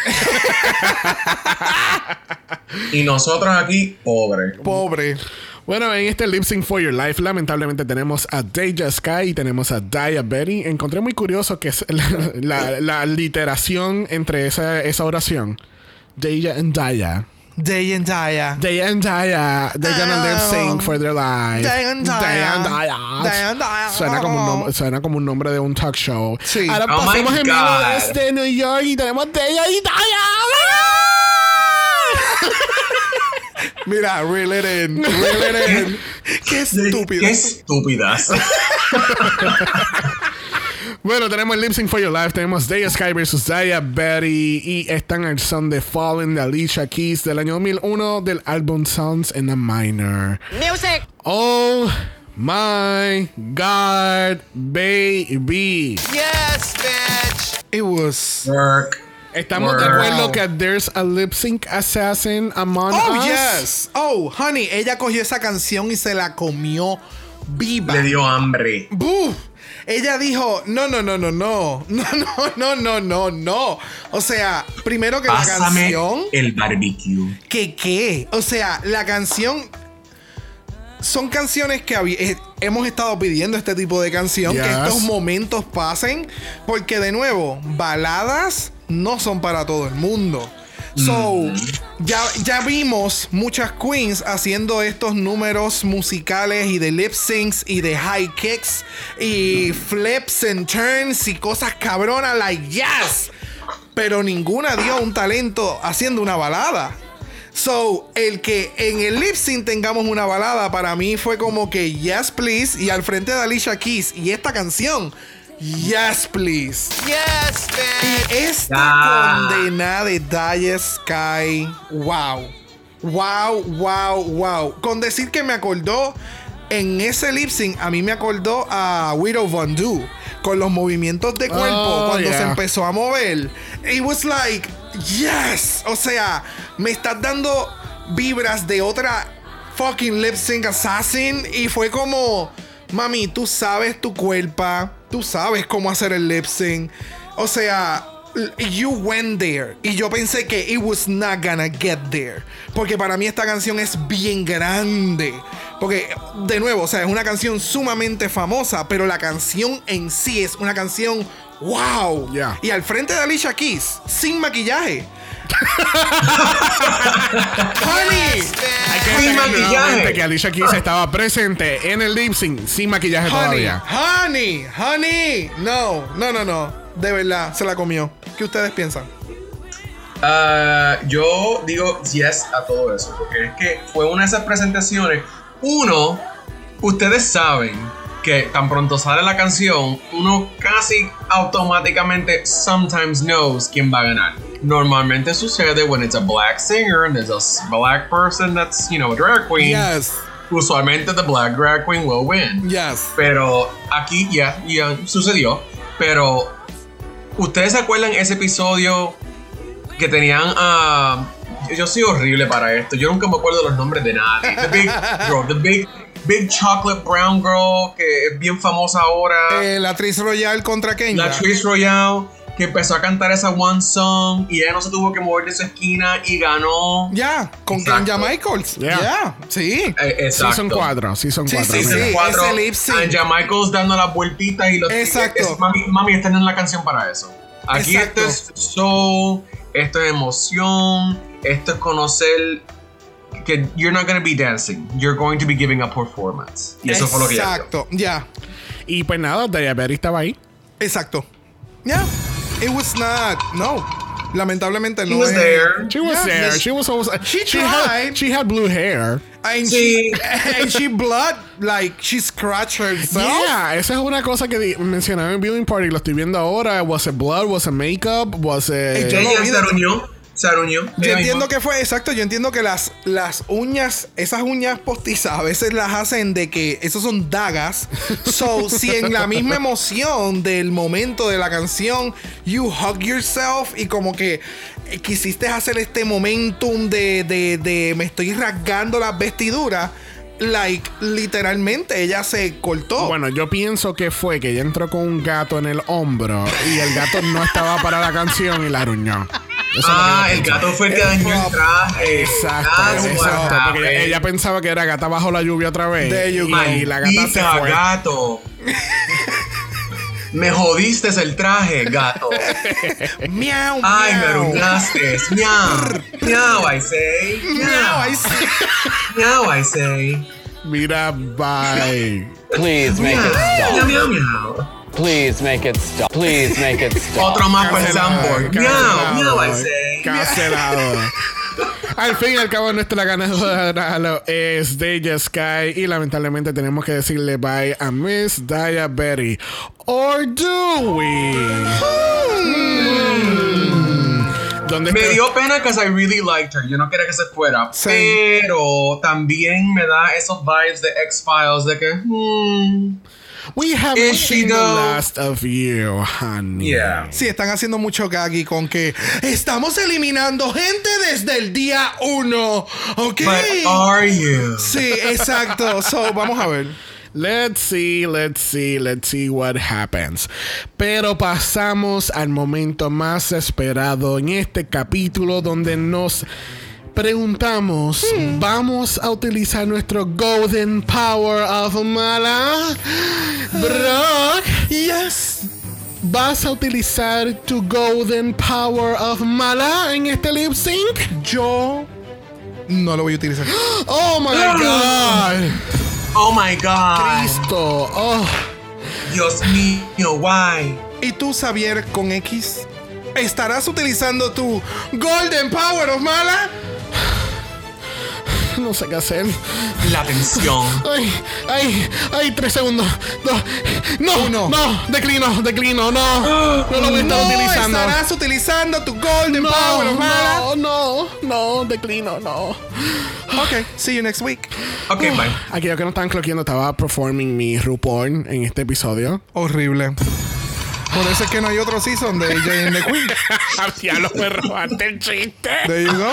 y nosotros aquí, pobre. Pobre. Bueno, en este Lip Sync for Your Life, lamentablemente tenemos a Deja Sky y tenemos a Daya Betty. Encontré muy curioso que es la, la- la literación entre esa, esa oración. Deja and Daya. Day and Daya. Daya and Daya, they're gonna lip sync for their life. Daya and Daya. Daya and Daya. Daya and Daya. Suena como, un suena como un nombre de un talk show. Sí. Ahora Oh pasamos en vivo desde New York y tenemos Daya y Daya. Mira, reel it in. Reel it in. Qué estúpido. Qué estúpidas. Bueno, tenemos el Lip Sync for Your Life, tenemos Daya Sky vs. Daya Betty y están el son de Fallen de Alicia Keys del año 2001 del álbum Sounds in a Minor. Music. Oh my God, baby. Yes, bitch. It was. Work. Estamos de acuerdo que there's a lip sync assassin among Oh, us. yes. Oh, honey, ella cogió esa canción y se la comió viva. Le dio hambre. ¡Buf! Ella dijo, no, no, no, no, no, no, no, no, no, no, no. O sea, primero que la canción, el barbecue. que qué, o sea, la canción son canciones que eh, hemos estado pidiendo este tipo de canción, que estos momentos pasen, porque de nuevo, baladas no son para todo el mundo. So, ya, ya vimos muchas queens haciendo estos números musicales y de lip syncs y de high kicks y flips and turns y cosas cabronas, like yes. Pero ninguna dio un talento haciendo una balada. So, el que en el lip sync tengamos una balada para mí fue como que yes please y al frente de Alicia Keys y esta canción yes please. Yes, man. Y esta Ah. condena de Die Sky, wow. Wow, wow, wow. Con decir que me acordó en ese lip sync, a mí me acordó a Widow Von Du. Con los movimientos de cuerpo, Oh, cuando yeah. se empezó a mover. It was like, yes. O sea, me estás dando vibras de otra fucking lip sync assassin. Y fue como, mami, tú sabes tu cuerpo, tú sabes cómo hacer el lip sync. O sea, you went there. Y yo pensé que it was not gonna get there. Porque para mí esta canción es bien grande. Porque, de nuevo, o sea, es una canción sumamente famosa, pero la canción en sí es una canción wow. Yeah. Y al frente de Alicia Keys, sin maquillaje. Honey, Hay que Sin maquillaje. que Alicia Keys estaba presente en el lip sync sin maquillaje honey, todavía. honey, honey. No, no, no, no. De verdad, se la comió. ¿Qué ustedes piensan? Ah, yo digo yes a todo eso, porque es que fue una de esas presentaciones. Uno, ustedes saben que tan pronto sale la canción, uno casi automáticamente sometimes knows quién va a ganar. Normalmente sucede when it's a black singer and there's a black person that's, you know, a drag queen. Yes, Usualmente the black drag queen will win. yes. Pero aquí ya, ya sucedió. Pero, ¿ustedes se acuerdan ese episodio que tenían a. yo soy horrible para esto. Yo nunca me acuerdo los nombres de nadie. The Big Girl, The Big, big Chocolate Brown Girl, que es bien famosa ahora. Eh, la actriz royal contra Kenya. La Trish Royale, que empezó a cantar esa One Song y ella no se tuvo que mover de su esquina y ganó. Ya, con Exacto. Kenya Michaels. Ya, Yeah. sí. Eh, exacto. Season 4, Season Sí, 4. sí, Season sí. cuatro, ese. Anja Michaels dando las vueltitas y los Exacto. es- mami, mami, esta no es la canción para eso. Aquí Exacto. esto es soul, esto es emoción, esto es conocer que you're not going to be dancing, you're going to be giving a performance. Y eso fue lo que. Exacto, ya. Y pues nada, Daya Berry estaba ahí. Exacto. Ya. It was not. No. Lamentablemente She no was es- there. She was Yeah, there. She was always. She she had, tried. she had blue hair. And, Sí. she, and she blood, like, she scratched herself. Yeah, esa es una cosa que mencionaba en Viewing Party. Lo estoy viendo ahora. Was it blood? Was it makeup? Was it. Ella se de- aruñó. Yo entiendo que fue exacto. Yo entiendo que las, las uñas, esas uñas postizas, a veces las hacen de que esos son dagas. So, si en la misma emoción del momento de la canción, you hug yourself y como que eh, quisiste hacer este momentum de, de, de me estoy rasgando las vestiduras, like, literalmente ella se cortó. Bueno, yo pienso que fue que ella entró con un gato en el hombro y el gato no estaba para la canción y la aruñó. Eso Ah, el gato fue el que dañó el traje. Exacto, what exacto. Porque ella, ella pensaba que era gata bajo la lluvia otra vez. You y, la gata se fue. gato. Me jodiste el traje, gato. miau, Ay, me miau. arruinaste. Miau. Miau, I say. Miau, Miau. I see. Miau, I say. Mira, bye. Please make it Miau, stop. miau, miau. Please make it stop. Please make it stop. Otro más para el. Miau, cancelado, miau, I say. Cancelado. Al fin y al cabo, nuestra ganadora es Deja Sky. Y lamentablemente tenemos que decirle bye a Miss Berry. Or do we? Hmm. ¿Dónde Me dio pena because I really liked her. Yo no quería que se fuera. Sí. Pero también me da esos vibes de X-Files de que. hmm, We Is she seen the last of you, honey. yeah. Sí, están haciendo mucho gaggy con que estamos eliminando gente desde el día uno. ¿Ok? But are you? Sí, exacto. So, vamos a ver. Let's see, let's see, let's see what happens. Pero pasamos al momento más esperado en este capítulo donde nos preguntamos, ¿vamos a utilizar nuestro Golden Power of Mala? Brock, Yes. ¿vas a utilizar tu Golden Power of Mala en este lip sync? Yo no lo voy a utilizar. Oh my god. Oh my god. Cristo. Oh. Dios mío, why? ¿Y tú, Xavier, con X? ¿Estarás utilizando tu Golden Power of Mala? No sé qué hacer. La tensión. Ay, ay, ay, tres segundos. Dos. No, Uno. no, declino, declino, no. No lo voy a estar no utilizando. estarás utilizando tu Golden No, Power, hermana. no, no, no, declino, no. Ok, see you next week. Ok, bye. Aquellos que no estaban cloqueando, estaba performing mi RuPaul en este episodio. Horrible. Por eso es que no hay otro season de AJ and the Queen. ya lo me robaste el chiste. There you go.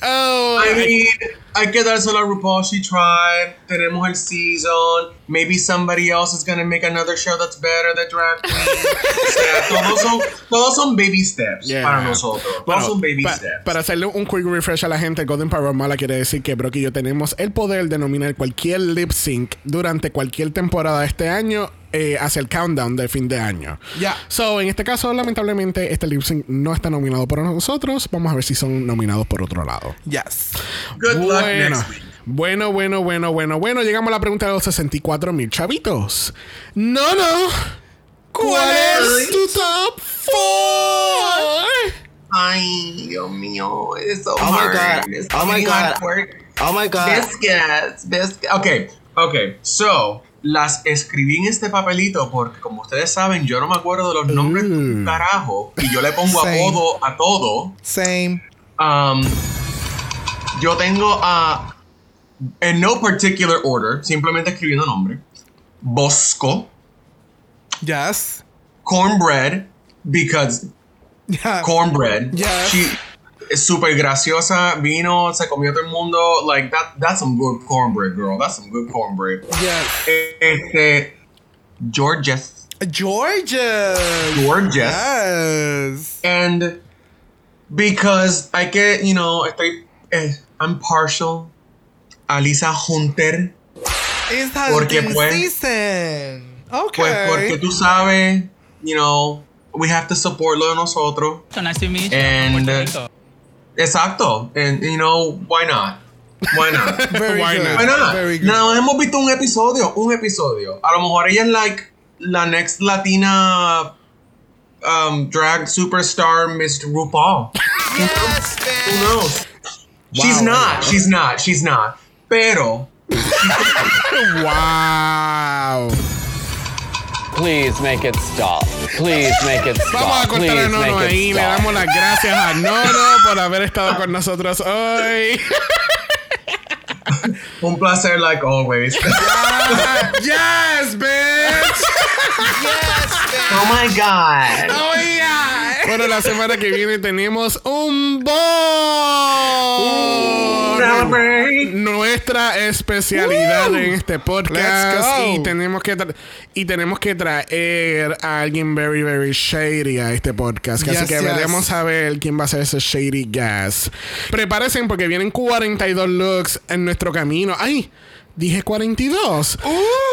Oh, I mean, hay que dárselo a RuPaul. She tried. Tenemos el season. Maybe somebody else is gonna make another show that's better than Drag Queen. o sea, todos son, todos son baby steps Yeah. para nosotros. Todos Bueno, son baby pa- steps. Para hacerle un quick refresh a la gente, Golden Power Mala quiere decir que Brock y yo tenemos el poder de nominar cualquier lip sync durante cualquier temporada de este año eh, hacia el countdown del fin de año. Ya. So, en este caso, lamentablemente, este lip sync no está nominado por nosotros. Vamos a ver si son nominados por otro lado. Yes. Good luck Bueno, next week. bueno, bueno, bueno, bueno, bueno. Llegamos a la pregunta de los 64 mil chavitos. No, no. ¿Cuál es tu top 4? Ay, Dios mío, it's so Oh my. God. It's Oh my God. hard work. Oh my god. Biscuits, biscuits. Ok, ok. So, las escribí en este papelito porque, como ustedes saben, yo no me acuerdo de los nombres de un carajo y yo le pongo Same. apodo a todo. Same. Um, yo tengo a. en no particular order, simplemente escribiendo nombre. Bosco. Yes. Cornbread, because Yeah. cornbread. Yes. She es súper graciosa, vino, se comió todo el mundo. Like, that, that's some good cornbread, girl. That's some good cornbread. Yes. Este. Georges. Georgia. Georges. Yes. And because I get, you know, estoy, eh, I'm partial a Lisa Hunter. It's Porque, pues, season. Okay. Pues porque tú sabes, you know, we have to support lo de nosotros. So nice to meet you. And, Puerto Rico. Exacto. And, you know, why not? Why not? Very Why good. not? Why not? Very good. Nada más hemos visto un episodio, un episodio. A lo mejor ella es like la next Latina um, drag superstar, Miss RuPaul. Yes, Who knows? she's not. She's not. She's not. Pero Wow. Please make it stop. Please make it Vamos a stop. cortar a Nono ahí. Le stop. damos las gracias a Nono por haber estado con nosotros hoy. un placer like always. yes, bitch. oh my god. Oh, yeah. Bueno, la semana que viene tenemos un bol. Nuestra especialidad en este podcast. Y tenemos que y tenemos que traer a alguien very, very shady a este podcast. Así que yes. veremos a ver quién va a ser ese shady gas. Prepárense porque vienen 42 looks en nuestro camino. ¡Ay! Dije 42.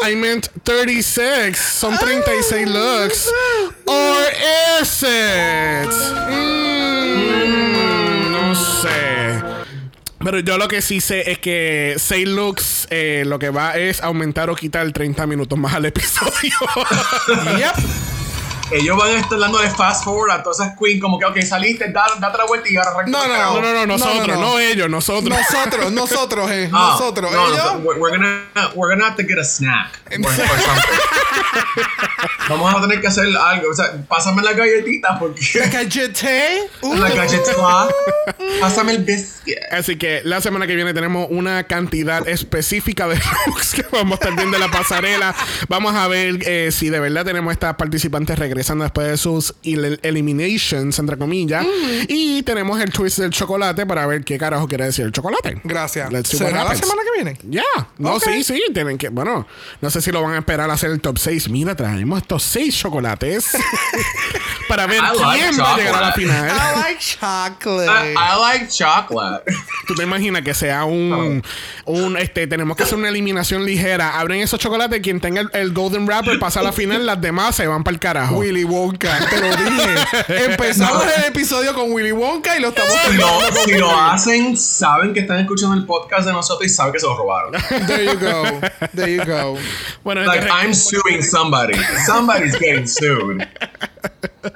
I meant 36. Son 36 looks. Or is it? Mm, no sé. Pero yo lo que sí sé es que 6 looks eh, lo que va es aumentar o quitar 30 minutos más al episodio. Yep. Ellos van a estar dándole fast forward a todas esas queens, como que, ok, saliste, da- date la vuelta y ahora No, no, no, no, no, nosotros, no, no, no. ellos, nosotros. Nosotros, nosotros, eh. Ah, nosotros. no, Ellos. no, we're, we're gonna, we're gonna have to get a snack. Vamos a tener que hacer algo. O sea, pásame la galletita porque. La gallete. Uh. la galletita. Pásame el biscuit. Así que la semana que viene tenemos una cantidad específica de looks que vamos a estar viendo en la pasarela. Vamos a ver eh, si de verdad tenemos estas participantes regresando después de sus el- eliminations, entre comillas. Y tenemos el twist del chocolate para ver qué carajo quiere decir el chocolate. Gracias. ¿Será la semana que viene? Ya, no, Ok. sí, sí, tienen que, bueno, no sé si lo van a esperar a hacer el top 6. Mira, traemos estos 6 chocolates para ver I like quién va a llegar a la chocolate. final. I like chocolate. I, I like chocolate. ¿Tú te imaginas que sea un, un este, tenemos que hacer una eliminación ligera? Abren esos chocolates, quien tenga el, el golden wrapper pasa a la final, las demás se van para el carajo. Willy Wonka, te lo dije. Empezamos el episodio con Willy Wonka y lo estamos Si, no, lo hacen, saben que están escuchando el podcast de nosotros y saben que se lo robaron. There you go. There you go. Bueno, Like, I'm suing somebody. Somebody's getting sued.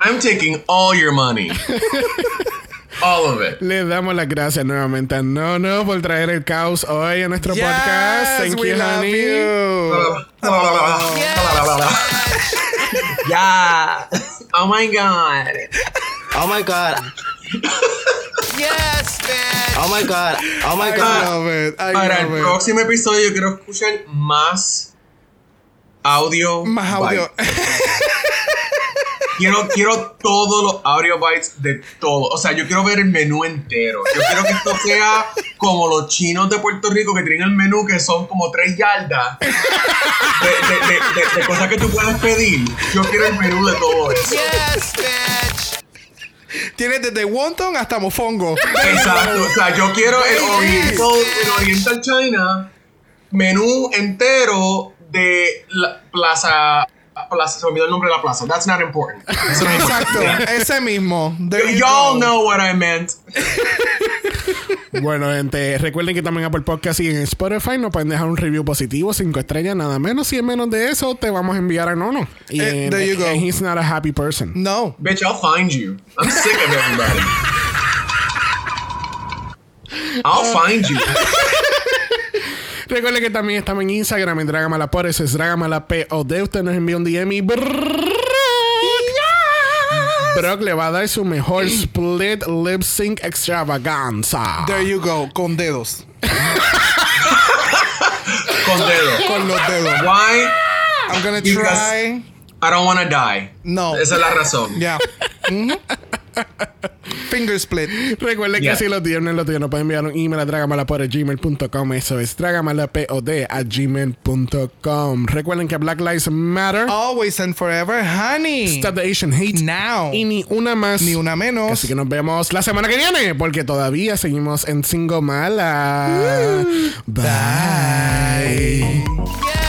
I'm taking all your money. All of it. Le damos las gracias nuevamente a Nono por traer el caos hoy a nuestro Yes, podcast. Thank we you, love honey. Yeah. Oh my god. Oh my god. Yes, bitch. Oh my god. Oh my I god. love it. I Para el próximo episodio quiero escuchar más audio. Más audio. Quiero, quiero todos los audio bites de todo. O sea, yo quiero ver el menú entero. Yo quiero que esto sea como los chinos de Puerto Rico que tienen el menú que son como tres yardas de, de- de- de- de cosas que tú puedes pedir. Yo quiero el menú de todo eso. Yes, bitch. Tiene desde wonton hasta mofongo. Exacto. O sea, yo quiero el. Oriental, el Oriental China menú entero de la plaza. Plaza, se me olvidó el nombre de la plaza. That's not important. Eso no es Exacto, ese mismo. There Y'all know what I meant. Bueno, gente, recuerden que también Apple Podcast y en Spotify nos pueden dejar un review positivo, cinco estrellas, nada menos. Si es menos de eso, te vamos a enviar a Nono. Y Eh, en- there you go. and he's not a happy person. No. Bitch, I'll find you. I'm sick of everybody. I'll find you. Recuerden que también estamos en Instagram en Dragamala eso es Dragamalapod. Usted nos envía un DM y Brock Brock le va a dar su mejor split lip sync extravaganza. There you go. Con dedos. Con dedo. Con los dedos. Why? I'm gonna Because- try. I don't want to die. No. Esa es la razón. Yeah. Mhm. Finger split. Recuerden Yeah. que si los tienen, los tienen, nos pueden enviar un email a dragamalapod.gmail.com. Eso es dragamalapod a gmail.com. Recuerden que Black Lives Matter. Always and forever, honey. Stop the Asian hate. Now. Y ni una más. Ni una menos. Así que nos vemos la semana que viene, porque todavía seguimos en Singo Mala. Bye. Yes, bitch.